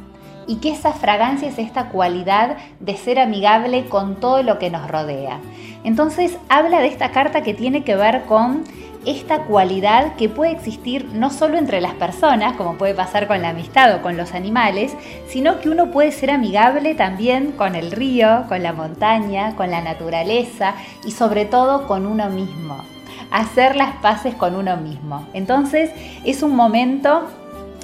y que esa fragancia es esta cualidad de ser amigable con todo lo que nos rodea. Entonces habla de esta carta que tiene que ver con esta cualidad que puede existir no solo entre las personas, como puede pasar con la amistad o con los animales, sino que uno puede ser amigable también con el río, con la montaña, con la naturaleza y sobre todo con uno mismo. Hacer las paces con uno mismo. Entonces es un momento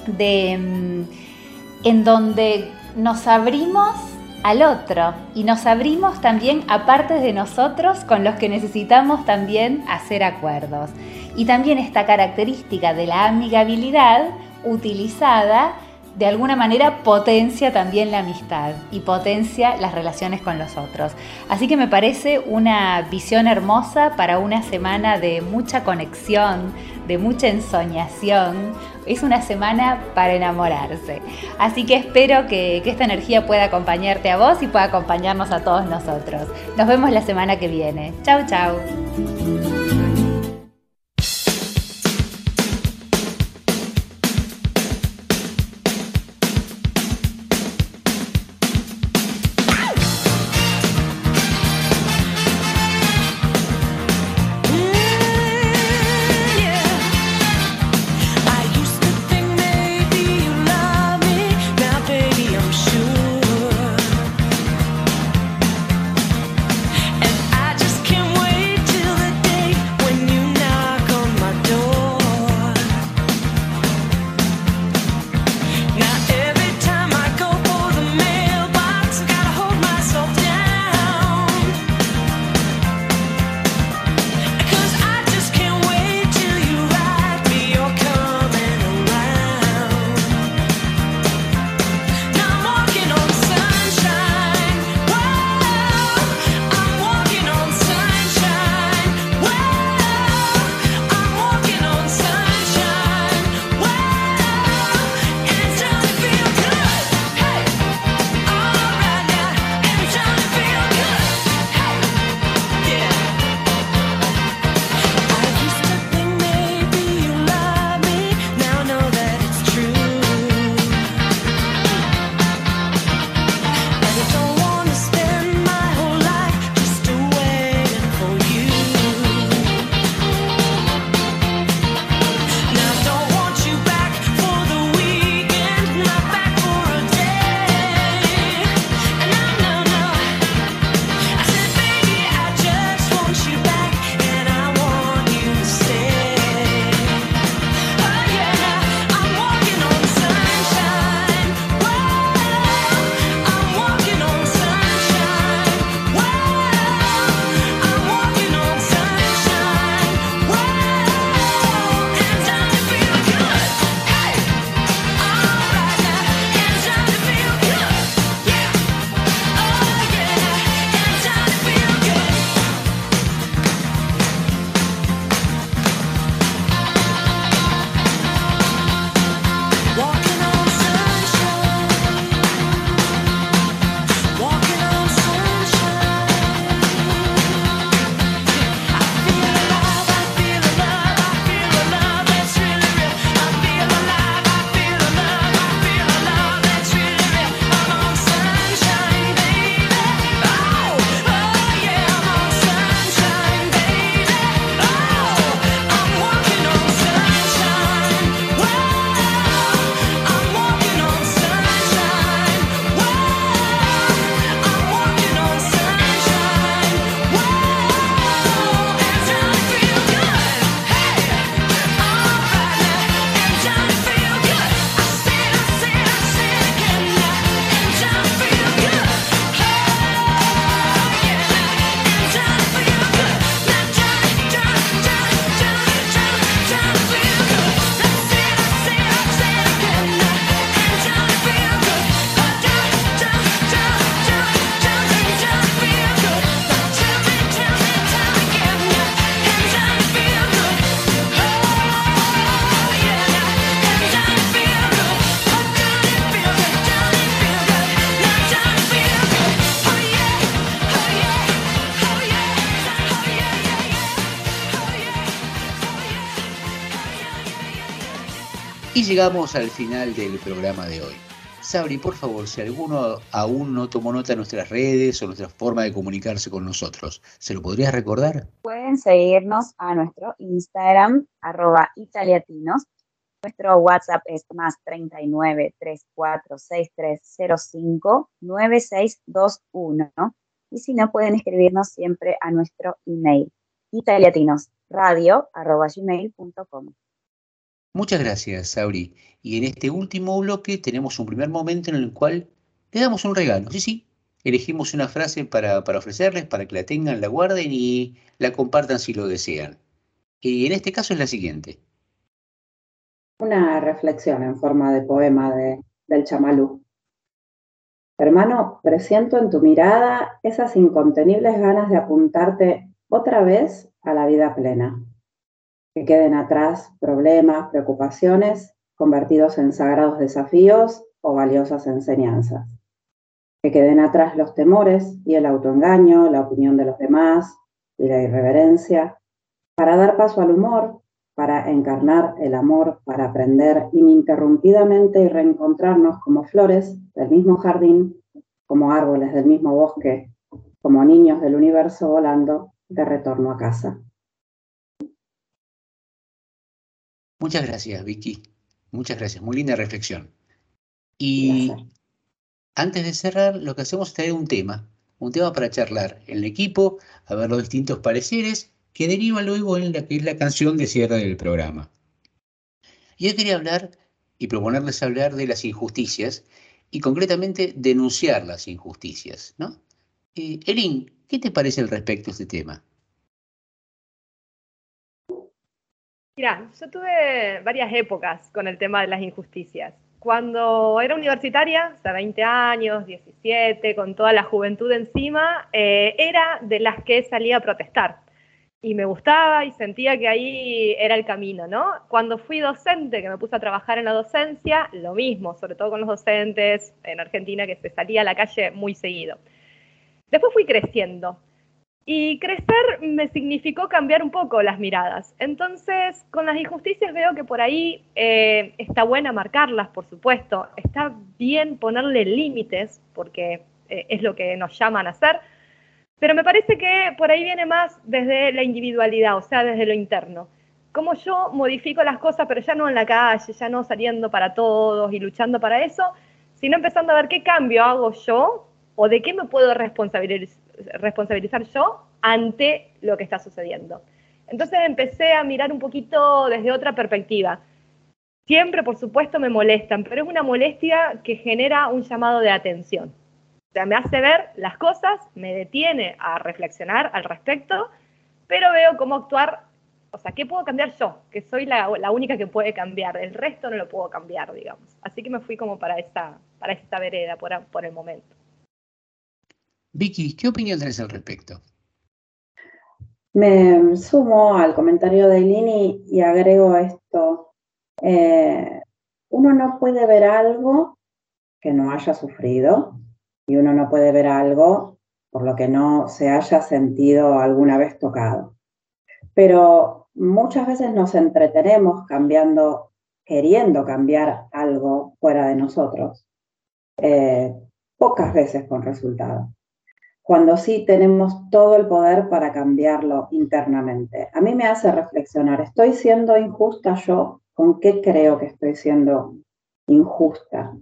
de mm, en donde nos abrimos al otro y nos abrimos también a partes de nosotros con los que necesitamos también hacer acuerdos. Y también esta característica de la amigabilidad utilizada de alguna manera potencia también la amistad y potencia las relaciones con los otros. Así que me parece una visión hermosa para una semana de mucha conexión, de mucha ensoñación. Es una semana para enamorarse. Así que espero que, esta energía pueda acompañarte a vos y pueda acompañarnos a todos nosotros. Nos vemos la semana que viene. Chau, chau. Llegamos al final del programa de hoy. Sabri, por favor, si alguno aún no tomó nota de nuestras redes o nuestra forma de comunicarse con nosotros, ¿se lo podrías recordar? Pueden seguirnos a nuestro Instagram, arroba italiatinos. Nuestro WhatsApp es más 39 34 6305 9621. Y si no, pueden escribirnos siempre a nuestro email, italiatinosradio.gmail.com. Muchas gracias, Sabri. Y en este último bloque tenemos un primer momento en el cual le damos un regalo. Sí, sí. Elegimos una frase para, para ofrecerles, para que la tengan, la guarden y la compartan si lo desean. Y en este caso es la siguiente. Una reflexión en forma de poema de, del chamalú. Hermano, presiento en tu mirada esas incontenibles ganas de apuntarte otra vez a la vida plena que queden atrás problemas, preocupaciones, convertidos en sagrados desafíos o valiosas enseñanzas. Que queden atrás los temores y el autoengaño, la opinión de los demás y la irreverencia, para dar paso al humor, para encarnar el amor, para aprender ininterrumpidamente y reencontrarnos como flores del mismo jardín, como árboles del mismo bosque, como niños del universo volando de retorno a casa. Muchas gracias, Vicky. Muchas gracias. Muy linda reflexión. Y antes de cerrar, lo que hacemos es traer un tema, un tema para charlar en el equipo, a ver los distintos pareceres que derivan luego en la que es la canción de cierre del programa. Y yo quería hablar y proponerles hablar de las injusticias y concretamente denunciar las injusticias, ¿no? Eh, Erin, ¿qué te parece al respecto de este tema? Mira, yo tuve varias épocas con el tema de las injusticias. Cuando era universitaria, hace 20 años, 17, con toda la juventud encima, eh, era de las que salía a protestar. Y me gustaba y sentía que ahí era el camino, ¿no? Cuando fui docente, que me puse a trabajar en la docencia, lo mismo, sobre todo con los docentes en Argentina, que se salía a la calle muy seguido. Después fui creciendo y crecer me significó cambiar un poco las miradas. Entonces, con las injusticias veo que por ahí eh, está buena marcarlas, por supuesto. Está bien ponerle límites, porque eh, es lo que nos llaman a hacer. Pero me parece que por ahí viene más desde la individualidad, o sea, desde lo interno. Cómo yo modifico las cosas, pero ya no en la calle, ya no saliendo para todos y luchando para eso, sino empezando a ver qué cambio hago yo o de qué me puedo responsabilizar responsabilizar yo ante lo que está sucediendo. Entonces empecé a mirar un poquito desde otra perspectiva. Siempre, por supuesto, me molestan, pero es una molestia que genera un llamado de atención. O sea, me hace ver las cosas, me detiene a reflexionar al respecto, pero veo cómo actuar, o sea, ¿qué puedo cambiar yo? Que soy la, única que puede cambiar, el resto no lo puedo cambiar, digamos. Así que me fui como para esta, para esta vereda por, por el momento. Vicky, ¿qué opinión tenés al respecto? Me sumo al comentario de Lini y agrego esto. Eh, uno no puede ver algo que no haya sufrido y uno no puede ver algo por lo que no se haya sentido alguna vez tocado. Pero muchas veces nos entretenemos cambiando, queriendo cambiar algo fuera de nosotros, eh, pocas veces con resultado cuando sí tenemos todo el poder para cambiarlo internamente. A mí me hace reflexionar, ¿estoy siendo injusta yo? ¿Con qué creo que estoy siendo injusta?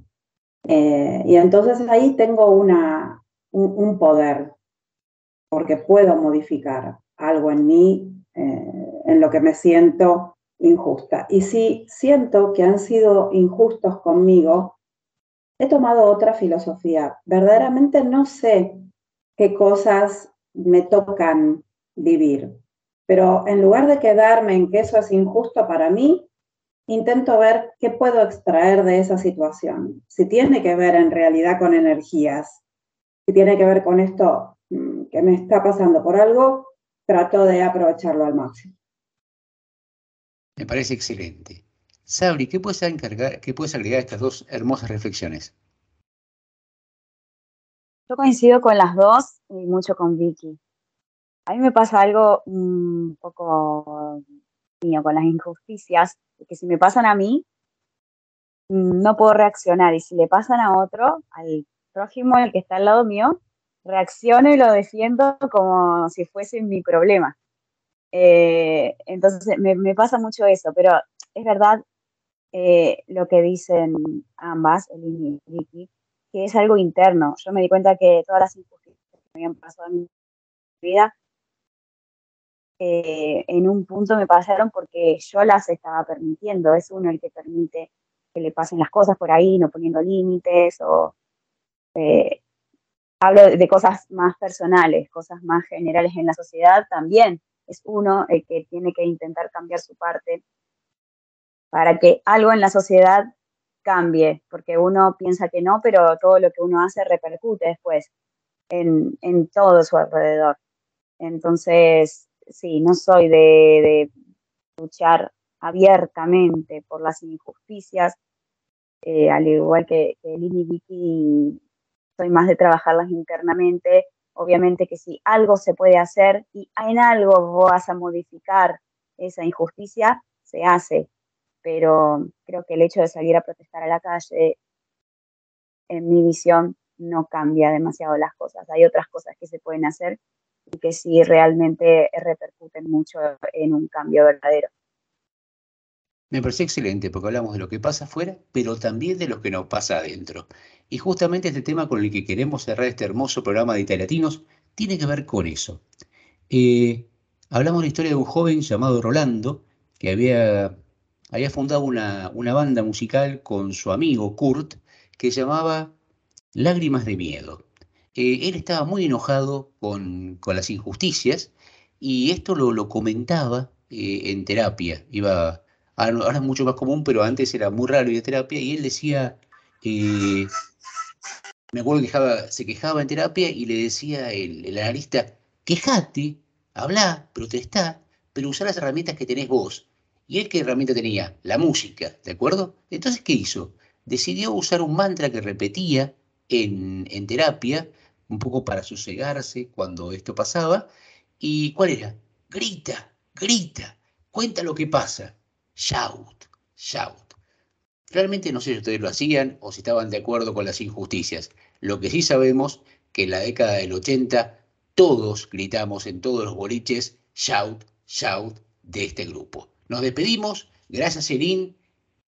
Eh, y entonces ahí tengo una, un, poder, porque puedo modificar algo en mí, eh, en lo que me siento injusta. Y si siento que han sido injustos conmigo, he tomado otra filosofía. Verdaderamente no sé qué cosas me tocan vivir. Pero en lugar de quedarme en que eso es injusto para mí, intento ver qué puedo extraer de esa situación. Si tiene que ver en realidad con energías, si tiene que ver con esto mm, que me está pasando por algo, trato de aprovecharlo al máximo. Me parece excelente. Sabri, ¿qué puedes, encargar, qué puedes agregar a estas dos hermosas reflexiones? Yo coincido con las dos y mucho con Vicky. A mí me pasa algo un poco mío con las injusticias, que si me pasan a mí, no puedo reaccionar. Y si le pasan a otro, al prójimo, el que está al lado mío, reacciono y lo defiendo como si fuese mi problema. Eh, entonces me, me, pasa mucho eso, pero es verdad eh, lo que dicen ambas, el y Vicky, que es algo interno. Yo me di cuenta que todas las injusticias que me habían pasado en mi vida, eh, en un punto me pasaron porque yo las estaba permitiendo. Es uno el que permite que le pasen las cosas por ahí, no poniendo límites o eh, hablo de cosas más personales, cosas más generales en la sociedad también. Es uno el que tiene que intentar cambiar su parte para que algo en la sociedad cambie, porque uno piensa que no, pero todo lo que uno hace repercute después en, en todo su alrededor. Entonces, sí, no soy de, de luchar abiertamente por las injusticias, eh, al igual que, que Lili Vicky, soy más de trabajarlas internamente. Obviamente que si algo se puede hacer y en algo vas a modificar esa injusticia, se hace. Pero creo que el hecho de salir a protestar a la calle, en mi visión, no cambia demasiado las cosas. Hay otras cosas que se pueden hacer y que sí realmente repercuten mucho en un cambio verdadero. Me parece excelente porque hablamos de lo que pasa afuera, pero también de lo que nos pasa adentro. Y justamente este tema con el que queremos cerrar este hermoso programa de Italiatinos tiene que ver con eso. Eh, hablamos de la historia de un joven llamado Rolando que había, había fundado una, una banda musical con su amigo Kurt que se llamaba Lágrimas de Miedo. Eh, él estaba muy enojado con, con, las injusticias y esto lo, lo comentaba eh, en terapia. Iba ahora es mucho más común, pero antes era muy raro ir a terapia, y él decía, eh, me acuerdo que se quejaba en terapia y le decía el, el analista, quejate, habla, protestá, pero usá las herramientas que tenés vos. ¿Y él qué herramienta tenía? La música, ¿de acuerdo? Entonces, ¿qué hizo? Decidió usar un mantra que repetía en, terapia, un poco para sosegarse cuando esto pasaba. ¿Y cuál era? Grita, grita, cuenta lo que pasa shout, shout. Realmente no sé si ustedes lo hacían o si estaban de acuerdo con las injusticias. Lo que sí sabemos que en la década del 80 todos gritamos en todos los boliches shout, shout de este grupo. Nos despedimos. Gracias, Erin.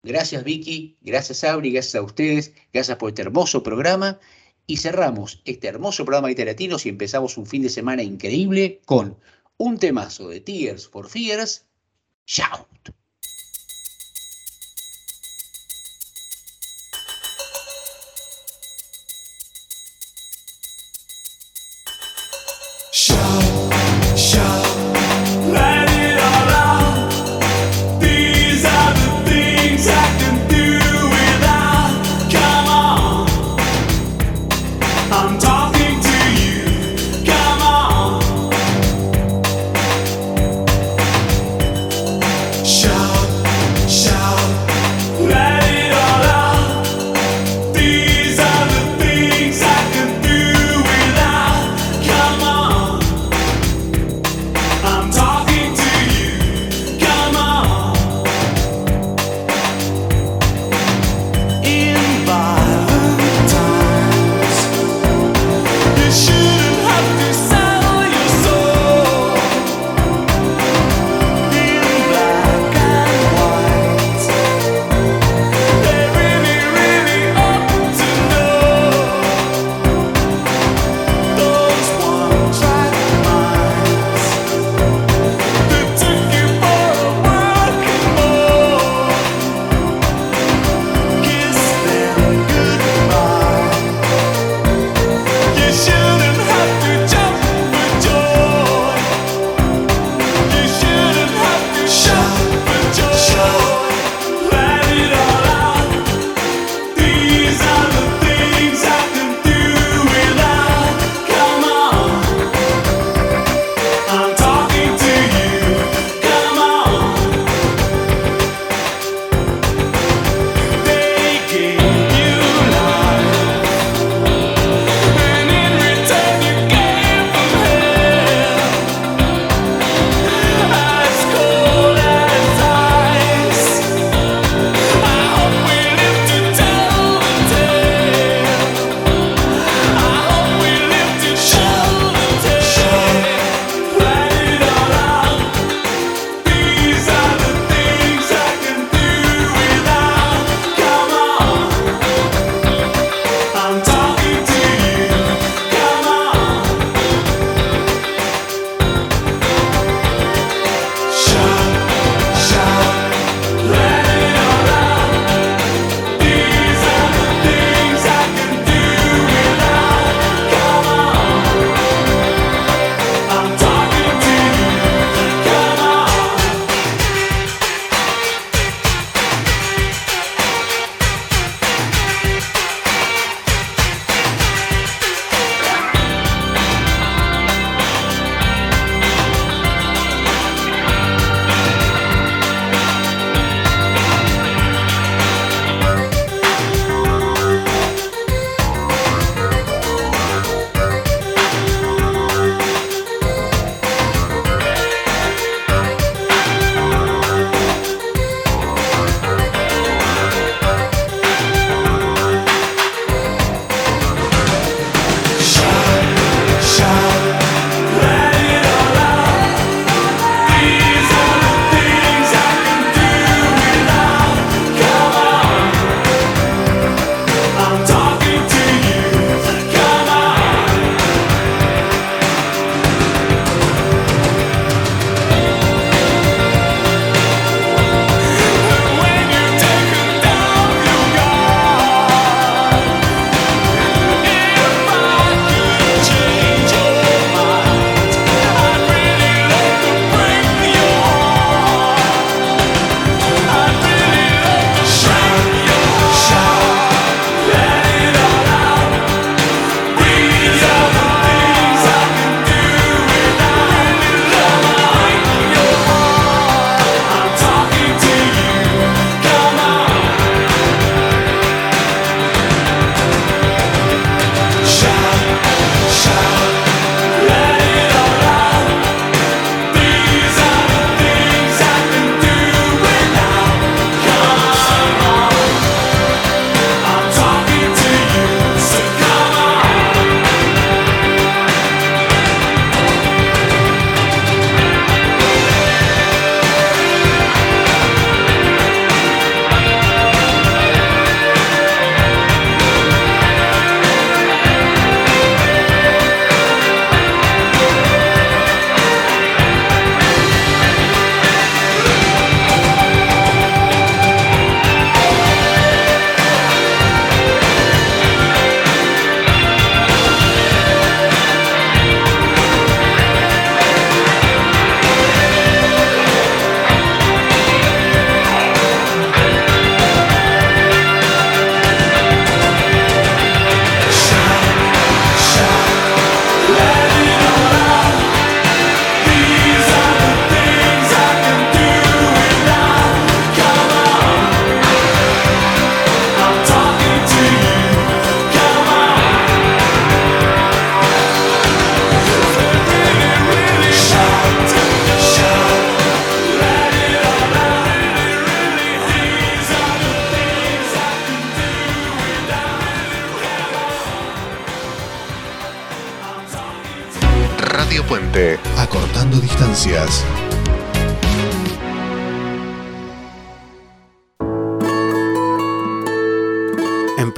Gracias, Vicky. Gracias, Abri. Gracias a ustedes. Gracias por este hermoso programa. Y cerramos este hermoso programa de y empezamos un fin de semana increíble con un temazo de Tears for Fears. Shout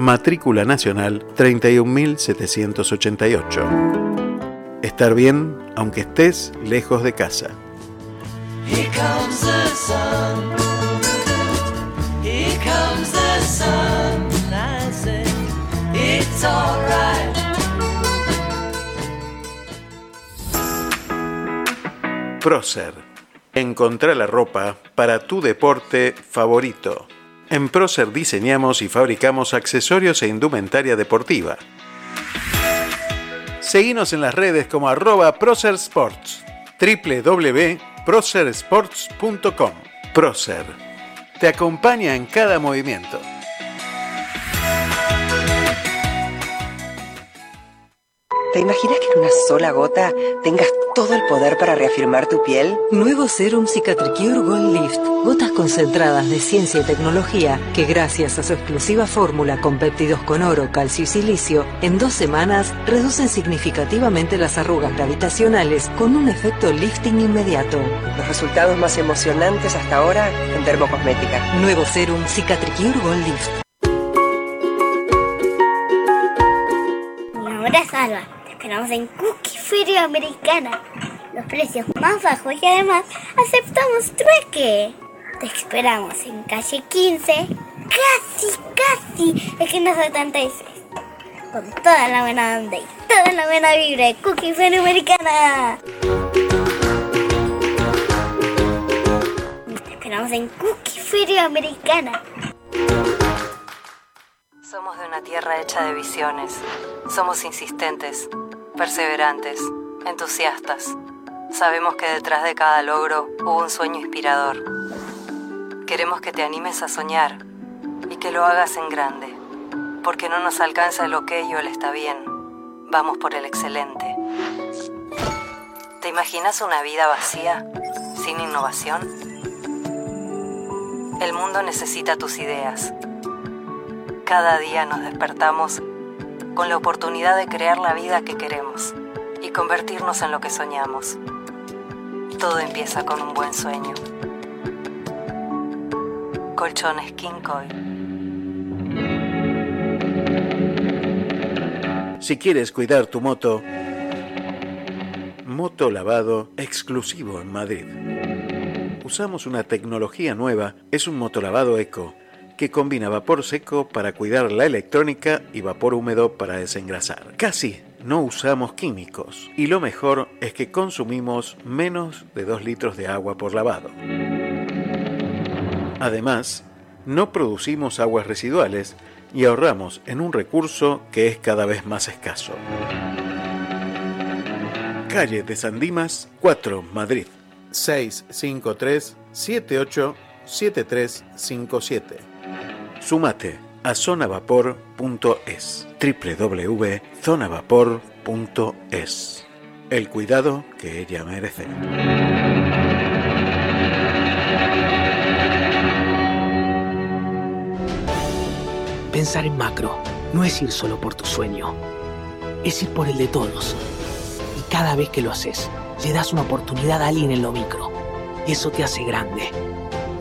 matrícula nacional 31788. Estar bien aunque estés lejos de casa. Here comes the sun. Here comes the sun. I say it's alright. Procer. Encontrá la ropa para tu deporte favorito. En Procer diseñamos y fabricamos accesorios e indumentaria deportiva. Seguinos en las redes como arroba Procer Sports, www.procersports.com. Procer. Te acompaña en cada movimiento. ¿Te imaginas que en una sola gota tengas todo el poder para reafirmar tu piel? Nuevo Serum Cicatricure Gold Lift. Gotas concentradas de ciencia y tecnología que gracias a su exclusiva fórmula con péptidos con oro, calcio y silicio, en dos semanas reducen significativamente las arrugas gravitacionales con un efecto lifting inmediato. Los resultados más emocionantes hasta ahora en dermocosmética. Nuevo Serum Cicatricure Gold Lift. Mi salva. Te esperamos en Cookie Feria Americana. Los precios más bajos y además aceptamos trueque. Te esperamos en calle 15, casi, casi, esquina 76. Con toda la buena onda y toda la buena vibra de Cookie Feria Americana. Te esperamos en Cookie Feria Americana. Somos de una tierra hecha de visiones. Somos insistentes, perseverantes, entusiastas. Sabemos que detrás de cada logro hubo un sueño inspirador. Queremos que te animes a soñar y que lo hagas en grande, porque no nos alcanza el ok o el está bien. Vamos por el excelente. ¿Te imaginas una vida vacía, sin innovación? El mundo necesita tus ideas. Cada día nos despertamos con la oportunidad de crear la vida que queremos y convertirnos en lo que soñamos. Todo empieza con un buen sueño. Colchones King Coy. Si quieres cuidar tu moto, moto lavado exclusivo en Madrid. Usamos una tecnología nueva, es un motolavado eco que combina vapor seco para cuidar la electrónica y vapor húmedo para desengrasar. Casi no usamos químicos y lo mejor es que consumimos menos de 2 litros de agua por lavado. Además, no producimos aguas residuales y ahorramos en un recurso que es cada vez más escaso. Calle de San Dimas, 4, Madrid. 653 78 7357. Sumate a zonavapor.es. www.zonavapor.es. El cuidado que ella merece. Pensar en macro no es ir solo por tu sueño, es ir por el de todos. Y cada vez que lo haces, le das una oportunidad a alguien en lo micro. Eso te hace grande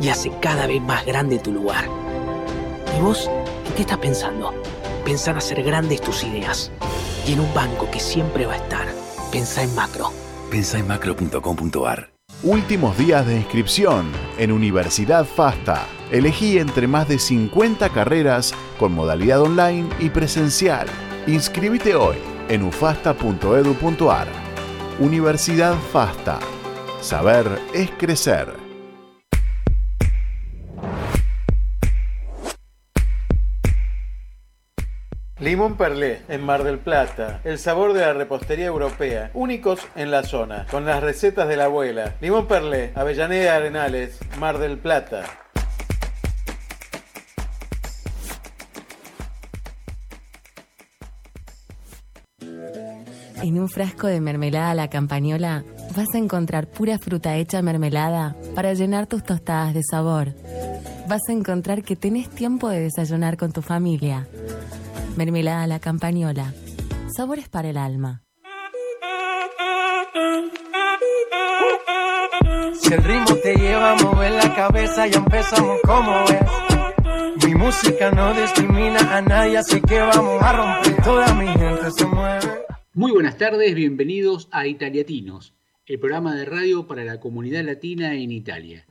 y hace cada vez más grande tu lugar. ¿Y vos en qué estás pensando? Pensá en hacer grandes tus ideas y en un banco que siempre va a estar. Pensá en macro. Pensá en macro.com.ar. Últimos días de inscripción en Universidad FASTA. Elegí entre más de 50 carreras con modalidad online y presencial. Inscríbete hoy en ufasta.edu.ar. Universidad FASTA. Saber es crecer. Limón Perlé, en Mar del Plata. El sabor de la repostería europea, únicos en la zona, con las recetas de la abuela. Limón Perlé, Avellaneda Arenales, Mar del Plata. En un frasco de mermelada la campañola vas a encontrar pura fruta hecha mermelada para llenar tus tostadas de sabor. Vas a encontrar que tenés tiempo de desayunar con tu familia. Mermelada a la campañola. Sabores para el alma. Si el ritmo te lleva a mover la cabeza, ya empezamos como es. Mi música no discrimina a nadie, así que vamos a romper. Toda mi gente se mueve. Muy buenas tardes, bienvenidos a Italiatinos, el programa de radio para la comunidad latina en Italia.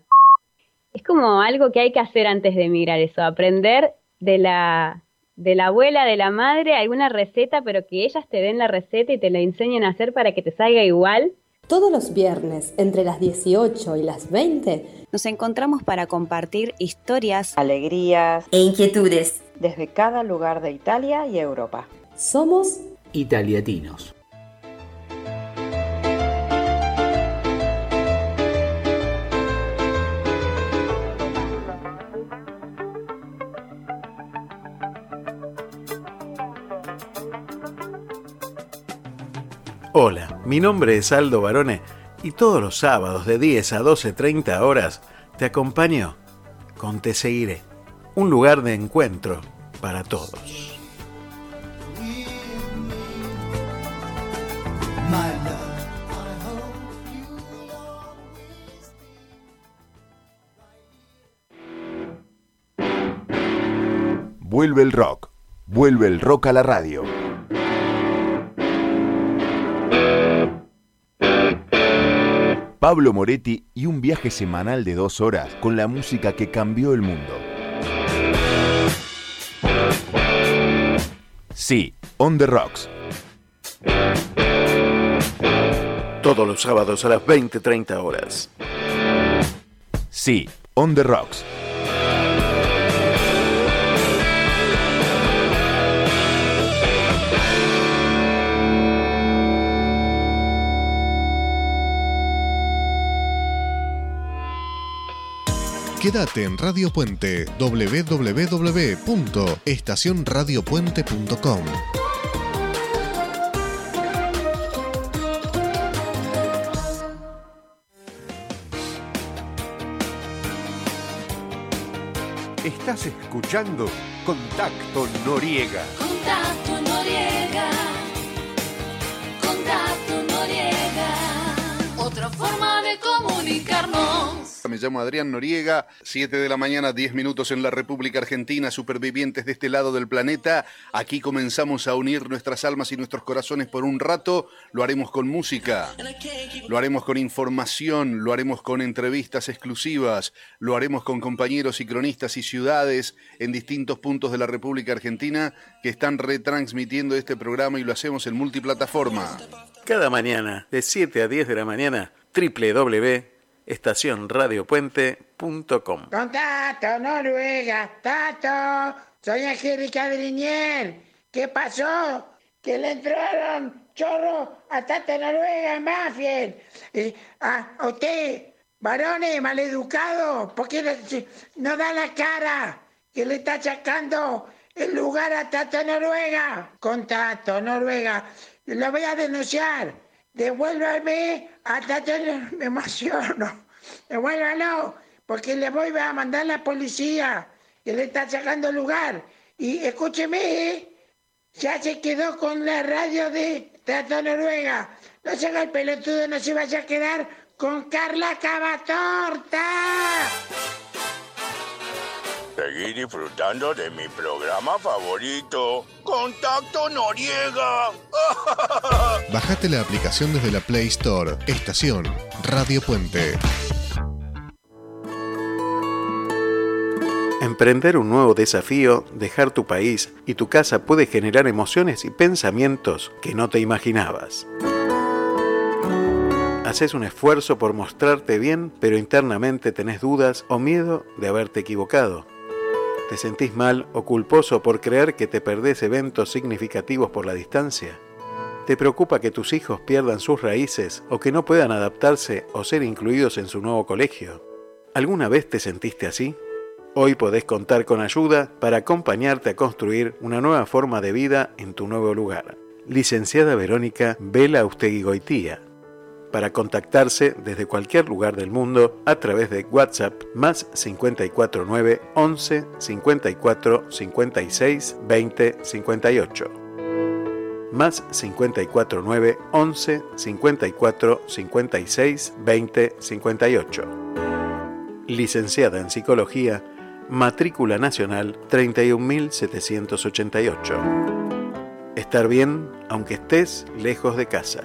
Es como algo que hay que hacer antes de emigrar, eso, aprender de la, de la abuela, de la madre, alguna receta, pero que ellas te den la receta y te la enseñen a hacer para que te salga igual. Todos los viernes, entre las 18 y las 20, Nos encontramos para compartir historias, alegrías e inquietudes. desde cada lugar de Italia y Europa. somos Italiatinos. Mi nombre es Aldo Barone y todos los sábados de 10 a 12.30 horas te acompaño con Te Seguiré, un lugar de encuentro para todos. Vuelve el rock. Vuelve el rock a la radio. Pablo Moretti y un viaje semanal de dos horas con la música que cambió el mundo. Sí, On the Rocks. Todos los sábados a las 20.30 horas. Sí, On the Rocks. Quédate en Radio Puente www.estacionradiopuente.com. Estás escuchando Contacto Noriega. Contacto Noriega. Contacto Noriega. Otra forma de comunicarnos. Me llamo Adrián Noriega, 7 de la mañana, 10 minutos en la República Argentina, supervivientes de este lado del planeta. Aquí comenzamos a unir nuestras almas y nuestros corazones por un rato. Lo haremos con música, lo haremos con información, lo haremos con entrevistas exclusivas, lo haremos con compañeros y cronistas y ciudades en distintos puntos de la República Argentina que están retransmitiendo este programa y lo hacemos en multiplataforma. Cada mañana, de 7 a 10 de la mañana, www.estacionradiopuente.com. Contacto, Noruega, Tato, soy Angélica Drinier. ¿Qué pasó? Que le entraron chorro a Tato Noruega en Banfield. Y a, usted, varones maleducados, ¿por qué no, da la cara? Que le está achacando el lugar a Tato Noruega. Contacto, Noruega, lo voy a denunciar. Devuélvame a Tato Noruega. Me emociono. Devuélvalo, porque le voy a mandar a la policía que le está sacando lugar. Y escúcheme, ya se quedó con la radio de Tato Noruega. No se haga el pelotudo, no se vaya a quedar con Carla Cavatorta. Seguí disfrutando de mi programa favorito, Contacto Noriega. (laughs) Bajate la aplicación desde la Play Store. Estación Radio Puente. Emprender un nuevo desafío, dejar tu país y tu casa puede generar emociones y pensamientos que no te imaginabas. Haces un esfuerzo por mostrarte bien, pero internamente tenés dudas o miedo de haberte equivocado. ¿Te sentís mal o culposo por creer que te perdés eventos significativos por la distancia? ¿Te preocupa que tus hijos pierdan sus raíces o que no puedan adaptarse o ser incluidos en su nuevo colegio? ¿Alguna vez te sentiste así? Hoy podés contar con ayuda para acompañarte a construir una nueva forma de vida en tu nuevo lugar. Licenciada Verónica Vela Ustegui Goitía. Para contactarse desde cualquier lugar del mundo a través de WhatsApp más 549 11 54 56 20 58. Más 549 11 54 56 20 58. Licenciada en Psicología matrícula nacional 31788. Estar bien aunque estés lejos de casa.